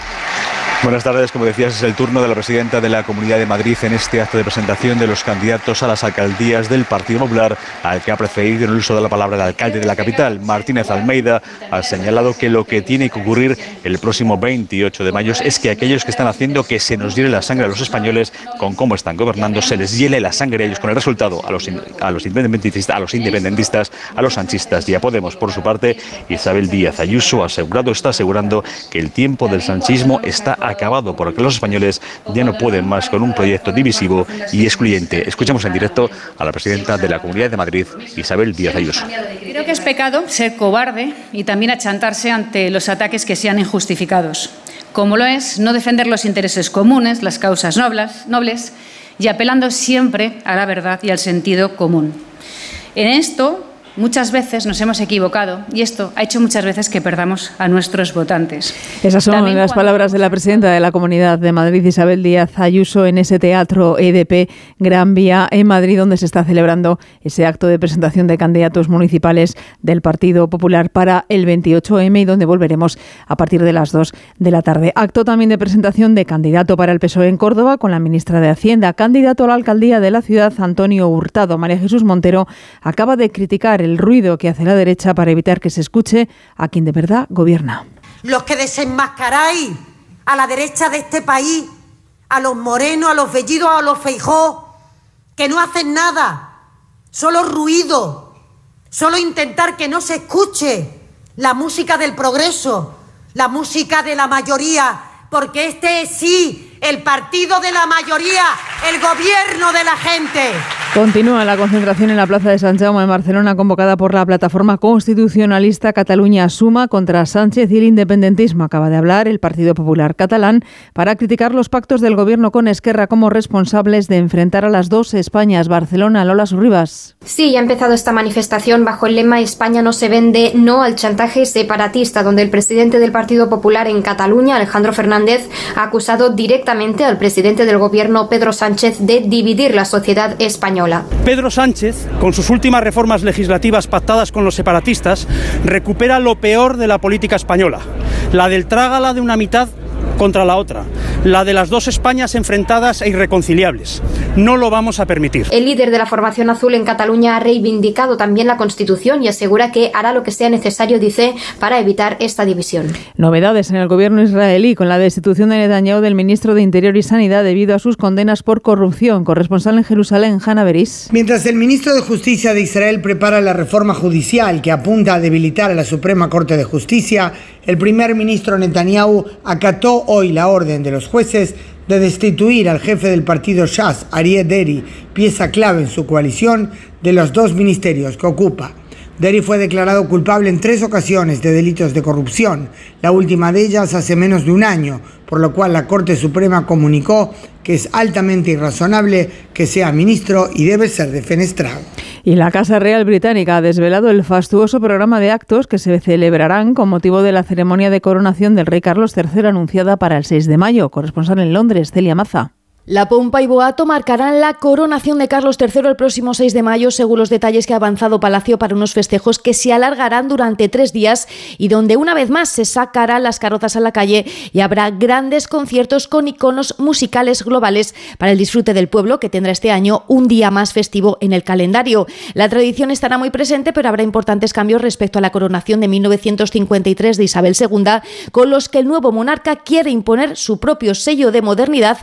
Buenas tardes, como decías, es el turno de la presidenta de la Comunidad de Madrid en este acto de presentación de los candidatos a las alcaldías del Partido Popular, al que ha precedido en el uso de la palabra el alcalde de la capital, Martínez Almeida, ha señalado que lo que tiene que ocurrir el próximo 28 de mayo es que aquellos que están haciendo que se nos hiele la sangre a los españoles con cómo están gobernando, se les hiele la sangre a ellos con el resultado a los, a los independentistas, a los independentistas, a los sanchistas y a Podemos. Por su parte, Isabel Díaz Ayuso ha asegurado, está asegurando que el tiempo del sanchismo está acabado porque los españoles ya no pueden más con un proyecto divisivo y excluyente. Escuchamos en directo a la presidenta de la Comunidad de Madrid, Isabel Díaz Ayuso. Creo que es pecado ser cobarde y también achantarse ante los ataques que sean injustificados, como lo es no defender los intereses comunes, las causas nobles, nobles y apelando siempre a la verdad y al sentido común. En esto Muchas veces nos hemos equivocado y esto ha hecho muchas veces que perdamos a nuestros votantes. Esas son las palabras de la presidenta de la Comunidad de Madrid, Isabel Díaz Ayuso, en ese teatro EDP Gran Vía en Madrid, donde se está celebrando ese acto de presentación de candidatos municipales del Partido Popular para el 28M y donde volveremos a partir de las 2 de la tarde. Acto también de presentación de candidato para el PSOE en Córdoba con la ministra de Hacienda, candidato a la alcaldía de la ciudad, Antonio Hurtado. María Jesús Montero acaba de criticar el ruido que hace la derecha para evitar que se escuche a quien de verdad gobierna. Los que desenmascaráis a la derecha de este país, a los morenos, a los bellidos, a los feijó, que no hacen nada, solo ruido, solo intentar que no se escuche la música del progreso, la música de la mayoría, porque este es sí el partido de la mayoría, el gobierno de la gente. Continúa la concentración en la Plaza de San Jaume en Barcelona convocada por la plataforma constitucionalista Cataluña Suma contra Sánchez y el independentismo. Acaba de hablar el Partido Popular catalán para criticar los pactos del gobierno con Esquerra como responsables de enfrentar a las dos Españas. Barcelona, Lola Surribas. Sí, ha empezado esta manifestación bajo el lema España no se vende, no al chantaje separatista, donde el presidente del Partido Popular en Cataluña, Alejandro Fernández, ha acusado directamente al presidente del gobierno, Pedro Sánchez, de dividir la sociedad española. Pedro Sánchez, con sus últimas reformas legislativas pactadas con los separatistas, recupera lo peor de la política española, la del trágala de una mitad contra la otra, la de las dos Españas enfrentadas e irreconciliables. No lo vamos a permitir. El líder de la formación azul en Cataluña ha reivindicado también la Constitución y asegura que hará lo que sea necesario, dice, para evitar esta división. Novedades en el gobierno israelí con la destitución de Netanyahu del ministro de Interior y Sanidad debido a sus condenas por corrupción. Corresponsal en Jerusalén, Hanna Beris. Mientras el ministro de Justicia de Israel prepara la reforma judicial que apunta a debilitar a la Suprema Corte de Justicia, el primer ministro Netanyahu acató hoy la orden de los jueces de destituir al jefe del partido Shas, Ariel Deri, pieza clave en su coalición, de los dos ministerios que ocupa. Deri fue declarado culpable en tres ocasiones de delitos de corrupción, la última de ellas hace menos de un año, por lo cual la Corte Suprema comunicó que es altamente irrazonable que sea ministro y debe ser defenestrado. Y la Casa Real Británica ha desvelado el fastuoso programa de actos que se celebrarán con motivo de la ceremonia de coronación del rey Carlos III anunciada para el 6 de mayo. Corresponsal en Londres, Celia Maza. La pompa y boato marcarán la coronación de Carlos III el próximo 6 de mayo, según los detalles que ha avanzado Palacio para unos festejos que se alargarán durante tres días y donde una vez más se sacarán las carrozas a la calle y habrá grandes conciertos con iconos musicales globales para el disfrute del pueblo, que tendrá este año un día más festivo en el calendario. La tradición estará muy presente, pero habrá importantes cambios respecto a la coronación de 1953 de Isabel II, con los que el nuevo monarca quiere imponer su propio sello de modernidad,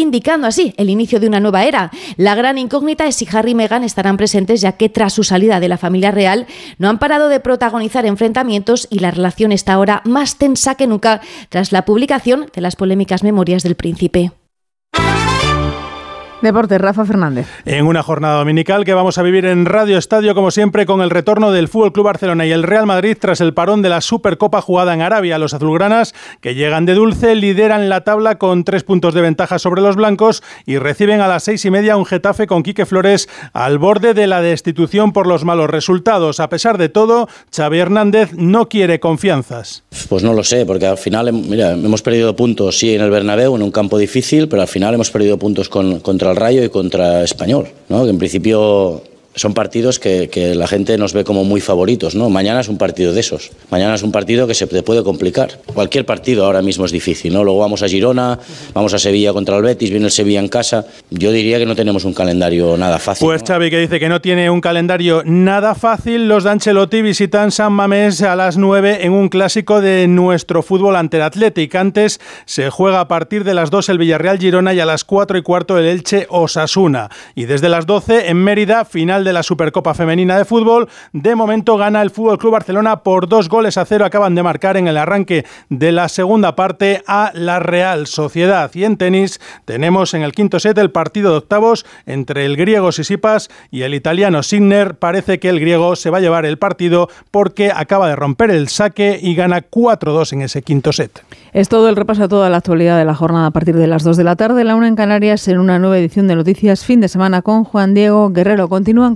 indicando así el inicio de una nueva era. La gran incógnita es si Harry y Meghan estarán presentes, ya que tras su salida de la familia real no han parado de protagonizar enfrentamientos y la relación está ahora más tensa que nunca tras la publicación de las polémicas memorias del príncipe. Deportes, Rafa Fernández. En una jornada dominical que vamos a vivir en Radio Estadio, como siempre, con el retorno del Fútbol Club Barcelona y el Real Madrid tras el parón de la Supercopa jugada en Arabia. Los azulgranas, que llegan de dulce, lideran la tabla con tres puntos de ventaja sobre los blancos y reciben a las seis y media un Getafe con Quique Flores al borde de la destitución por los malos resultados. A pesar de todo, Xavi Hernández no quiere confianzas. Pues no lo sé, porque al final, mira, hemos perdido puntos, sí, en el Bernabéu, en un campo difícil, pero al final hemos perdido puntos con, contra el Rayo y contra Español, ¿no? que en principio son partidos que, que, la gente nos ve como muy favoritos, ¿no? Mañana es un partido de esos. Mañana es un partido que se te puede complicar. Cualquier partido ahora mismo es difícil, ¿no? Luego vamos a Girona, vamos a Sevilla contra el Betis, viene el Sevilla en casa. Yo diría que no tenemos un calendario nada fácil. Pues ¿no? Xavi que dice que no tiene un calendario nada fácil. Los de Ancelotti visitan San Mamés a las 9 en un clásico de nuestro fútbol ante el Athletic. Antes se juega a partir de las 2 el Villarreal Girona y a las 4 y cuarto el Elche Osasuna. Y desde las 12 en Mérida, final de la Supercopa Femenina de Fútbol. De momento gana el Fútbol Club Barcelona por dos goles a cero. Acaban de marcar en el arranque de la segunda parte a la Real Sociedad. Y en tenis tenemos en el quinto set el partido de octavos entre el griego Sisipas y el italiano Sinner. Parece que el griego se va a llevar el partido porque acaba de romper el saque y gana 4-2 en ese quinto set. Es todo el repaso a toda la actualidad de la jornada a partir de las 2 de la tarde, la una en Canarias, en una nueva edición de Noticias Fin de Semana con Juan Diego Guerrero. Continúan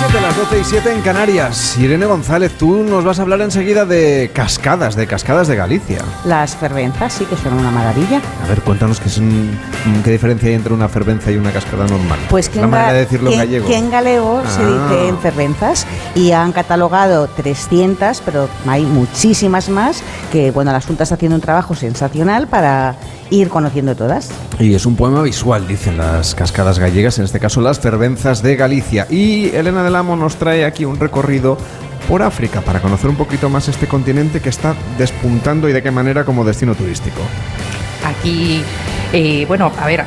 7, las 12 y 7 en Canarias. Irene González, tú nos vas a hablar enseguida de cascadas, de cascadas de Galicia. Las fervenzas sí que son una maravilla. A ver, cuéntanos qué, son, qué diferencia hay entre una fervenza y una cascada normal. Pues que la en, manera de decirlo que, en gallego. que en galego se Ah. dice en fervenzas y han catalogado 300, pero hay muchísimas más que bueno, la Junta está haciendo un trabajo sensacional para ir conociendo todas. Y es un poema visual, dicen las cascadas gallegas, en este caso las fervenzas de Galicia. Y Elena del Amo nos trae aquí un recorrido por África para conocer un poquito más este continente que está despuntando y de qué manera como destino turístico. Aquí, eh, bueno, a ver,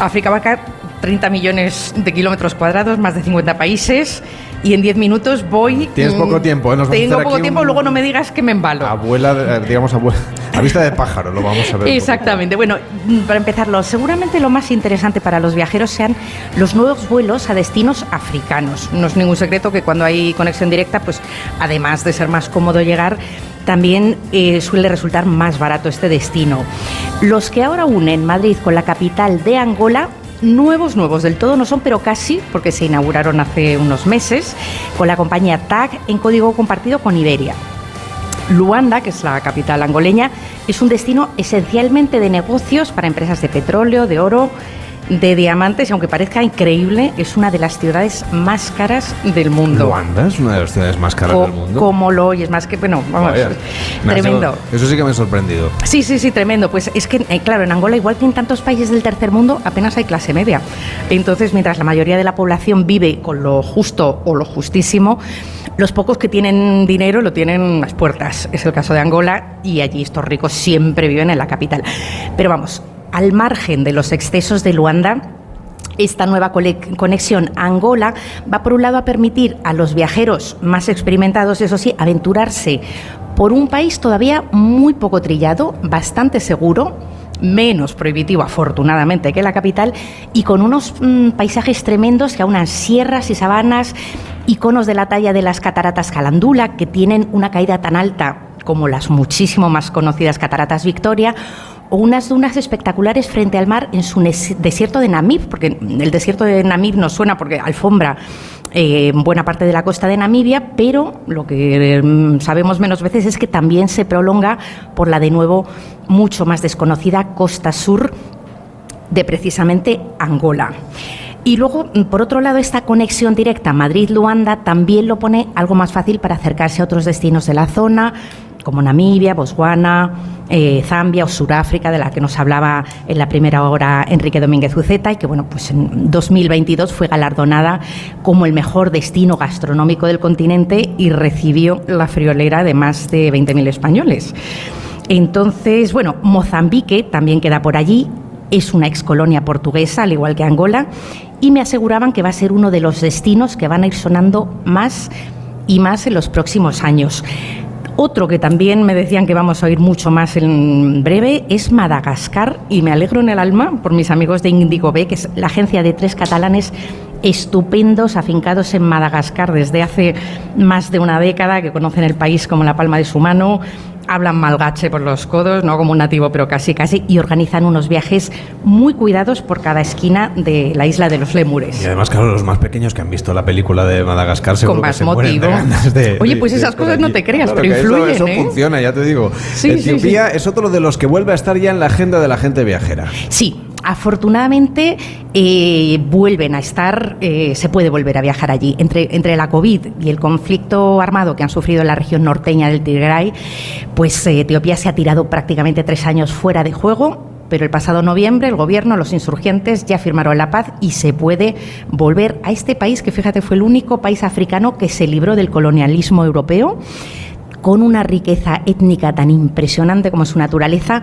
África abarca 30 millones de kilómetros cuadrados, más de 50 países, y en 10 minutos voy... Tienes poco tiempo, ¿eh? Nos Tengo poco tiempo, un- luego no me digas que me embalo. Abuela, eh, digamos, abuela, a vista de pájaro, lo vamos a ver. Exactamente. Bueno, mm, para empezar, lo- seguramente lo más interesante para los viajeros sean los nuevos vuelos a destinos africanos. No es ningún secreto que cuando hay conexión directa, pues además de ser más cómodo llegar, también eh, suele resultar más barato este destino. Los que ahora unen Madrid con la capital de Angola nuevos, nuevos del todo no son, pero casi, porque se inauguraron hace unos meses con la compañía TAG en código compartido con Iberia. Luanda, que es la capital angoleña, es un destino esencialmente de negocios para empresas de petróleo, de oro, de diamantes, y aunque parezca increíble, es una de las ciudades más caras del mundo. Luanda es una de las ciudades más caras Co- del mundo. Como lo oyes, más que, bueno, vamos, Vaya. Tremendo. Eso sí que me ha sorprendido. Sí, sí, sí, tremendo. Pues es que, eh, claro, en Angola, igual que en tantos países del tercer mundo, apenas hay clase media. Entonces, mientras la mayoría de la población vive con lo justo o lo justísimo, los pocos que tienen dinero lo tienen en las puertas. Es el caso de Angola y allí estos ricos siempre viven en la capital. Pero vamos, al margen de los excesos de Luanda, esta nueva conexión Angola va por un lado a permitir a los viajeros más experimentados, eso sí, aventurarse por un país todavía muy poco trillado, bastante seguro, menos prohibitivo afortunadamente que la capital y con unos mm, paisajes tremendos que aunan sierras y sabanas, iconos de la talla de las cataratas Calandula que tienen una caída tan alta como las muchísimo más conocidas cataratas Victoria o unas dunas espectaculares frente al mar en su desierto de Namib, porque el desierto de Namib nos suena porque alfombra eh, buena parte de la costa de Namibia, pero lo que mm, sabemos menos veces es que también se prolonga por la de nuevo mucho más desconocida costa sur de precisamente Angola. Y luego, por otro lado, esta conexión directa Madrid-Luanda también lo pone algo más fácil para acercarse a otros destinos de la zona, como Namibia, Botswana, eh, Zambia o Sudáfrica, de la que nos hablaba en la primera hora Enrique Domínguez Uceta, y que bueno, pues en 2022 fue galardonada como el mejor destino gastronómico del continente y recibió la friolera de más de 20.000 españoles. Entonces, bueno, Mozambique también queda por allí, es una excolonia portuguesa, al igual que Angola, y me aseguraban que va a ser uno de los destinos que van a ir sonando más y más en los próximos años. Otro que también me decían que vamos a oír mucho más en breve es Madagascar y me alegro en el alma por mis amigos de Indigo B, que es la agencia de tres catalanes estupendos afincados en Madagascar desde hace más de una década, que conocen el país como la palma de su mano, hablan malgache por los codos, no como un nativo, pero casi casi, y organizan unos viajes muy cuidados por cada esquina de la isla de los lémures. Y además, claro, los más pequeños que han visto la película de Madagascar seguro Con más que se motivo. de, Oye, pues esas cosas no te creas, pero influyen, Eso, ¿eh? funciona, ya te digo. Sí, Etiopía es otro de los que vuelve a estar ya en la agenda de la gente viajera. Sí, afortunadamente eh, vuelven a estar, eh, se puede volver a viajar allí. Entre, entre la COVID y el conflicto armado que han sufrido en la región norteña del Tigray, pues eh, Etiopía se ha tirado prácticamente tres años fuera de juego. Pero el pasado noviembre el gobierno, los insurgentes ya firmaron la paz y se puede volver a este país que fíjate fue el único país africano que se libró del colonialismo europeo con una riqueza étnica tan impresionante como su naturaleza,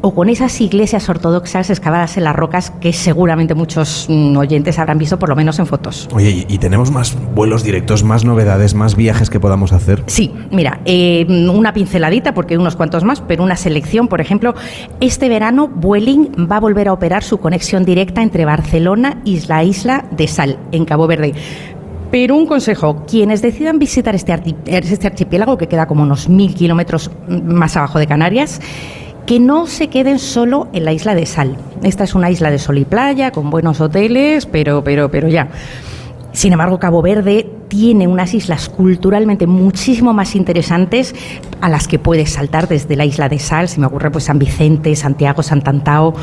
o con esas iglesias ortodoxas excavadas en las rocas que seguramente muchos mm, oyentes habrán visto por lo menos en fotos. Oye, ¿y tenemos más vuelos directos, más novedades, más viajes que podamos hacer? Sí, mira, eh, una pinceladita, porque hay unos cuantos más, pero una selección, por ejemplo, este verano Vueling va a volver a operar su conexión directa entre Barcelona y la isla de Sal, en Cabo Verde. Pero un consejo, quienes decidan visitar este, este archipiélago, que queda como unos mil kilómetros más abajo de Canarias, que no se queden solo en la isla de Sal. Esta es una isla de sol y playa, con buenos hoteles, pero, pero, pero ya. Sin embargo, Cabo Verde tiene unas islas culturalmente muchísimo más interesantes a las que puedes saltar desde la isla de Sal, se me ocurre pues San Vicente, Santiago, Santantao,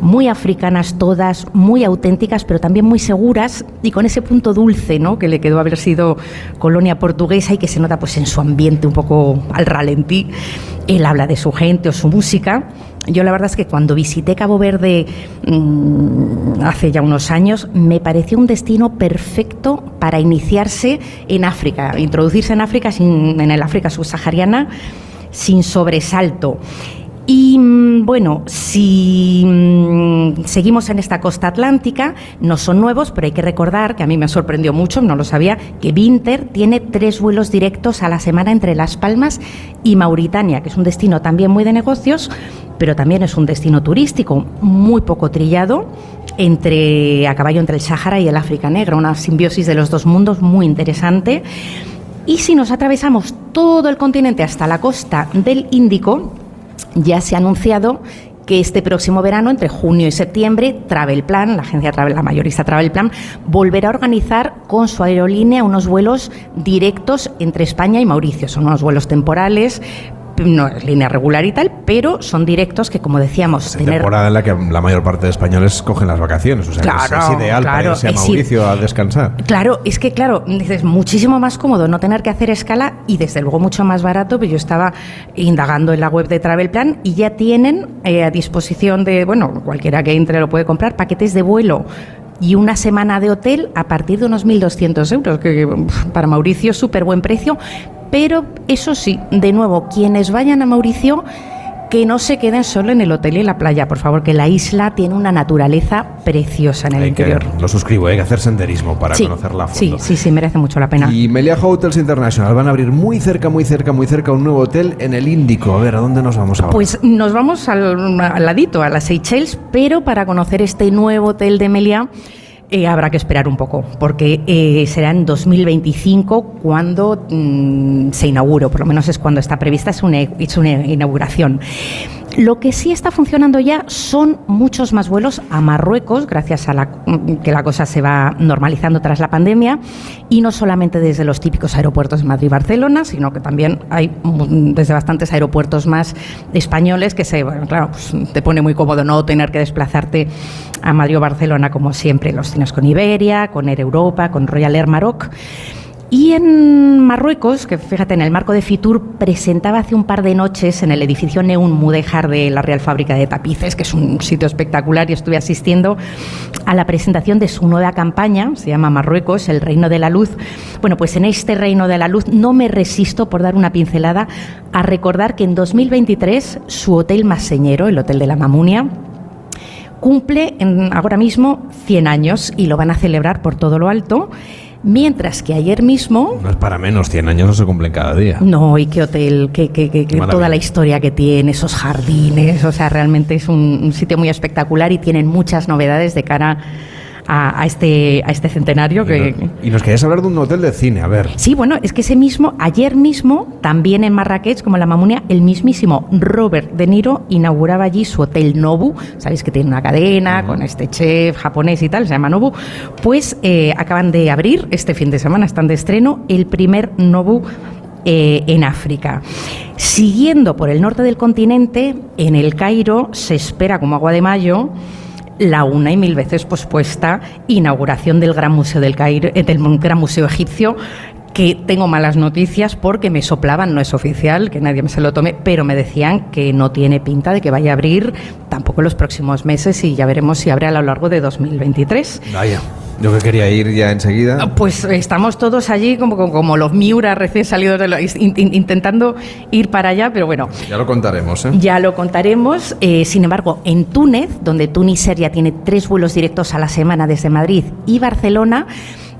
muy africanas todas, muy auténticas, pero también muy seguras y con ese punto dulce, ¿no? Que le quedó haber sido colonia portuguesa y que se nota pues en su ambiente un poco al ralentí. Él habla de su gente o su música. Yo la verdad es que cuando visité Cabo Verde mmm, hace ya unos años, me pareció un destino perfecto para iniciarse en África, introducirse en África, sin, en el África subsahariana, sin sobresalto. Y mm, bueno, si mm, seguimos en esta costa atlántica, no son nuevos, pero hay que recordar, que a mí me sorprendió mucho, no lo sabía, que Vinter tiene tres vuelos directos a la semana entre Las Palmas y Mauritania, que es un destino también muy de negocios, pero también es un destino turístico muy poco trillado entre a caballo entre el Sáhara y el África Negra, una simbiosis de los dos mundos muy interesante. Y si nos atravesamos todo el continente hasta la costa del Índico, ya se ha anunciado que este próximo verano, entre junio y septiembre, Travelplan, la agencia Travel, la mayorista Travelplan, volverá a organizar con su aerolínea unos vuelos directos entre España y Mauricio. Son unos vuelos temporales no es línea regular y tal, pero son directos que, como decíamos, es temporada en la que la mayor parte de españoles cogen las vacaciones, o sea, claro, es, es, ideal claro, para irse a Mauricio a descansar. Claro, es que, claro, dices, muchísimo más cómodo no tener que hacer escala y, desde luego, mucho más barato, pero yo estaba indagando en la web de Travelplan y ya tienen eh, a disposición de, bueno, cualquiera que entre lo puede comprar, paquetes de vuelo y una semana de hotel a partir de unos 1.200 euros, que para Mauricio es súper buen precio, pero eso sí, de nuevo, quienes vayan a Mauricio que no se queden solo en el hotel y la playa, por favor, que la isla tiene una naturaleza preciosa en el interior. lo suscribo, hay que hacer senderismo para conocerla a fondo. Sí, sí, sí, merece mucho la pena. Y Meliá Hotels International van a abrir muy cerca, muy cerca, muy cerca un nuevo hotel en el Índico. A ver, ¿a dónde nos vamos ahora? Pues nos vamos al, al ladito, a las Seychelles, pero para conocer este nuevo hotel de Meliá eh, habrá que esperar un poco, porque eh, será en 2025 cuando mm, se inaugure, por lo menos es cuando está prevista, es una, es una inauguración. Lo que sí está funcionando ya son muchos más vuelos a Marruecos, gracias a la, que la cosa se va normalizando tras la pandemia, y no solamente desde los típicos aeropuertos de Madrid y Barcelona, sino que también hay desde bastantes aeropuertos más españoles que se, claro, pues te pone muy cómodo no tener que desplazarte a Madrid o Barcelona como siempre. Los tienes con Iberia, con Air Europa, con Royal Air Maroc. Y en Marruecos, que fíjate, en el marco de Fitur, presentaba hace un par de noches en el edificio Neun Mudéjar de la Real Fábrica de Tapices, que es un sitio espectacular, y estuve asistiendo a la presentación de su nueva campaña, se llama Marruecos, el Reino de la Luz. Bueno, pues en este Reino de la Luz no me resisto por dar una pincelada a recordar que en 2023 su hotel más señero, el Hotel de la Mamunia, cumple ahora mismo 100 años y lo van a celebrar por todo lo alto. Mientras que ayer mismo... No es para menos, 100 años no se cumplen cada día. No, y qué hotel, que, toda la historia que tiene, esos jardines, o sea, realmente es un sitio muy espectacular y tienen muchas novedades de cara a, este, a este centenario. Que... Y nos querías hablar de un hotel de cine, a ver. Sí, bueno, es que ese mismo, ayer mismo, también en Marrakech, como en la Mamunia, el mismísimo Robert De Niro inauguraba allí su hotel Nobu. Sabéis que tiene una cadena con este chef japonés y tal, se llama Nobu. Pues eh, acaban de abrir este fin de semana, están de estreno, el primer Nobu eh, en África. Siguiendo por el norte del continente, en el Cairo se espera como agua de mayo la una y mil veces pospuesta inauguración del Gran Museo del Cairo, eh, del Gran Museo Egipcio que tengo malas noticias porque me soplaban, no es oficial, que nadie me se lo tome, pero me decían que no tiene pinta de que vaya a abrir tampoco en los próximos meses y ya veremos si abre a lo largo de 2023. Vaya. Yo que quería ir ya enseguida. Ah, pues estamos todos allí como, como, los Miura recién salidos de intentando ir para allá, pero bueno. Ya lo contaremos, ¿eh? Ya lo contaremos. Eh, sin embargo, en Túnez, donde Tunisair ya tiene tres vuelos directos a la semana desde Madrid y Barcelona,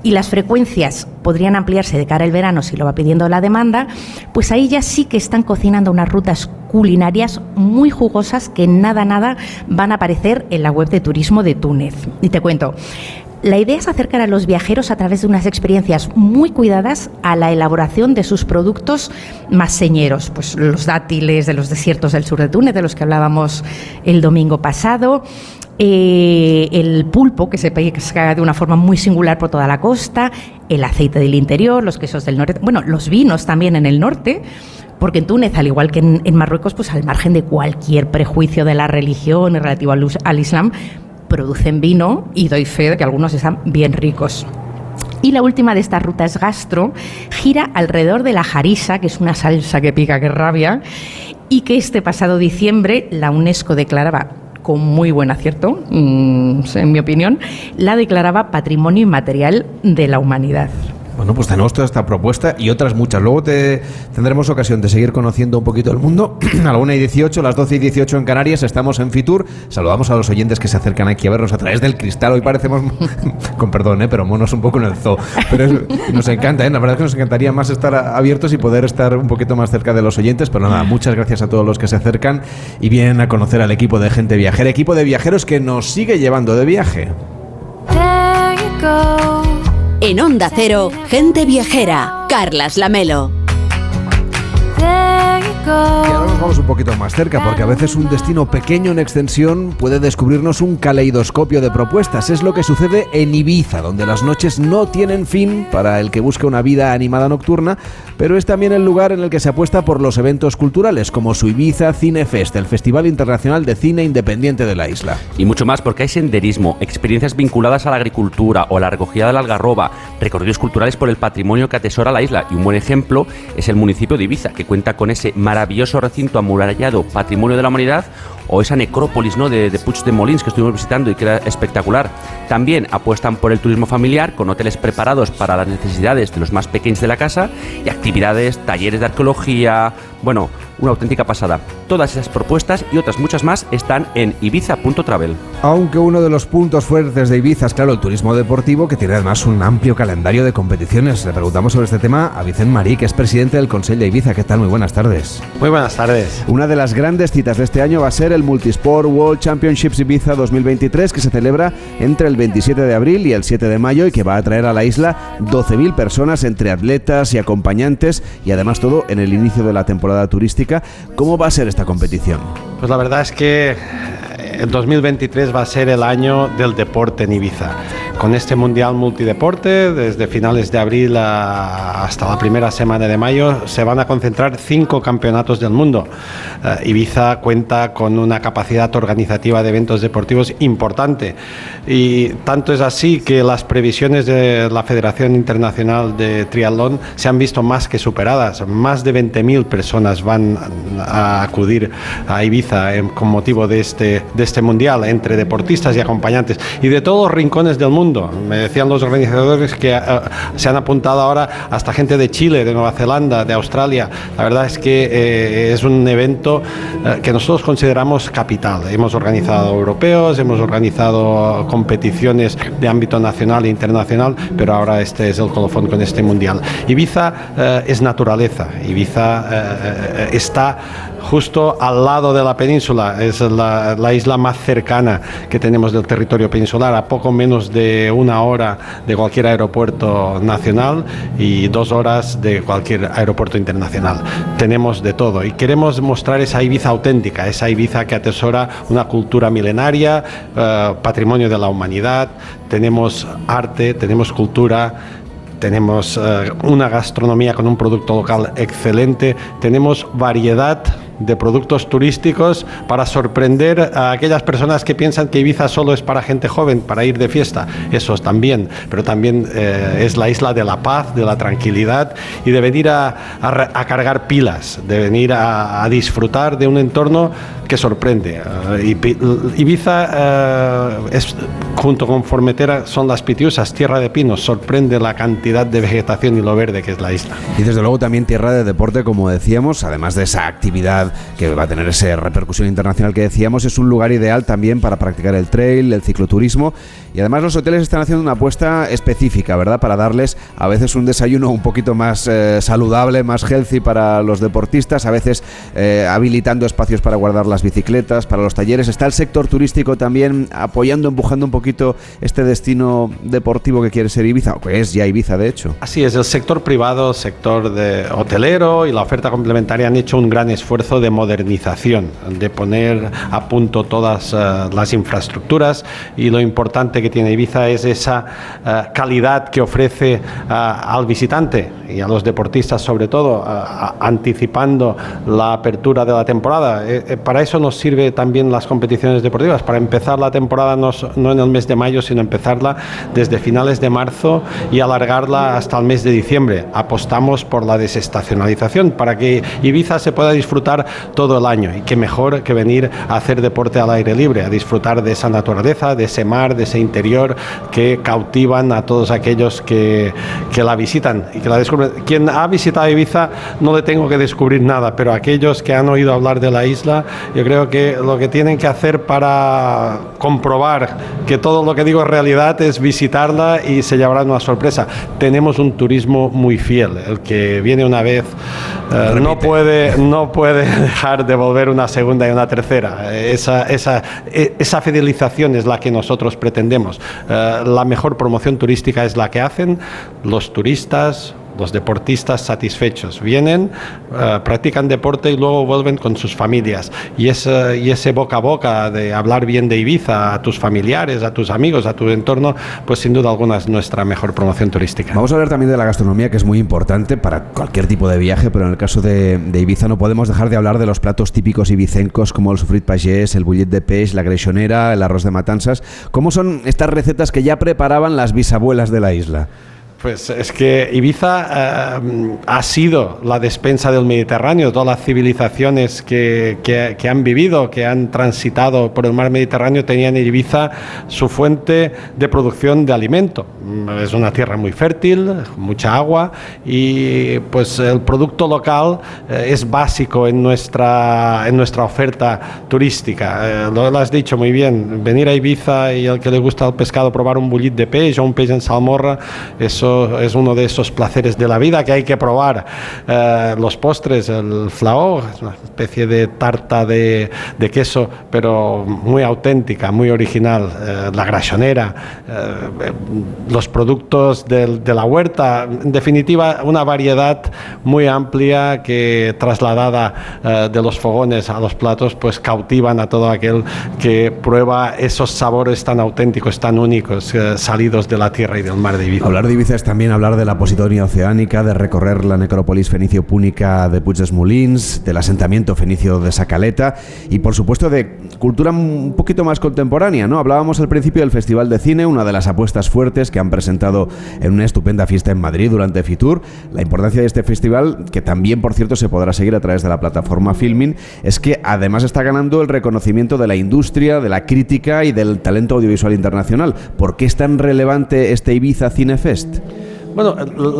y las frecuencias podrían ampliarse de cara al verano si lo va pidiendo la demanda, pues ahí ya sí que están cocinando unas rutas culinarias muy jugosas que nada, nada van a aparecer en la web de turismo de Túnez. Y te cuento, la idea es acercar a los viajeros a través de unas experiencias muy cuidadas a la elaboración de sus productos más señeros, pues los dátiles de los desiertos del sur de Túnez, de los que hablábamos el domingo pasado, eh, el pulpo, que se pesca de una forma muy singular por toda la costa, el aceite del interior, los quesos del norte, bueno, los vinos también en el norte, porque en Túnez, al igual que en, Marruecos, pues al margen de cualquier prejuicio de la religión relativo al Islam, producen vino y doy fe de que algunos están bien ricos. Y la última de estas rutas gastro gira alrededor de la jarisa, que es una salsa que pica, que rabia, y que este pasado diciembre la UNESCO declaraba con muy buen acierto, mm, en mi opinión, la declaraba Patrimonio Inmaterial de la Humanidad. Bueno, pues tenemos toda esta propuesta y otras muchas. Luego te, tendremos ocasión de seguir conociendo un poquito el mundo. a la 1 y 18, a las 12 y 18 en Canarias, estamos en Fitur. Saludamos a los oyentes que se acercan aquí a vernos a través del cristal. Hoy parecemos, con perdón, ¿eh? pero monos un poco en el zoo. Pero nos encanta, ¿eh? la verdad es que nos encantaría más estar abiertos y poder estar un poquito más cerca de los oyentes. Pero nada, muchas gracias a todos los que se acercan y vienen a conocer al equipo de gente viajera, equipo de viajeros que nos sigue llevando de viaje. En Onda Cero, gente viajera, Carlas Lamelo. Y ahora nos vamos un poquito más cerca, porque a veces un destino pequeño en extensión puede descubrirnos un caleidoscopio de propuestas. Es lo que sucede en Ibiza, donde las noches no tienen fin para el que busque una vida animada nocturna, pero es también el lugar en el que se apuesta por los eventos culturales, como su Ibiza Cinefest, el Festival Internacional de Cine Independiente de la isla. Y mucho más, porque hay senderismo, experiencias vinculadas a la agricultura o la recogida de la algarroba, recorridos culturales por el patrimonio que atesora la isla. Y un buen ejemplo es el municipio de Ibiza, que cuenta con ese maravilloso recinto amurallado Patrimonio de la Humanidad o esa necrópolis ¿no? de, de Puig de Molins que estuvimos visitando y que era espectacular. También apuestan por el turismo familiar con hoteles preparados para las necesidades de los más pequeños de la casa y actividades, talleres de arqueología, bueno, una auténtica pasada. Todas esas propuestas y otras muchas más están en ibiza.travel. Aunque uno de los puntos fuertes de Ibiza es, claro, el turismo deportivo, que tiene además un amplio calendario de competiciones. Le preguntamos sobre este tema a Vicente Marí, que es presidente del Consejo de Ibiza. ¿Qué tal? Muy buenas tardes. Muy buenas tardes. Una de las grandes citas de este año va a ser el Multisport World Championships Ibiza 2023, que se celebra entre el 27 de abril y el 7 de mayo y que va a traer a la isla 12.000 personas entre atletas y acompañantes y además todo en el inicio de la temporada turística. ¿Cómo va a ser esta competición? Pues la verdad es que el 2023 va a ser el año del deporte en Ibiza. Con este Mundial Multideporte, desde finales de abril hasta la primera semana de mayo, se van a concentrar cinco campeonatos del mundo. Eh, Ibiza cuenta con una capacidad organizativa de eventos deportivos importante y tanto es así que las previsiones de la Federación Internacional de Triatlón se han visto más que superadas. Más de 20.000 personas van a acudir a Ibiza con motivo de este, de este Mundial, entre deportistas y acompañantes y de todos los rincones del mundo me decían los organizadores que eh, se han apuntado ahora hasta gente de Chile, de Nueva Zelanda, de Australia. La verdad es que eh, es un evento eh, que nosotros consideramos capital. Hemos organizado europeos, hemos organizado competiciones de ámbito nacional e internacional, pero ahora este es el colofón con este mundial. Ibiza es naturaleza. Ibiza está justo al lado de la península, es la, la, isla más cercana que tenemos del territorio peninsular, a poco menos de una hora de cualquier aeropuerto nacional y dos horas de cualquier aeropuerto internacional. Tenemos de todo y queremos mostrar esa Ibiza auténtica, esa Ibiza que atesora una cultura milenaria, eh, patrimonio de la humanidad, tenemos arte, tenemos cultura, tenemos eh, una gastronomía con un producto local excelente, tenemos variedad de productos turísticos para sorprender a aquellas personas que piensan que Ibiza solo es para gente joven, para ir de fiesta. Eso también, pero también eh, es la isla de la paz, de la tranquilidad y de venir a, cargar pilas, de venir a, disfrutar de un entorno que sorprende. Eh, Ibiza eh, es, junto con Formentera son las Pitiusas, tierra de pinos, sorprende la cantidad de vegetación y lo verde que es la isla. Y desde luego también tierra de deporte, como decíamos, además de esa actividad que va a tener esa repercusión internacional que decíamos, es un lugar ideal también para practicar el trail, el cicloturismo y además los hoteles están haciendo una apuesta específica, ¿verdad? Para darles a veces un desayuno un poquito más eh, saludable, más healthy para los deportistas, a veces eh, habilitando espacios para guardar las bicicletas, para los talleres. Está el sector turístico también apoyando, empujando un poquito este destino deportivo que quiere ser Ibiza, o que es ya Ibiza de hecho. Así es, el sector privado, sector de hotelero y la oferta complementaria han hecho un gran esfuerzo de modernización, de poner a punto todas eh, las infraestructuras y lo importante que tiene Ibiza es esa eh, calidad que ofrece eh, al visitante y a los deportistas sobre todo, anticipando la apertura de la temporada. para eso nos sirve también las competiciones deportivas, para empezar la temporada no, no en el mes de mayo, sino empezarla desde finales de marzo y alargarla hasta el mes de diciembre. Apostamos por la desestacionalización para que Ibiza se pueda disfrutar todo el año. Y qué mejor que venir a hacer deporte al aire libre, a disfrutar de esa naturaleza, de ese mar, de ese interior que cautivan a todos aquellos que, que la visitan y que la descubren. Quien ha visitado Ibiza no le tengo que descubrir nada, pero aquellos que han oído hablar de la isla, yo creo que lo que tienen que hacer para comprobar que todo lo que digo es realidad es visitarla y se llevarán una sorpresa. Tenemos un turismo muy fiel, el que viene una vez eh, no puede no puede dejar de volver una segunda y una tercera. Esa, esa, e, esa fidelización es la que nosotros pretendemos. Eh, la mejor promoción turística es la que hacen los turistas, los deportistas satisfechos. Vienen, eh, practican deporte y luego vuelven con sus familias. Y ese, y ese boca a boca de hablar bien de Ibiza a tus familiares, a tus amigos, a tu entorno, pues sin duda alguna es nuestra mejor promoción turística. Vamos a hablar también de la gastronomía, que es muy importante para cualquier tipo de viaje, pero en el caso de, Ibiza no podemos dejar de hablar de los platos típicos ibicencos como el sofrit pagés, el bullet de peix, la greixonera, el arroz de matanzas. ¿Cómo son estas recetas que ya preparaban las bisabuelas de la isla? Pues es que Ibiza eh, ha sido la despensa del Mediterráneo. Todas las civilizaciones que, que, han vivido, que han transitado por el mar Mediterráneo, tenían en Ibiza su fuente de producción de alimento. Mm, es una tierra muy fértil, mucha agua y pues el producto local eh, es básico en nuestra, en nuestra oferta turística. Eh, lo, has dicho muy bien, venir a Ibiza y el que le gusta el pescado probar un bullit de pez o un pez en salmorra, eso es uno de esos placeres de la vida que hay que probar. Eh, los postres, el flao, es una especie de tarta de, queso, pero muy auténtica, muy original. Eh, la grasonera, eh, los productos de, la huerta, en definitiva, una variedad muy amplia que trasladada de los fogones a los platos, pues cautivan a todo aquel que prueba esos sabores tan auténticos, tan únicos, salidos de la tierra y del mar de Ibiza. Hablar de Ibiza también hablar de la Positonia oceánica, de recorrer la necrópolis fenicio-púnica de Puig des del asentamiento fenicio de Sacaleta y por supuesto de cultura un poquito más contemporánea, ¿no? Hablábamos al principio del Festival de Cine, una de las apuestas fuertes que han presentado en una estupenda fiesta en Madrid durante Fitur. La importancia de este festival, que también por cierto se podrá seguir a través de la plataforma Filmin, es que además está ganando el reconocimiento de la industria, de la crítica y del talento audiovisual internacional. ¿Por qué es tan relevante este Ibiza Cinefest? Bueno,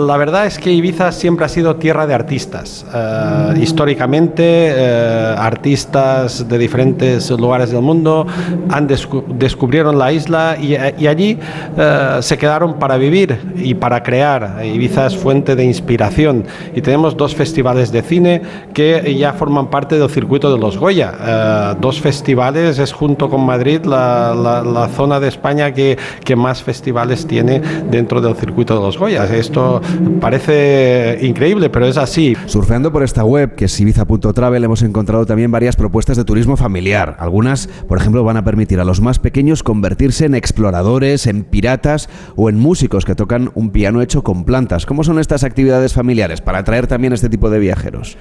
la verdad es que Ibiza siempre ha sido tierra de artistas. Eh, históricamente, eh, artistas de diferentes lugares del mundo han descubrieron la isla y, allí eh, se quedaron para vivir y para crear. Ibiza es fuente de inspiración y tenemos dos festivales de cine que ya forman parte del circuito de los Goya. dos festivales es junto con Madrid la, zona de España que, que más festivales tiene dentro del circuito de los Goya. Esto parece increíble, pero es así. Surfeando por esta web, que es ibiza.travel, hemos encontrado también varias propuestas de turismo familiar. Algunas, por ejemplo, van a permitir a los más pequeños convertirse en exploradores, en piratas o en músicos que tocan un piano hecho con plantas. ¿Cómo son estas actividades familiares para atraer también este tipo de viajeros?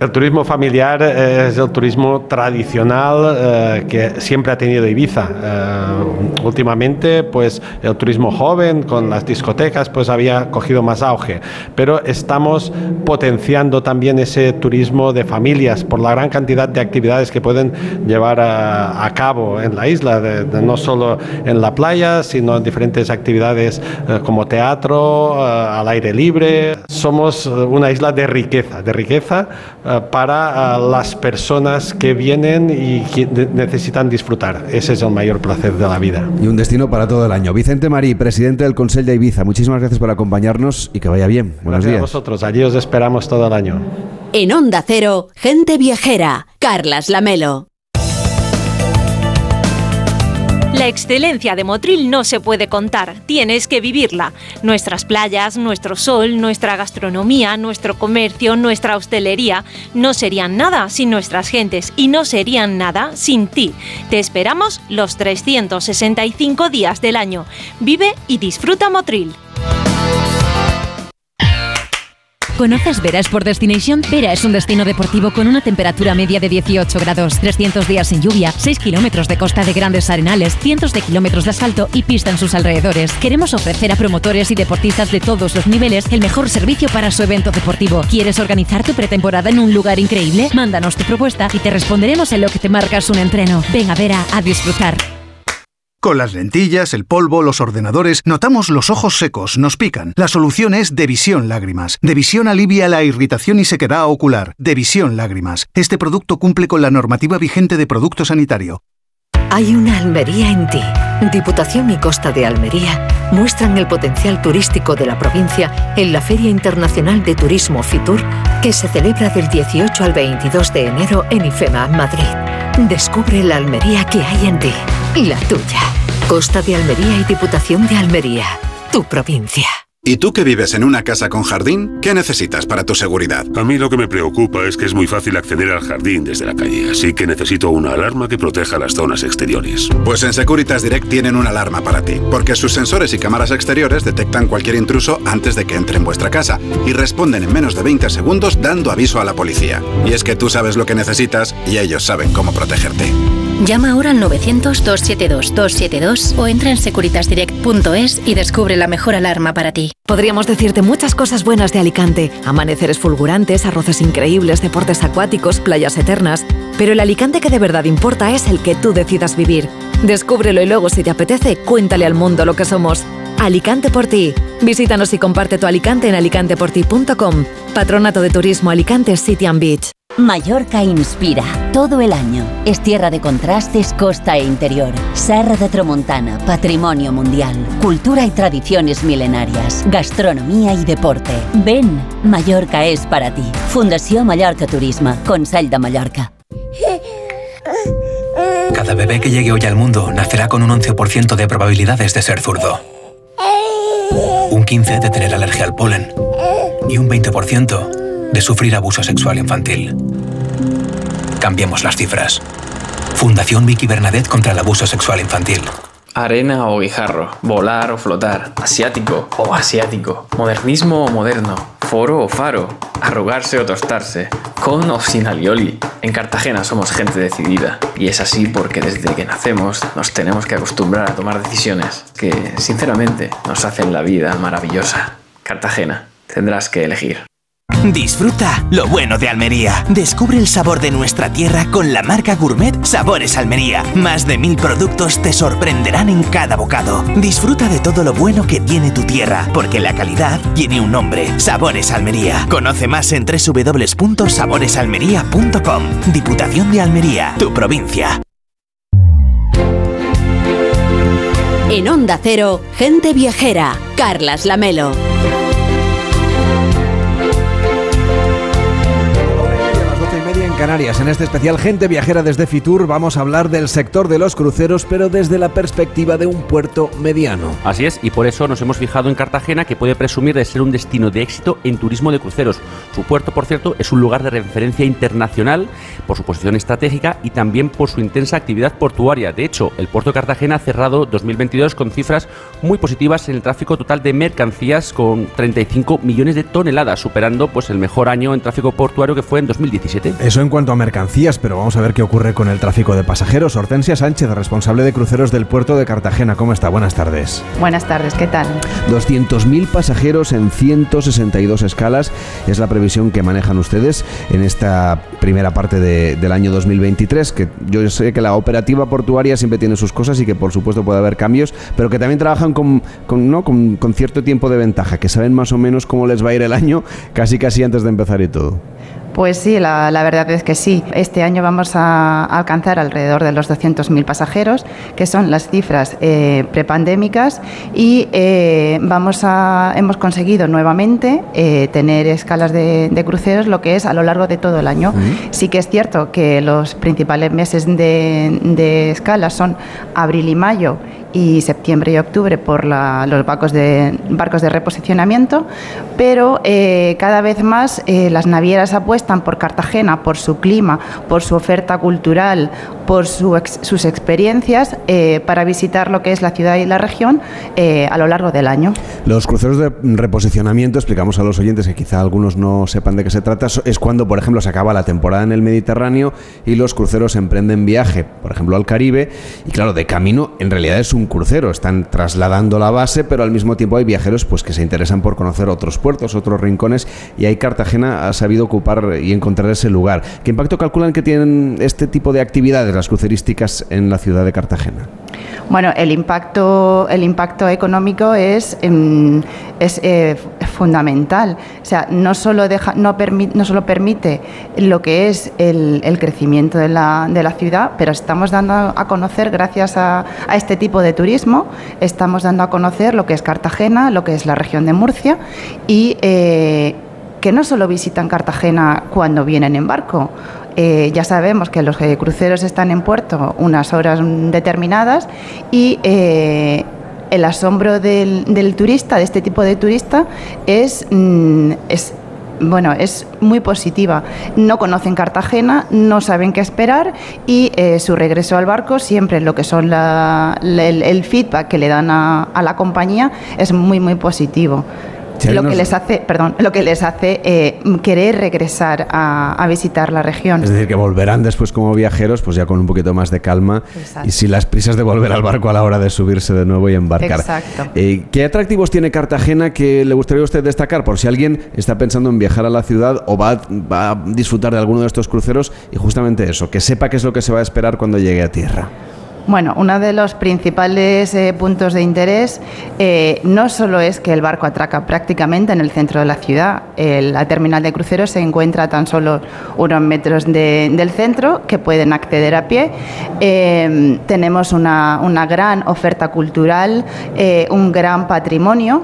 El turismo familiar eh, es el turismo tradicional eh, que siempre ha tenido Ibiza. Eh, últimamente, pues el turismo joven con las discotecas, pues había cogido más auge. Pero estamos potenciando también ese turismo de familias por la gran cantidad de actividades que pueden llevar a, cabo en la isla, no solo en la playa, sino en diferentes actividades como teatro, al aire libre. Somos una isla de riqueza, de riqueza eh, para eh, las personas que vienen y que necesitan disfrutar. Ese es el mayor placer de la vida. Y un destino para todo el año. Vicente Marí, presidente del Consejo de Ibiza, muchísimas gracias por acompañarnos y que vaya bien. Buenos gracias días. a vosotros, allí os esperamos todo el año. En Onda Cero, gente viajera, Carlas Lamelo. La excelencia de Motril no se puede contar, tienes que vivirla. Nuestras playas, nuestro sol, nuestra gastronomía, nuestro comercio, nuestra hostelería no serían nada sin nuestras gentes y no serían nada sin ti. Te esperamos los 365 días del año. Vive y disfruta Motril. ¿Conoces Vera Sport Destination? Vera es un destino deportivo con una temperatura media de 18 grados, 300 días sin lluvia, 6 kilómetros de costa de grandes arenales, cientos de kilómetros de asfalto y pista en sus alrededores. Queremos ofrecer a promotores y deportistas de todos los niveles el mejor servicio para su evento deportivo. ¿Quieres organizar tu pretemporada en un lugar increíble? Mándanos tu propuesta y te responderemos en lo que te marcas un entreno. Ven a Vera a disfrutar. Con las lentillas, el polvo, los ordenadores, notamos los ojos secos, nos pican. La solución es Devisión Lágrimas. Devisión alivia la irritación y sequedad ocular. Devisión Lágrimas. Este producto cumple con la normativa vigente de producto sanitario. Hay una Almería en ti. Diputación y Costa de Almería muestran el potencial turístico de la provincia en la Feria Internacional de Turismo Fitur, que se celebra del 18 al 22 de enero en IFEMA, Madrid. Descubre la Almería que hay en ti la tuya. Costa de Almería y Diputación de Almería, tu provincia. ¿Y tú que vives en una casa con jardín? ¿Qué necesitas para tu seguridad? A mí lo que me preocupa es que es muy fácil acceder al jardín desde la calle, así que necesito una alarma que proteja las zonas exteriores. Pues en Securitas Direct tienen una alarma para ti, porque sus sensores y cámaras exteriores detectan cualquier intruso antes de que entre en vuestra casa y responden en menos de 20 segundos dando aviso a la policía. Y es que tú sabes lo que necesitas y ellos saben cómo protegerte. Llama ahora al 900-272-272 o entra en securitasdirect.es y descubre la mejor alarma para ti. Podríamos decirte muchas cosas buenas de Alicante. Amaneceres fulgurantes, arroces increíbles, deportes acuáticos, playas eternas. Pero el Alicante que de verdad importa es el que tú decidas vivir. Descúbrelo y luego, si te apetece, cuéntale al mundo lo que somos. Alicante por ti. Visítanos y comparte tu Alicante en alicanteporti.com. Patronato de Turismo Alicante City and Beach. Mallorca inspira todo el año. Es tierra de contrastes, costa e interior. Serra de Tramontana, patrimonio mundial. Cultura y tradiciones milenarias. Gastronomía y deporte. Ven, Mallorca es para ti. Fundación Mallorca Turismo, Consell de Mallorca. Cada bebé que llegue hoy al mundo nacerá con un 11% de probabilidades de ser zurdo. Un 15% de tener alergia al polen. Y un 20% de sufrir abuso sexual infantil. Cambiemos las cifras. Fundación Vicky Bernadette contra el abuso sexual infantil. Arena o guijarro, volar o flotar, asiático o asiático, modernismo o moderno, foro o faro, arrugarse o tostarse, con o sin alioli. En Cartagena somos gente decidida y es así porque desde que nacemos nos tenemos que acostumbrar a tomar decisiones que, sinceramente, nos hacen la vida maravillosa. Cartagena, tendrás que elegir. Disfruta lo bueno de Almería. Descubre el sabor de nuestra tierra con la marca Gourmet Sabores Almería. Más de mil productos te sorprenderán en cada bocado. Disfruta de todo lo bueno que tiene tu tierra, porque la calidad tiene un nombre. Sabores Almería. Conoce más en www.saboresalmería.com. Diputación de Almería, tu provincia. En Onda Cero, gente viajera. Carlas Lamelo. Canarias. En este especial Gente Viajera desde Fitur vamos a hablar del sector de los cruceros, pero desde la perspectiva de un puerto mediano. Así es, y por eso nos hemos fijado en Cartagena, que puede presumir de ser un destino de éxito en turismo de cruceros. Su puerto, por cierto, es un lugar de referencia internacional por su posición estratégica y también por su intensa actividad portuaria. De hecho, el puerto de Cartagena ha cerrado 2022 con cifras muy positivas en el tráfico total de mercancías con 35 millones de toneladas, superando pues el mejor año en tráfico portuario que fue en 2017. Eso en cuanto a mercancías, pero vamos a ver qué ocurre con el tráfico de pasajeros. Hortensia Sánchez, responsable de cruceros del puerto de Cartagena. ¿Cómo está? Buenas tardes. Buenas tardes, ¿qué tal? 200.000 pasajeros en 162 escalas es la previsión que manejan ustedes en esta primera parte del año 2023, que yo sé que la operativa portuaria siempre tiene sus cosas y que por supuesto puede haber cambios, pero que también trabajan con, ¿no? con, con cierto tiempo de ventaja, que saben más o menos cómo les va a ir el año casi casi antes de empezar y todo. Pues sí, la, verdad es que sí. Este año vamos a alcanzar alrededor de los 200.000 pasajeros, que son las cifras eh, prepandémicas, y eh, vamos a, hemos conseguido nuevamente eh, tener escalas de, cruceros, lo que es a lo largo de todo el año. Sí que es cierto que los principales meses de, de escalas son abril y mayo y septiembre y octubre por los barcos de, barcos de reposicionamiento, pero eh, cada vez más eh, las navieras apuestan por Cartagena, por su clima, por su oferta cultural, por sus experiencias eh, para visitar lo que es la ciudad y la región a lo largo del año. Los cruceros de reposicionamiento, explicamos a los oyentes que quizá algunos no sepan de qué se trata, es cuando, por ejemplo, se acaba la temporada en el Mediterráneo y los cruceros emprenden viaje, por ejemplo, al Caribe, y claro, de camino en realidad es un crucero, están trasladando la base, pero al mismo tiempo hay viajeros pues que se interesan por conocer otros puertos, otros rincones y ahí Cartagena ha sabido ocupar y encontrar ese lugar. ¿Qué impacto calculan que tienen este tipo de actividades las crucerísticas en la ciudad de Cartagena? Bueno, el impacto, el impacto económico es, em, eh, fundamental. O sea, no solo, deja, no, no solo permite lo que es el, crecimiento de la, de la, ciudad, pero estamos dando a conocer, gracias a, a este tipo de turismo, estamos dando a conocer lo que es Cartagena, lo que es la región de Murcia y eh, que no solo visitan Cartagena cuando vienen en barco. Eh, ya sabemos que los eh, cruceros están en puerto unas horas determinadas y el asombro del, turista, de este tipo de turista, es, mm, es bueno, es muy positiva. No conocen Cartagena, no saben qué esperar y eh, su regreso al barco, siempre lo que son el, feedback que le dan a, la compañía es muy, muy positivo. Lo que les hace, perdón, lo que les hace eh, querer regresar a, visitar la región. Es decir, que volverán después como viajeros, pues ya con un poquito más de calma y sin las prisas de volver al barco a la hora de subirse de nuevo y embarcar. Exacto. Eh, ¿Qué atractivos tiene Cartagena que le gustaría a usted destacar por si alguien está pensando en viajar a la ciudad o va, va a disfrutar de alguno de estos cruceros y justamente eso, que sepa qué es lo que se va a esperar cuando llegue a tierra? Bueno, uno de los principales eh, puntos de interés eh, no solo es que el barco atraca prácticamente en el centro de la ciudad, la terminal de cruceros se encuentra tan solo unos metros del centro que pueden acceder a pie. Eh, tenemos una, gran oferta cultural, un gran patrimonio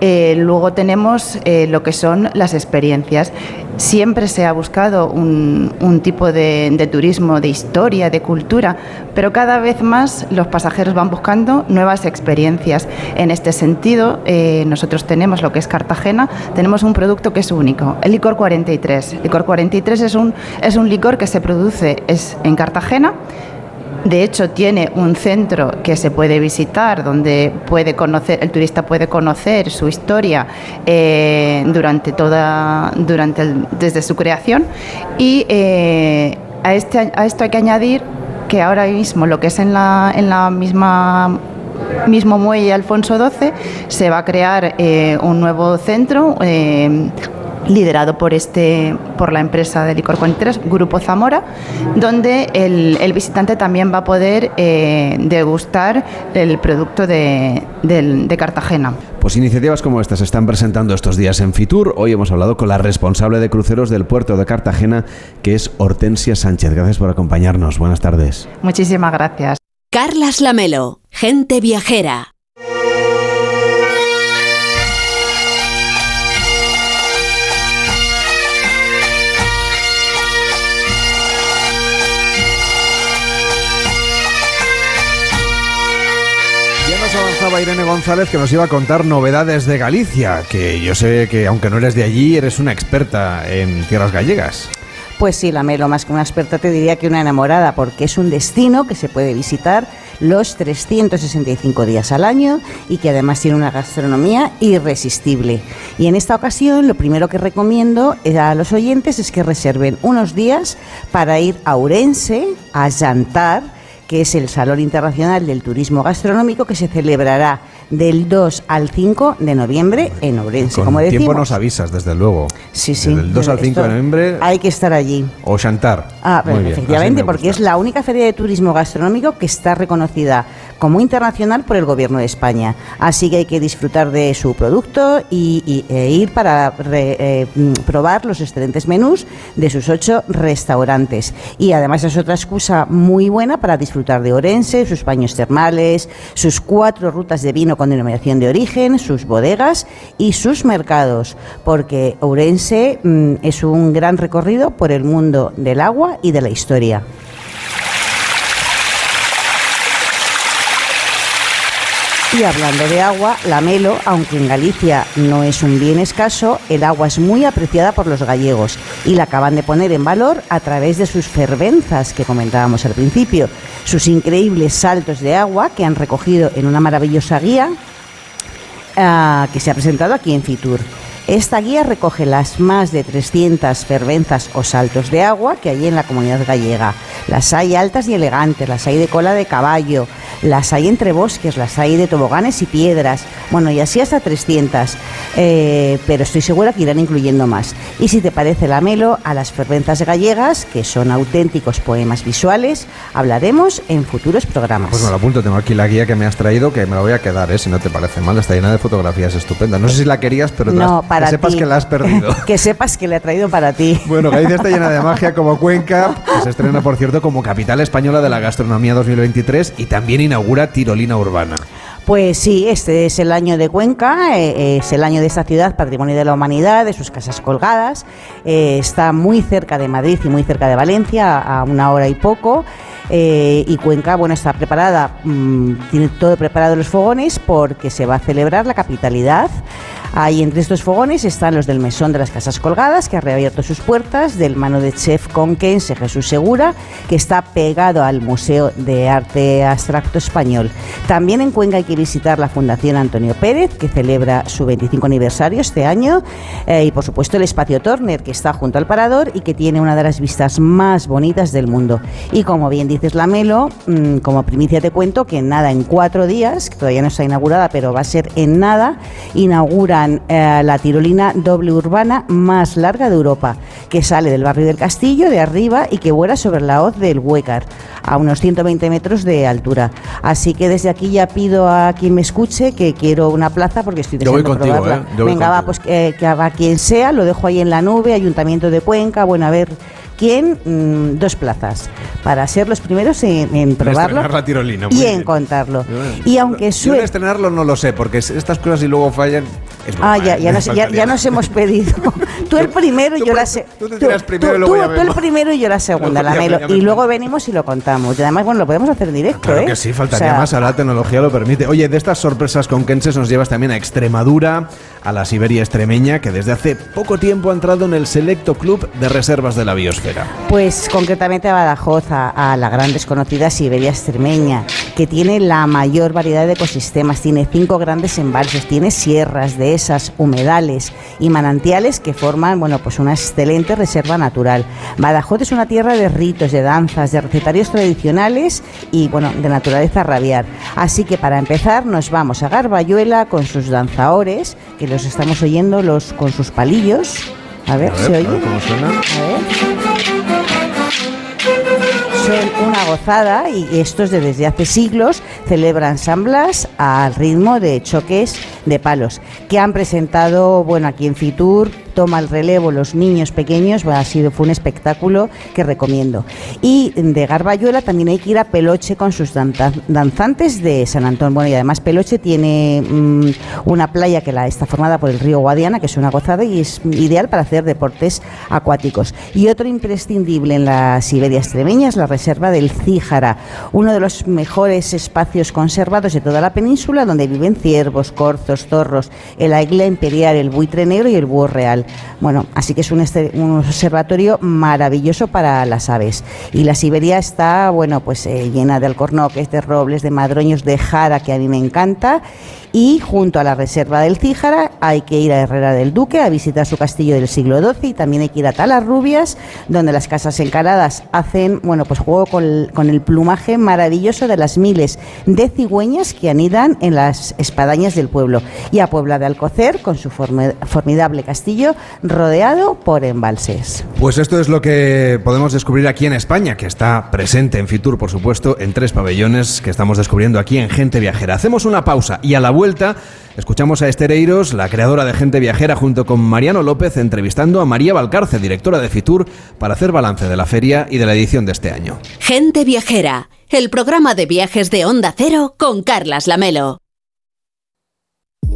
eh, luego tenemos eh, lo que son las experiencias. Siempre se ha buscado un, tipo de, turismo de historia, de cultura, pero cada vez más los pasajeros van buscando nuevas experiencias. En este sentido, eh, nosotros tenemos lo que es Cartagena, tenemos un producto que es único, el licor 43. El licor 43 es un, es un licor que se produce es en Cartagena de hecho, tiene un centro que se puede visitar, donde puede conocer, el turista puede conocer su historia eh, durante toda, durante desde su creación. Y eh, a, este, a esto hay que añadir que ahora mismo lo que es en la, en la misma mismo muelle Alfonso XII se va a crear eh, un nuevo centro liderado por, este, por la empresa de licor 43, Grupo Zamora, donde el, visitante también va a poder eh, degustar el producto de, de, Cartagena. Pues iniciativas como estas se están presentando estos días en Fitur. Hoy hemos hablado con la responsable de cruceros del puerto de Cartagena, que es Hortensia Sánchez. Gracias por acompañarnos. Buenas tardes. Muchísimas gracias. Carlas Lamelo, gente viajera. Irene González que nos iba a contar novedades de Galicia, que yo sé que aunque no eres de allí, eres una experta en tierras gallegas. Pues sí, la Melo, más que una experta te diría que una enamorada, porque es un destino que se puede visitar los 365 días al año y que además tiene una gastronomía irresistible. Y en esta ocasión lo primero que recomiendo a los oyentes es que reserven unos días para ir a Urense, a Jantar, que es el Salón Internacional del Turismo Gastronómico que se celebrará del 2 al 5 de noviembre en Ourense. Con como decimos. tiempo nos avisas, desde luego. Sí, sí. Del 2 al 5 de noviembre. Hay que estar allí. O Chantar. Ah, efectivamente, porque es la única feria de turismo gastronómico que está reconocida como internacional por el Gobierno de España. Así que hay que disfrutar de su producto y, e ir para eh, probar los excelentes menús de sus ocho restaurantes. Y además es otra excusa muy buena para disfrutar de Orense, sus baños termales, sus cuatro rutas de vino con denominación de origen, sus bodegas y sus mercados, porque Ourense mm, es un gran recorrido por el mundo del agua y de la historia. Y hablando de agua, la melo, aunque en Galicia no es un bien escaso, el agua es muy apreciada por los gallegos y la acaban de poner en valor a través de sus fervenzas que comentábamos al principio, sus increíbles saltos de agua que han recogido en una maravillosa guía ah, que se ha presentado aquí en Fitur. Esta guía recoge las más de 300 fervenzas o saltos de agua que hay en la comunidad gallega. Las hay altas y elegantes, las hay de cola de caballo, las hay entre bosques, las hay de toboganes y piedras, bueno, y así hasta 300, eh, pero estoy segura que irán incluyendo más. Y si te parece la melo, a las fervenzas gallegas, que son auténticos poemas visuales, hablaremos en futuros programas. Pues me lo apunto, tengo aquí la guía que me has traído, que me la voy a quedar, ¿eh? si no te parece mal, está llena de fotografías estupendas. No sé si la querías, pero no, para que sepas que la has perdido. que sepas que la he traído para ti. Bueno, Galicia está llena de magia como Cuenca, que se estrena, por cierto, como capital española de la gastronomía 2023 y también inaugura Tirolina Urbana. Pues sí, este es el año de Cuenca, eh, es el año de esta ciudad, patrimonio de la humanidad, de sus casas colgadas. Eh, está muy cerca de Madrid y muy cerca de Valencia, a una hora y poco. Eh, y Cuenca, bueno, está preparada, mm, tiene todo preparado los fogones porque se va a celebrar la capitalidad Ahí entre estos fogones están los del Mesón de las Casas Colgadas, que ha reabierto sus puertas, del mano de chef conquense Jesús Segura, que está pegado al Museo de Arte Abstracto Español. También en Cuenca hay que visitar la Fundación Antonio Pérez, que celebra su 25 aniversario este año, eh, y por supuesto el Espacio Turner, que está junto al Parador y que tiene una de las vistas más bonitas del mundo. Y como bien dices, Lamelo, mm, como primicia te cuento que nada, en cuatro días, que todavía no está inaugurada, pero va a ser en nada, inauguran eh, la tirolina doble urbana más larga de Europa, que sale del barrio del Castillo, de arriba, y que vuela sobre la hoz del Huécar, a unos 120 metros de altura. Así que desde aquí ya pido a quien me escuche que quiero una plaza porque estoy Yo voy deseando contigo, probarla. ¿eh? Yo voy Venga, va, pues eh, que a quien sea, lo dejo ahí en la nube, Ayuntamiento de Cuenca, bueno, a ver quién, mm, dos plazas, para ser los primeros en, en probarlo la tirolina, y bien. en contarlo. Y aunque Yo en suene... estrenarlo no lo sé, porque es- estas cosas si luego fallan. Es Ah, ya, ya, Me nos, ya, faltaría ya nos hemos pedido. tú el primero y yo la segunda. tú el primero y yo la segunda, la Melo. ya Y luego venimos y lo contamos. Y además, bueno, lo podemos hacer en directo, Claro ¿eh? que sí, faltaría O sea, más, ahora la tecnología lo permite. Oye, de estas sorpresas conquenses nos llevas también a Extremadura, a la Siberia extremeña, que desde hace poco tiempo ha entrado en el selecto club de reservas de la biosfera. Pues concretamente a Badajoz, a, la gran desconocida Siberia extremeña, que tiene la mayor variedad de ecosistemas, tiene cinco grandes embalses, tiene sierras, dehesas, humedales y manantiales que forman, bueno, pues una excelente reserva natural. Badajoz es una tierra de ritos, de danzas, de recetarios tradicionales y, bueno, de naturaleza rabiar. Así que para empezar nos vamos a Garbayuela con sus danzaores, que estamos oyendo los con sus palillos. A ver, A ¿se oye? a ver cómo suena. A ver son una gozada y estos de desde hace siglos celebran San Blas al ritmo de choques de palos que han presentado bueno aquí en Fitur toma el relevo los niños pequeños bueno, ha sido fue un espectáculo que recomiendo. Y de Garbayuela también hay que ir a Peloche con sus danza- danzantes de San Antón. Bueno y además Peloche tiene mm, una playa que está formada por el río Guadiana que es una gozada y es ideal para hacer deportes acuáticos. Y otro imprescindible en la Siberia extremeña es la reserva del Cíjara, uno de los mejores espacios conservados de toda la península donde viven ciervos, corzos, zorros, el águila imperial, el buitre negro y el búho real. Bueno, así que es un, este- observatorio maravilloso para las aves. Y la Siberia está, bueno, pues eh, llena de alcornoques, de robles, de madroños, de jara, que a mí me encanta. Y junto a la reserva del Cíjara hay que ir a Herrera del Duque a visitar su castillo del siglo XII y también hay que ir a Talarrubias, donde las casas encaladas hacen, bueno, pues juego con el, con el plumaje maravilloso de las miles de cigüeñas que anidan en las espadañas del pueblo. Y a Puebla de Alcocer, con su formidable castillo rodeado por embalses. Pues esto es lo que podemos descubrir aquí en España, que está presente en Fitur, por supuesto, en tres pabellones que estamos descubriendo aquí en Gente Viajera. Hacemos una pausa y a la vuelta escuchamos a Esther Eiros, la creadora de Gente Viajera, junto con Mariano López, entrevistando a María Valcarce, directora de Fitur, para hacer balance de la feria y de la edición de este año. Gente Viajera, el programa de viajes de Onda Cero con Carlas Lamelo.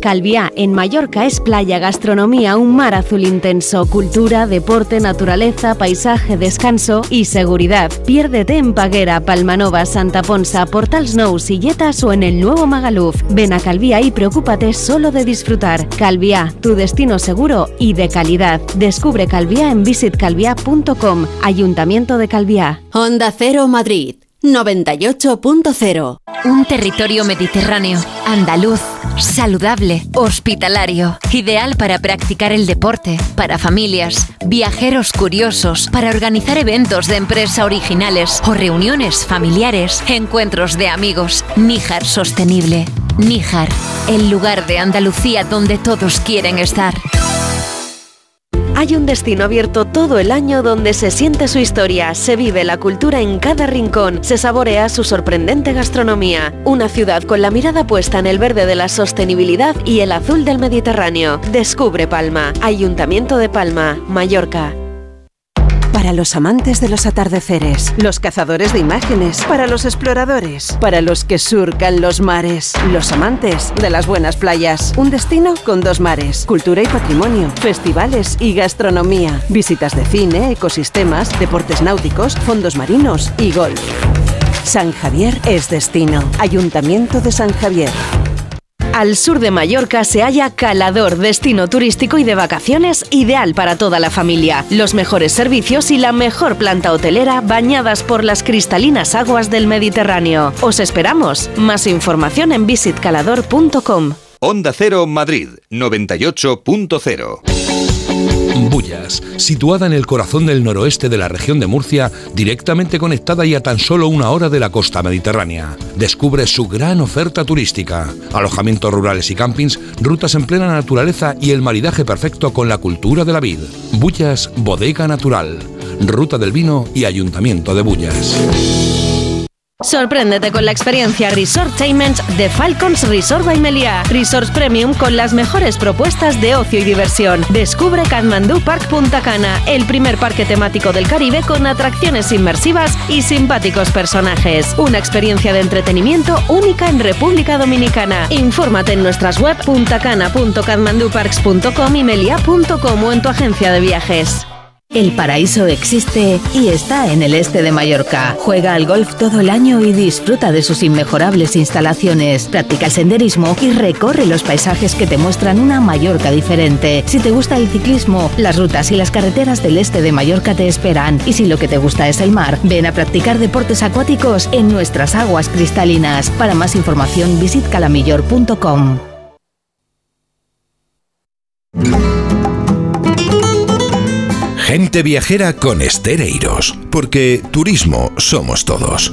Calviá, en Mallorca, es playa, gastronomía, un mar azul intenso, cultura, deporte, naturaleza, paisaje, descanso y seguridad. Piérdete en Paguera, Palmanova, Santa Ponsa, Portals Nou, Silletas o en el nuevo Magaluf. Ven a Calviá y preocúpate solo de disfrutar. Calviá, tu destino seguro y de calidad. Descubre Calviá en visitcalviá.com. Ayuntamiento de Calviá. Onda Cero Madrid, 98.0. Un territorio mediterráneo, andaluz, saludable, hospitalario, ideal para practicar el deporte, para familias, viajeros curiosos, para organizar eventos de empresa originales o reuniones familiares, encuentros de amigos. Níjar Sostenible. Níjar, el lugar de Andalucía donde todos quieren estar. Hay un destino abierto todo el año donde se siente su historia, se vive la cultura en cada rincón, se saborea su sorprendente gastronomía. Una ciudad con la mirada puesta en el verde de la sostenibilidad y el azul del Mediterráneo. Descubre Palma, Ayuntamiento de Palma, Mallorca. Para los amantes de los atardeceres, los cazadores de imágenes, para los exploradores, para los que surcan los mares, los amantes de las buenas playas. Un destino con dos mares, cultura y patrimonio, festivales y gastronomía, visitas de cine, ecosistemas, deportes náuticos, fondos marinos y golf. San Javier es destino. Ayuntamiento de San Javier. Al sur de Mallorca se halla Calador, destino turístico y de vacaciones ideal para toda la familia. Los mejores servicios y la mejor planta hotelera bañadas por las cristalinas aguas del Mediterráneo. Os esperamos. Más información en visitcalador.com. Onda Cero Madrid 98.0 Bullas, situada en el corazón del noroeste de la región de Murcia, directamente conectada y a tan solo una hora de la costa mediterránea. Descubre su gran oferta turística, alojamientos rurales y campings, rutas en plena naturaleza y el maridaje perfecto con la cultura de la vid. Bullas Bodega Natural, Ruta del Vino y Ayuntamiento de Bullas. Sorpréndete con la experiencia Resortainment de Falcons Resort by Meliá. Resorts Premium con las mejores propuestas de ocio y diversión. Descubre Kathmandu Park Punta Cana, el primer parque temático del Caribe con atracciones inmersivas y simpáticos personajes. Una experiencia de entretenimiento única en República Dominicana. Infórmate en nuestras web puntacana.kathmanduparks.com y melia.com o en tu agencia de viajes. El paraíso existe y está en el este de Mallorca. Juega al golf todo el año y disfruta de sus inmejorables instalaciones. Practica el senderismo y recorre los paisajes que te muestran una Mallorca diferente. Si te gusta el ciclismo, las rutas y las carreteras del este de Mallorca te esperan. Y si lo que te gusta es el mar, ven a practicar deportes acuáticos en nuestras aguas cristalinas. Para más información, visit calamillor.com. Gente viajera con Estereiros, porque turismo somos todos.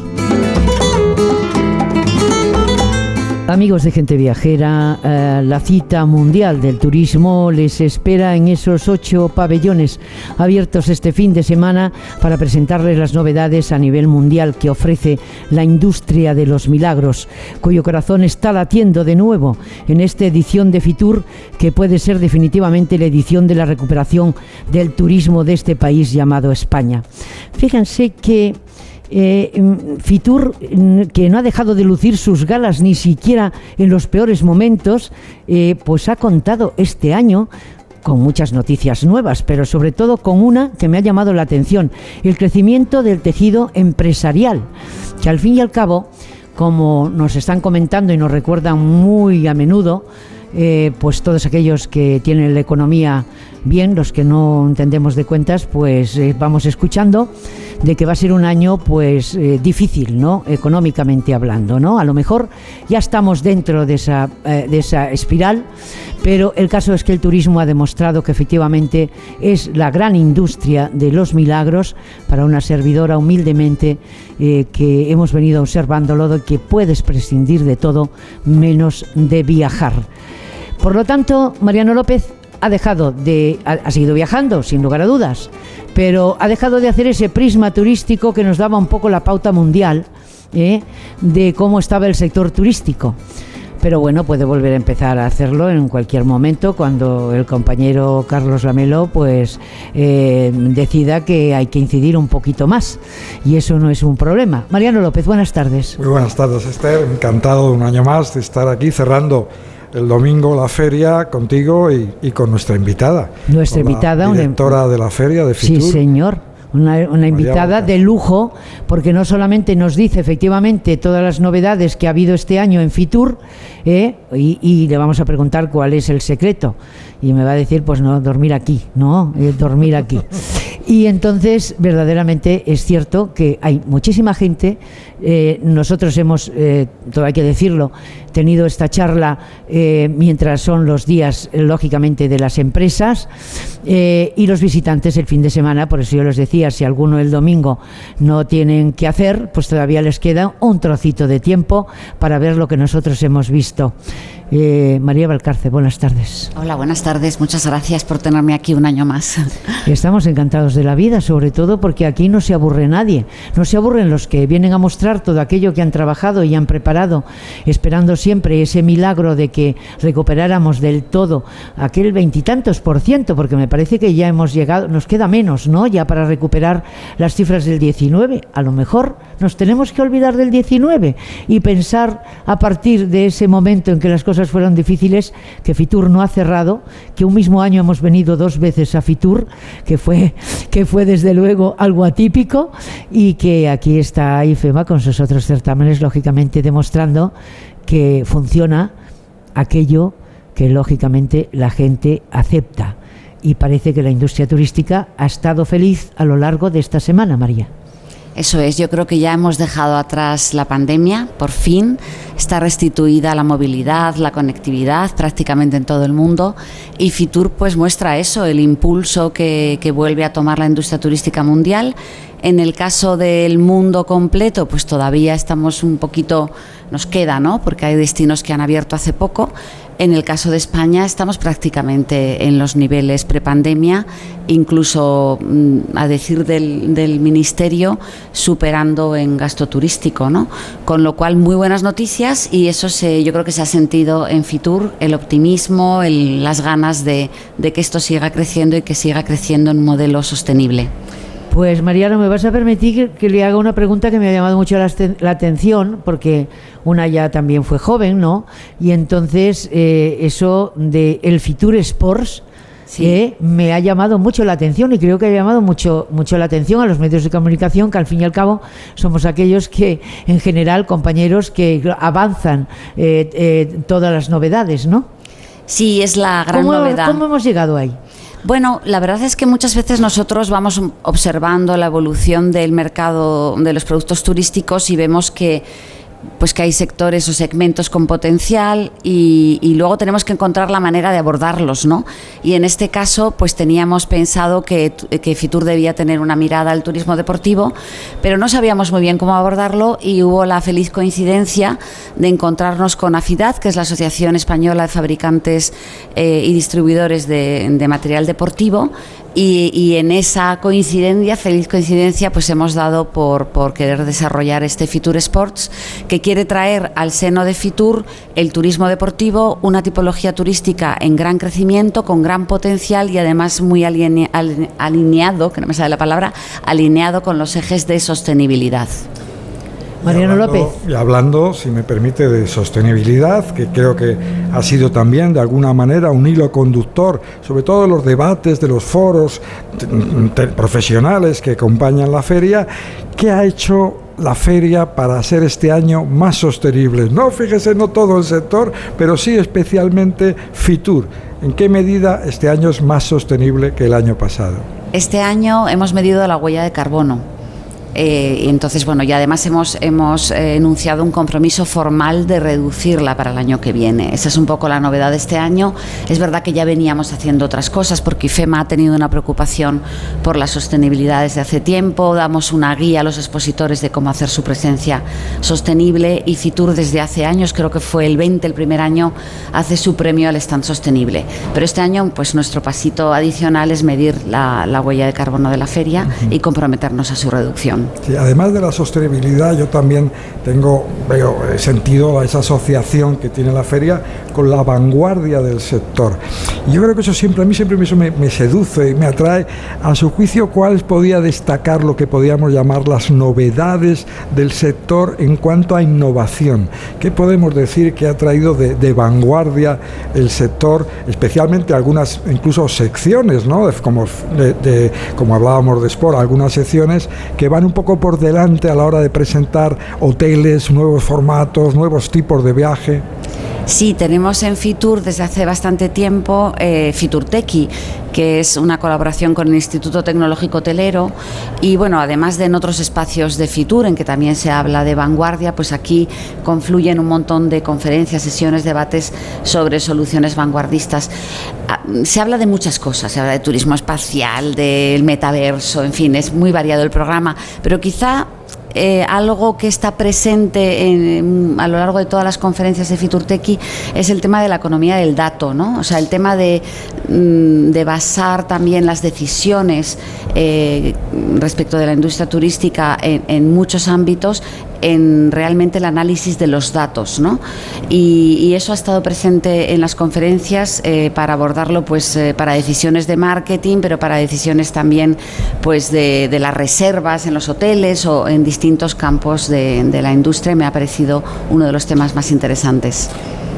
Amigos de Gente Viajera, eh, la cita mundial del turismo les espera en esos ocho pabellones abiertos este fin de semana para presentarles las novedades a nivel mundial que ofrece la industria de los milagros, cuyo corazón está latiendo de nuevo en esta edición de Fitur, que puede ser definitivamente la edición de la recuperación del turismo de este país llamado España. Fíjense que eh, mm, Fitur, mm, que no ha dejado de lucir sus galas ni siquiera en los peores momentos, eh, pues ha contado este año con muchas noticias nuevas, pero sobre todo con una que me ha llamado la atención, el crecimiento del tejido empresarial, que al fin y al cabo, como nos están comentando y nos recuerdan muy a menudo, eh, pues todos aquellos que tienen la economía bien, los que no entendemos de cuentas, pues eh, vamos escuchando de que va a ser un año pues eh, difícil, ¿no? Económicamente hablando, ¿no? A lo mejor ya estamos dentro de esa, de esa espiral, pero el caso es que el turismo ha demostrado que efectivamente es la gran industria de los milagros para una servidora humildemente que hemos venido observándolo de que puedes prescindir de todo menos de viajar. Por lo tanto, Mariano López ha dejado de, ha, seguido viajando, sin lugar a dudas, pero ha dejado de hacer ese prisma turístico que nos daba un poco la pauta mundial ¿eh? de cómo estaba el sector turístico. Pero bueno, puede volver a empezar a hacerlo en cualquier momento cuando el compañero Carlos Lamelo pues eh, decida que hay que incidir un poquito más y eso no es un problema. Mariano López, buenas tardes. Muy buenas tardes, Esther. Encantado un año más de estar aquí cerrando el domingo la feria contigo y, con nuestra invitada. Nuestra invitada, una directora de la feria de Fitur. Sí, señor. Una, invitada de lujo, porque no solamente nos dice efectivamente todas las novedades que ha habido este año en Fitur, eh, y, le vamos a preguntar cuál es el secreto. Y me va a decir, pues no, dormir aquí, no, eh, dormir aquí. Y entonces, verdaderamente es cierto que hay muchísima gente. Eh, nosotros hemos, eh, todo hay que decirlo, tenido esta charla eh, mientras son los días, lógicamente, de las empresas y los visitantes el fin de semana. Por eso yo les decía, si alguno el domingo no tienen que hacer, pues todavía les queda un trocito de tiempo para ver lo que nosotros hemos visto. Eh, María Valcarce, buenas tardes. Hola, buenas tardes. Muchas gracias por tenerme aquí un año más. Estamos encantados de la vida, sobre todo porque aquí no se aburre nadie. No se aburren los que vienen a mostrar todo aquello que han trabajado y han preparado, esperando siempre ese milagro de que recuperáramos del todo aquel veintitantos por ciento, porque me parece que ya hemos llegado, nos queda menos, ¿no? Ya para recuperar las cifras del 19. A lo mejor nos tenemos que olvidar del 19 y pensar a partir de ese momento en que las cosas fueron difíciles, que Fitur no ha cerrado, que un mismo año hemos venido dos veces a Fitur, que fue, que fue desde luego algo atípico, y que aquí está IFEMA con sus otros certámenes, lógicamente demostrando que funciona aquello que lógicamente la gente acepta. Y parece que la industria turística ha estado feliz a lo largo de esta semana, María. Eso es, yo creo que ya hemos dejado atrás la pandemia, por fin está restituida la movilidad, la conectividad prácticamente en todo el mundo y Fitur pues muestra eso, el impulso que, que vuelve a tomar la industria turística mundial. En el caso del mundo completo, pues todavía estamos un poquito, nos queda, ¿no? Porque hay destinos que han abierto hace poco, en el caso de España estamos prácticamente en los niveles prepandemia, incluso mm, a decir del, Ministerio, superando en gasto turístico, ¿no? Con lo cual, muy buenas noticias y eso se, yo creo que se ha sentido en Fitur, el optimismo, el, las ganas de, de que esto siga creciendo y que siga creciendo en un modelo sostenible. Pues Mariano, me vas a permitir que, que, le haga una pregunta que me ha llamado mucho la, la, atención, porque una ya también fue joven, ¿no? Y entonces eh, eso de el Fitur Sports sí. eh, me ha llamado mucho la atención y creo que ha llamado mucho, mucho la atención a los medios de comunicación, que al fin y al cabo somos aquellos que, en general, compañeros que avanzan eh, eh todas las novedades, ¿no? Sí, es la gran ¿Cómo, novedad. ¿Cómo hemos llegado ahí? Bueno, la verdad es que muchas veces nosotros vamos observando la evolución del mercado de los productos turísticos y vemos que pues que hay sectores o segmentos con potencial y, luego tenemos que encontrar la manera de abordarlos, ¿no? Y en este caso, pues teníamos pensado que, que, Fitur debía tener una mirada al turismo deportivo, pero no sabíamos muy bien cómo abordarlo y hubo la feliz coincidencia de encontrarnos con AFIDAD, que es la Asociación Española de Fabricantes eh, y Distribuidores de Material Deportivo, y, y, en esa coincidencia, feliz coincidencia, pues hemos dado por, querer desarrollar este Fitur Sports, que quiere traer al seno de Fitur el turismo deportivo, una tipología turística en gran crecimiento, con gran potencial y además muy aline, alineado, que no me sale la palabra, alineado con los ejes de sostenibilidad. Mariano y hablando, López. Y hablando, si me permite, de sostenibilidad, que creo que ha sido también de alguna manera un hilo conductor, sobre todo en los debates de los foros profesionales que acompañan la feria, ¿qué ha hecho la feria para ser este año más sostenible? No, fíjese, no todo el sector, pero sí especialmente Fitur. ¿En qué medida este año es más sostenible que el año pasado? Este año hemos medido la huella de carbono eh, y entonces, bueno, y además hemos, hemos eh, enunciado un compromiso formal de reducirla para el año que viene. Esa es un poco la novedad de este año. Es verdad que ya veníamos haciendo otras cosas porque IFEMA ha tenido una preocupación por la sostenibilidad desde hace tiempo. Damos una guía a los expositores de cómo hacer su presencia sostenible y Fitur desde hace años, creo que fue el 20 el primer año, hace su premio al stand sostenible. Pero este año, pues nuestro pasito adicional es medir la, la huella de carbono de la feria uh -huh. y comprometernos a su reducción. Además de la sostenibilidad, yo también tengo, sentido esa asociación que tiene la feria con la vanguardia del sector. Y yo creo que eso siempre, a mí siempre eso me, seduce y me atrae. A su juicio, ¿cuál podía destacar lo que podríamos llamar las novedades del sector en cuanto a innovación? ¿Qué podemos decir que ha traído de, de vanguardia el sector, especialmente algunas, incluso secciones, ¿no? Como, de, de, como hablábamos de Sport, algunas secciones que van un poco por delante a la hora de presentar hoteles, nuevos formatos, nuevos tipos de viaje. Sí, tenemos en Fitur desde hace bastante tiempo eh, que es una colaboración con el Instituto Tecnológico Hotelero y bueno, además de en otros espacios de Fitur en que también se habla de vanguardia, pues aquí confluyen un montón de conferencias, sesiones, debates sobre soluciones vanguardistas. Se habla de muchas cosas, se habla de turismo espacial, del metaverso, en fin, es muy variado el programa, pero quizá eh, algo que está presente en, a lo largo de todas las conferencias de Fiturtequi es el tema de la economía del dato, ¿no? O sea, el tema de, mm, de basar también las decisiones eh, respecto de la industria turística en, en, muchos ámbitos en realmente el análisis de los datos, ¿no? Y, y eso ha estado presente en las conferencias eh, para abordarlo, pues, eh, para decisiones de marketing, pero para decisiones también, pues, de, de las reservas en los hoteles o en distintos campos de, de, la industria. Me ha parecido uno de los temas más interesantes.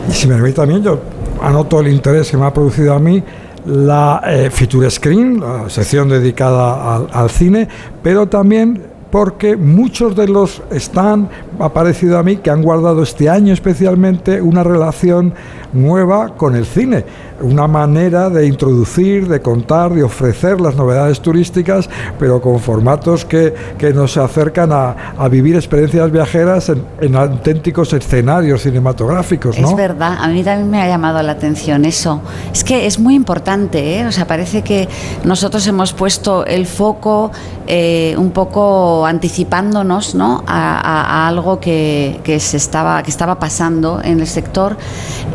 Y si me permite también, yo anoto el interés que me ha producido a mí la eh, Feature Screen, la sección dedicada al, al cine, pero también porque muchos de los están, ha parecido a mí, que han guardado este año especialmente una relación nueva con el cine, una manera de introducir, de contar, de ofrecer las novedades turísticas, pero con formatos que, que nos acercan a, a vivir experiencias viajeras en, auténticos escenarios cinematográficos. ¿no? Es verdad, a mí también me ha llamado la atención eso. Es que es muy importante, ¿eh? o sea, parece que nosotros hemos puesto el foco eh, un poco anticipándonos ¿no? a, algo que, que se estaba, que estaba pasando en el sector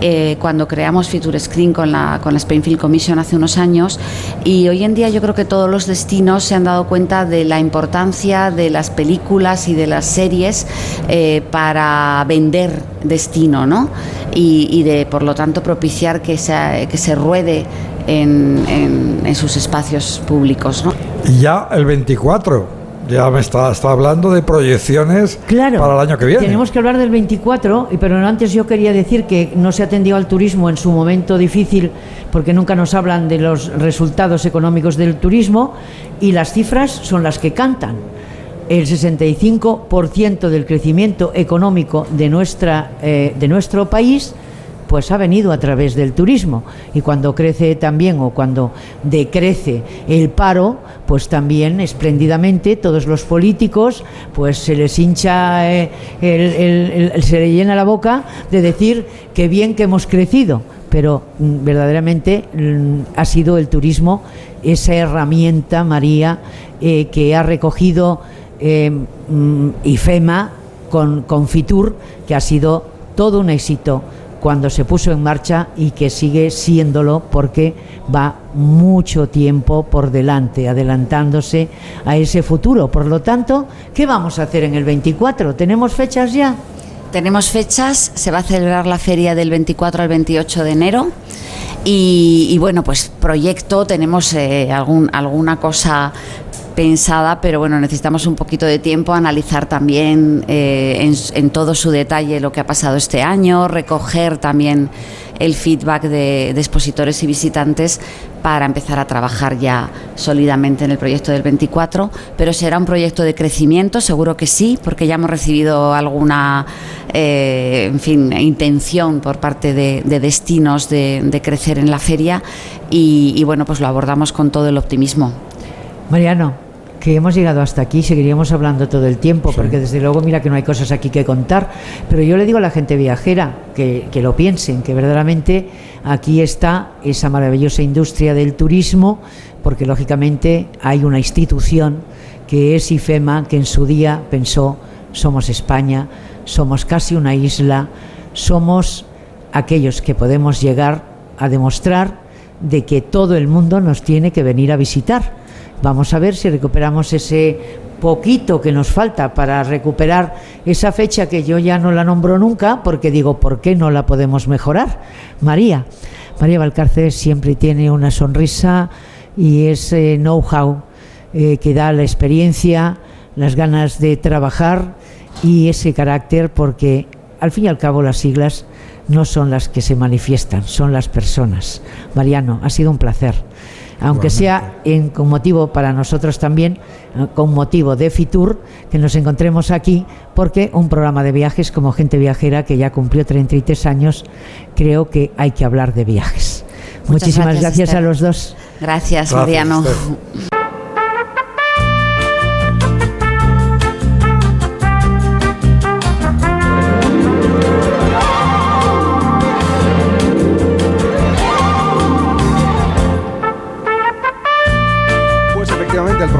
eh, cuando creamos Future Screen con la, con la Spain Commission hace unos años y hoy en día yo creo que todos los destinos se han dado cuenta de la importancia de las películas y de las series eh, para vender destino, ¿no? Y, de, por lo tanto, propiciar que se, que se ruede en, en- sus espacios públicos, ¿no? Ya el 24, ya me está, está hablando de proyecciones para el año que viene. Tenemos que hablar del 24, y- pero antes yo quería decir que no se atendió al turismo en su momento difícil porque nunca nos hablan de los resultados económicos del turismo y las cifras son las que cantan. El 65% del crecimiento económico de, nuestra, eh, de nuestro país pues ha venido a través del turismo. Y cuando crece también o cuando decrece el paro pues también espléndidamente todos los políticos pues se les hincha eh, se le llena la boca de decir que bien que hemos crecido. Pero mm, verdaderamente mm, ha sido el turismo esa herramienta María eh, que ha recogido eh, mm, IFEMA con, con Fitur que ha sido todo un éxito cuando se puso en marcha y que sigue siéndolo porque va mucho tiempo por delante, adelantándose a ese futuro. Por lo tanto, ¿qué vamos a hacer en el 24? ¿Tenemos fechas ya? Tenemos fechas, se va a celebrar la feria del 24 al 28 de enero y, bueno, pues proyecto, tenemos eh, algún, alguna cosa pensada, pero bueno, necesitamos un poquito de tiempo, analizar también eh, en, todo su detalle lo que ha pasado este año, recoger también el feedback de, expositores y visitantes para empezar a trabajar ya sólidamente en el proyecto del 24, pero será un proyecto de crecimiento, seguro que sí, porque ya hemos recibido alguna, eh, en fin, intención por parte de, de destinos de, de crecer en la feria y, y bueno, pues lo abordamos con todo el optimismo. Mariano, que hemos llegado hasta aquí, seguiríamos hablando todo el tiempo, porque desde luego mira que no hay cosas aquí que contar, pero yo le digo a la gente viajera que, que lo piensen, que verdaderamente aquí está esa maravillosa industria del turismo, porque lógicamente hay una institución que es IFEMA, que en su día pensó, somos España, somos casi una isla, somos aquellos que podemos llegar a demostrar de que todo el mundo nos tiene que venir a visitar. Vamos a ver si recuperamos ese poquito que nos falta para recuperar esa fecha que yo ya no la nombro nunca, porque digo, ¿por qué no la podemos mejorar? María, María Valcárcel siempre tiene una sonrisa y ese know-how eh, que da la experiencia, las ganas de trabajar y ese carácter, porque al fin y al cabo las siglas no son las que se manifiestan, son las personas. Mariano, ha sido un placer. Aunque sea en, con motivo para nosotros también, con motivo de Fitur, que nos encontremos aquí, porque un programa de viajes como Gente Viajera, que ya cumplió 33 años, creo que hay que hablar de viajes. Muchas Muchísimas gracias, gracias, a los dos. Gracias, Gracias, Mariano.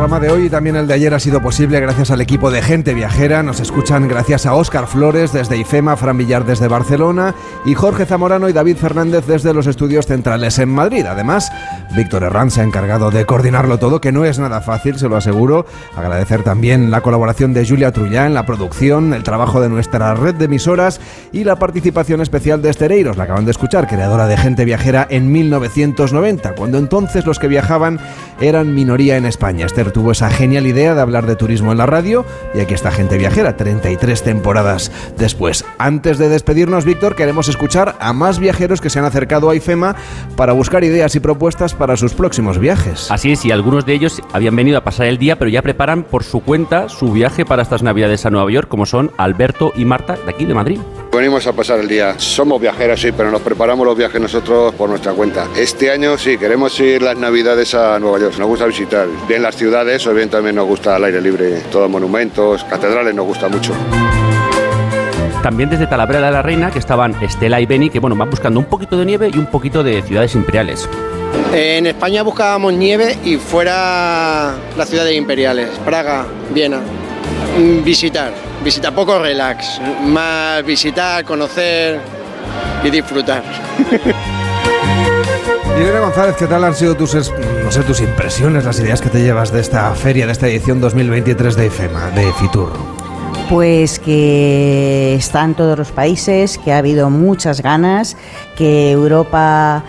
Programa de hoy y también el de ayer ha sido posible gracias al equipo de Gente Viajera. Nos escuchan gracias a Óscar Flores desde IFEMA, Fran Villar desde Barcelona y Jorge Zamorano y David Fernández desde los estudios centrales en Madrid. Además, Víctor Herrán se ha encargado de coordinarlo todo, que no es nada fácil, se lo aseguro. Agradecer también la colaboración de Julia Trullá en la producción, el trabajo de nuestra red de emisoras y la participación especial de Estereiros, la acaban de escuchar, creadora de Gente Viajera en 1990, cuando entonces los que viajaban eran minoría en España. Esther tuvo esa genial idea de hablar de turismo en la radio y aquí está Gente Viajera, 33 temporadas después. Antes de despedirnos, Víctor, queremos escuchar a más viajeros que se han acercado a IFEMA para buscar ideas y propuestas para sus próximos viajes. Así es, y algunos de ellos habían venido a pasar el día, pero ya preparan por su cuenta su viaje para estas Navidades a Nueva York, como son Alberto y Marta de aquí de Madrid. Venimos a pasar el día. Somos viajeros, sí, pero nos preparamos los viajes nosotros por nuestra cuenta. Este año sí, queremos ir las Navidades a Nueva York. Nos gusta visitar bien las ciudades, o bien también nos gusta el aire libre. Todos monumentos, catedrales, nos gusta mucho. También desde Talavera de la Reina, que estaban Estela y Beni, que bueno, van buscando un poquito de nieve y un poquito de ciudades imperiales. En España buscábamos nieve y fuera las ciudades imperiales, Praga, Viena. Mm, Visitar, visitar, poco relax, más visitar, conocer y disfrutar. Irene González, ¿qué tal han sido tus, no sé, tus impresiones, las ideas que te llevas de esta feria, de esta edición 2023 de IFEMA, de Fitur? Pues que está en todos los países, que ha habido muchas ganas, que Europa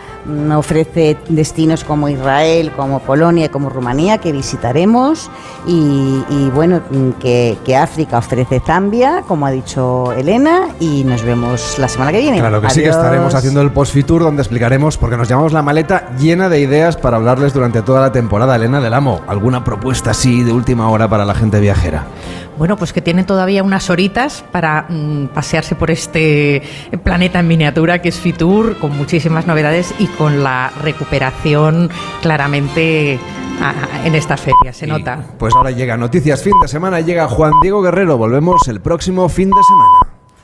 ofrece destinos como Israel, como Polonia, como Rumanía, que visitaremos, y, y bueno, que, que África ofrece Zambia, como ha dicho Elena, y nos vemos la semana que viene. Claro que sí que estaremos haciendo el post-Fitur donde explicaremos, porque nos llamamos la maleta llena de ideas para hablarles durante toda la temporada. Elena del Amo, ¿alguna propuesta así de última hora para la gente viajera? Bueno, pues que tienen todavía unas horitas para mm, pasearse por este planeta en miniatura que es Fitur, con muchísimas novedades y con la recuperación claramente ah, en esta feria, se nota. Pues ahora llega Noticias Fin de Semana, llega Juan Diego Guerrero. Volvemos el próximo fin de semana.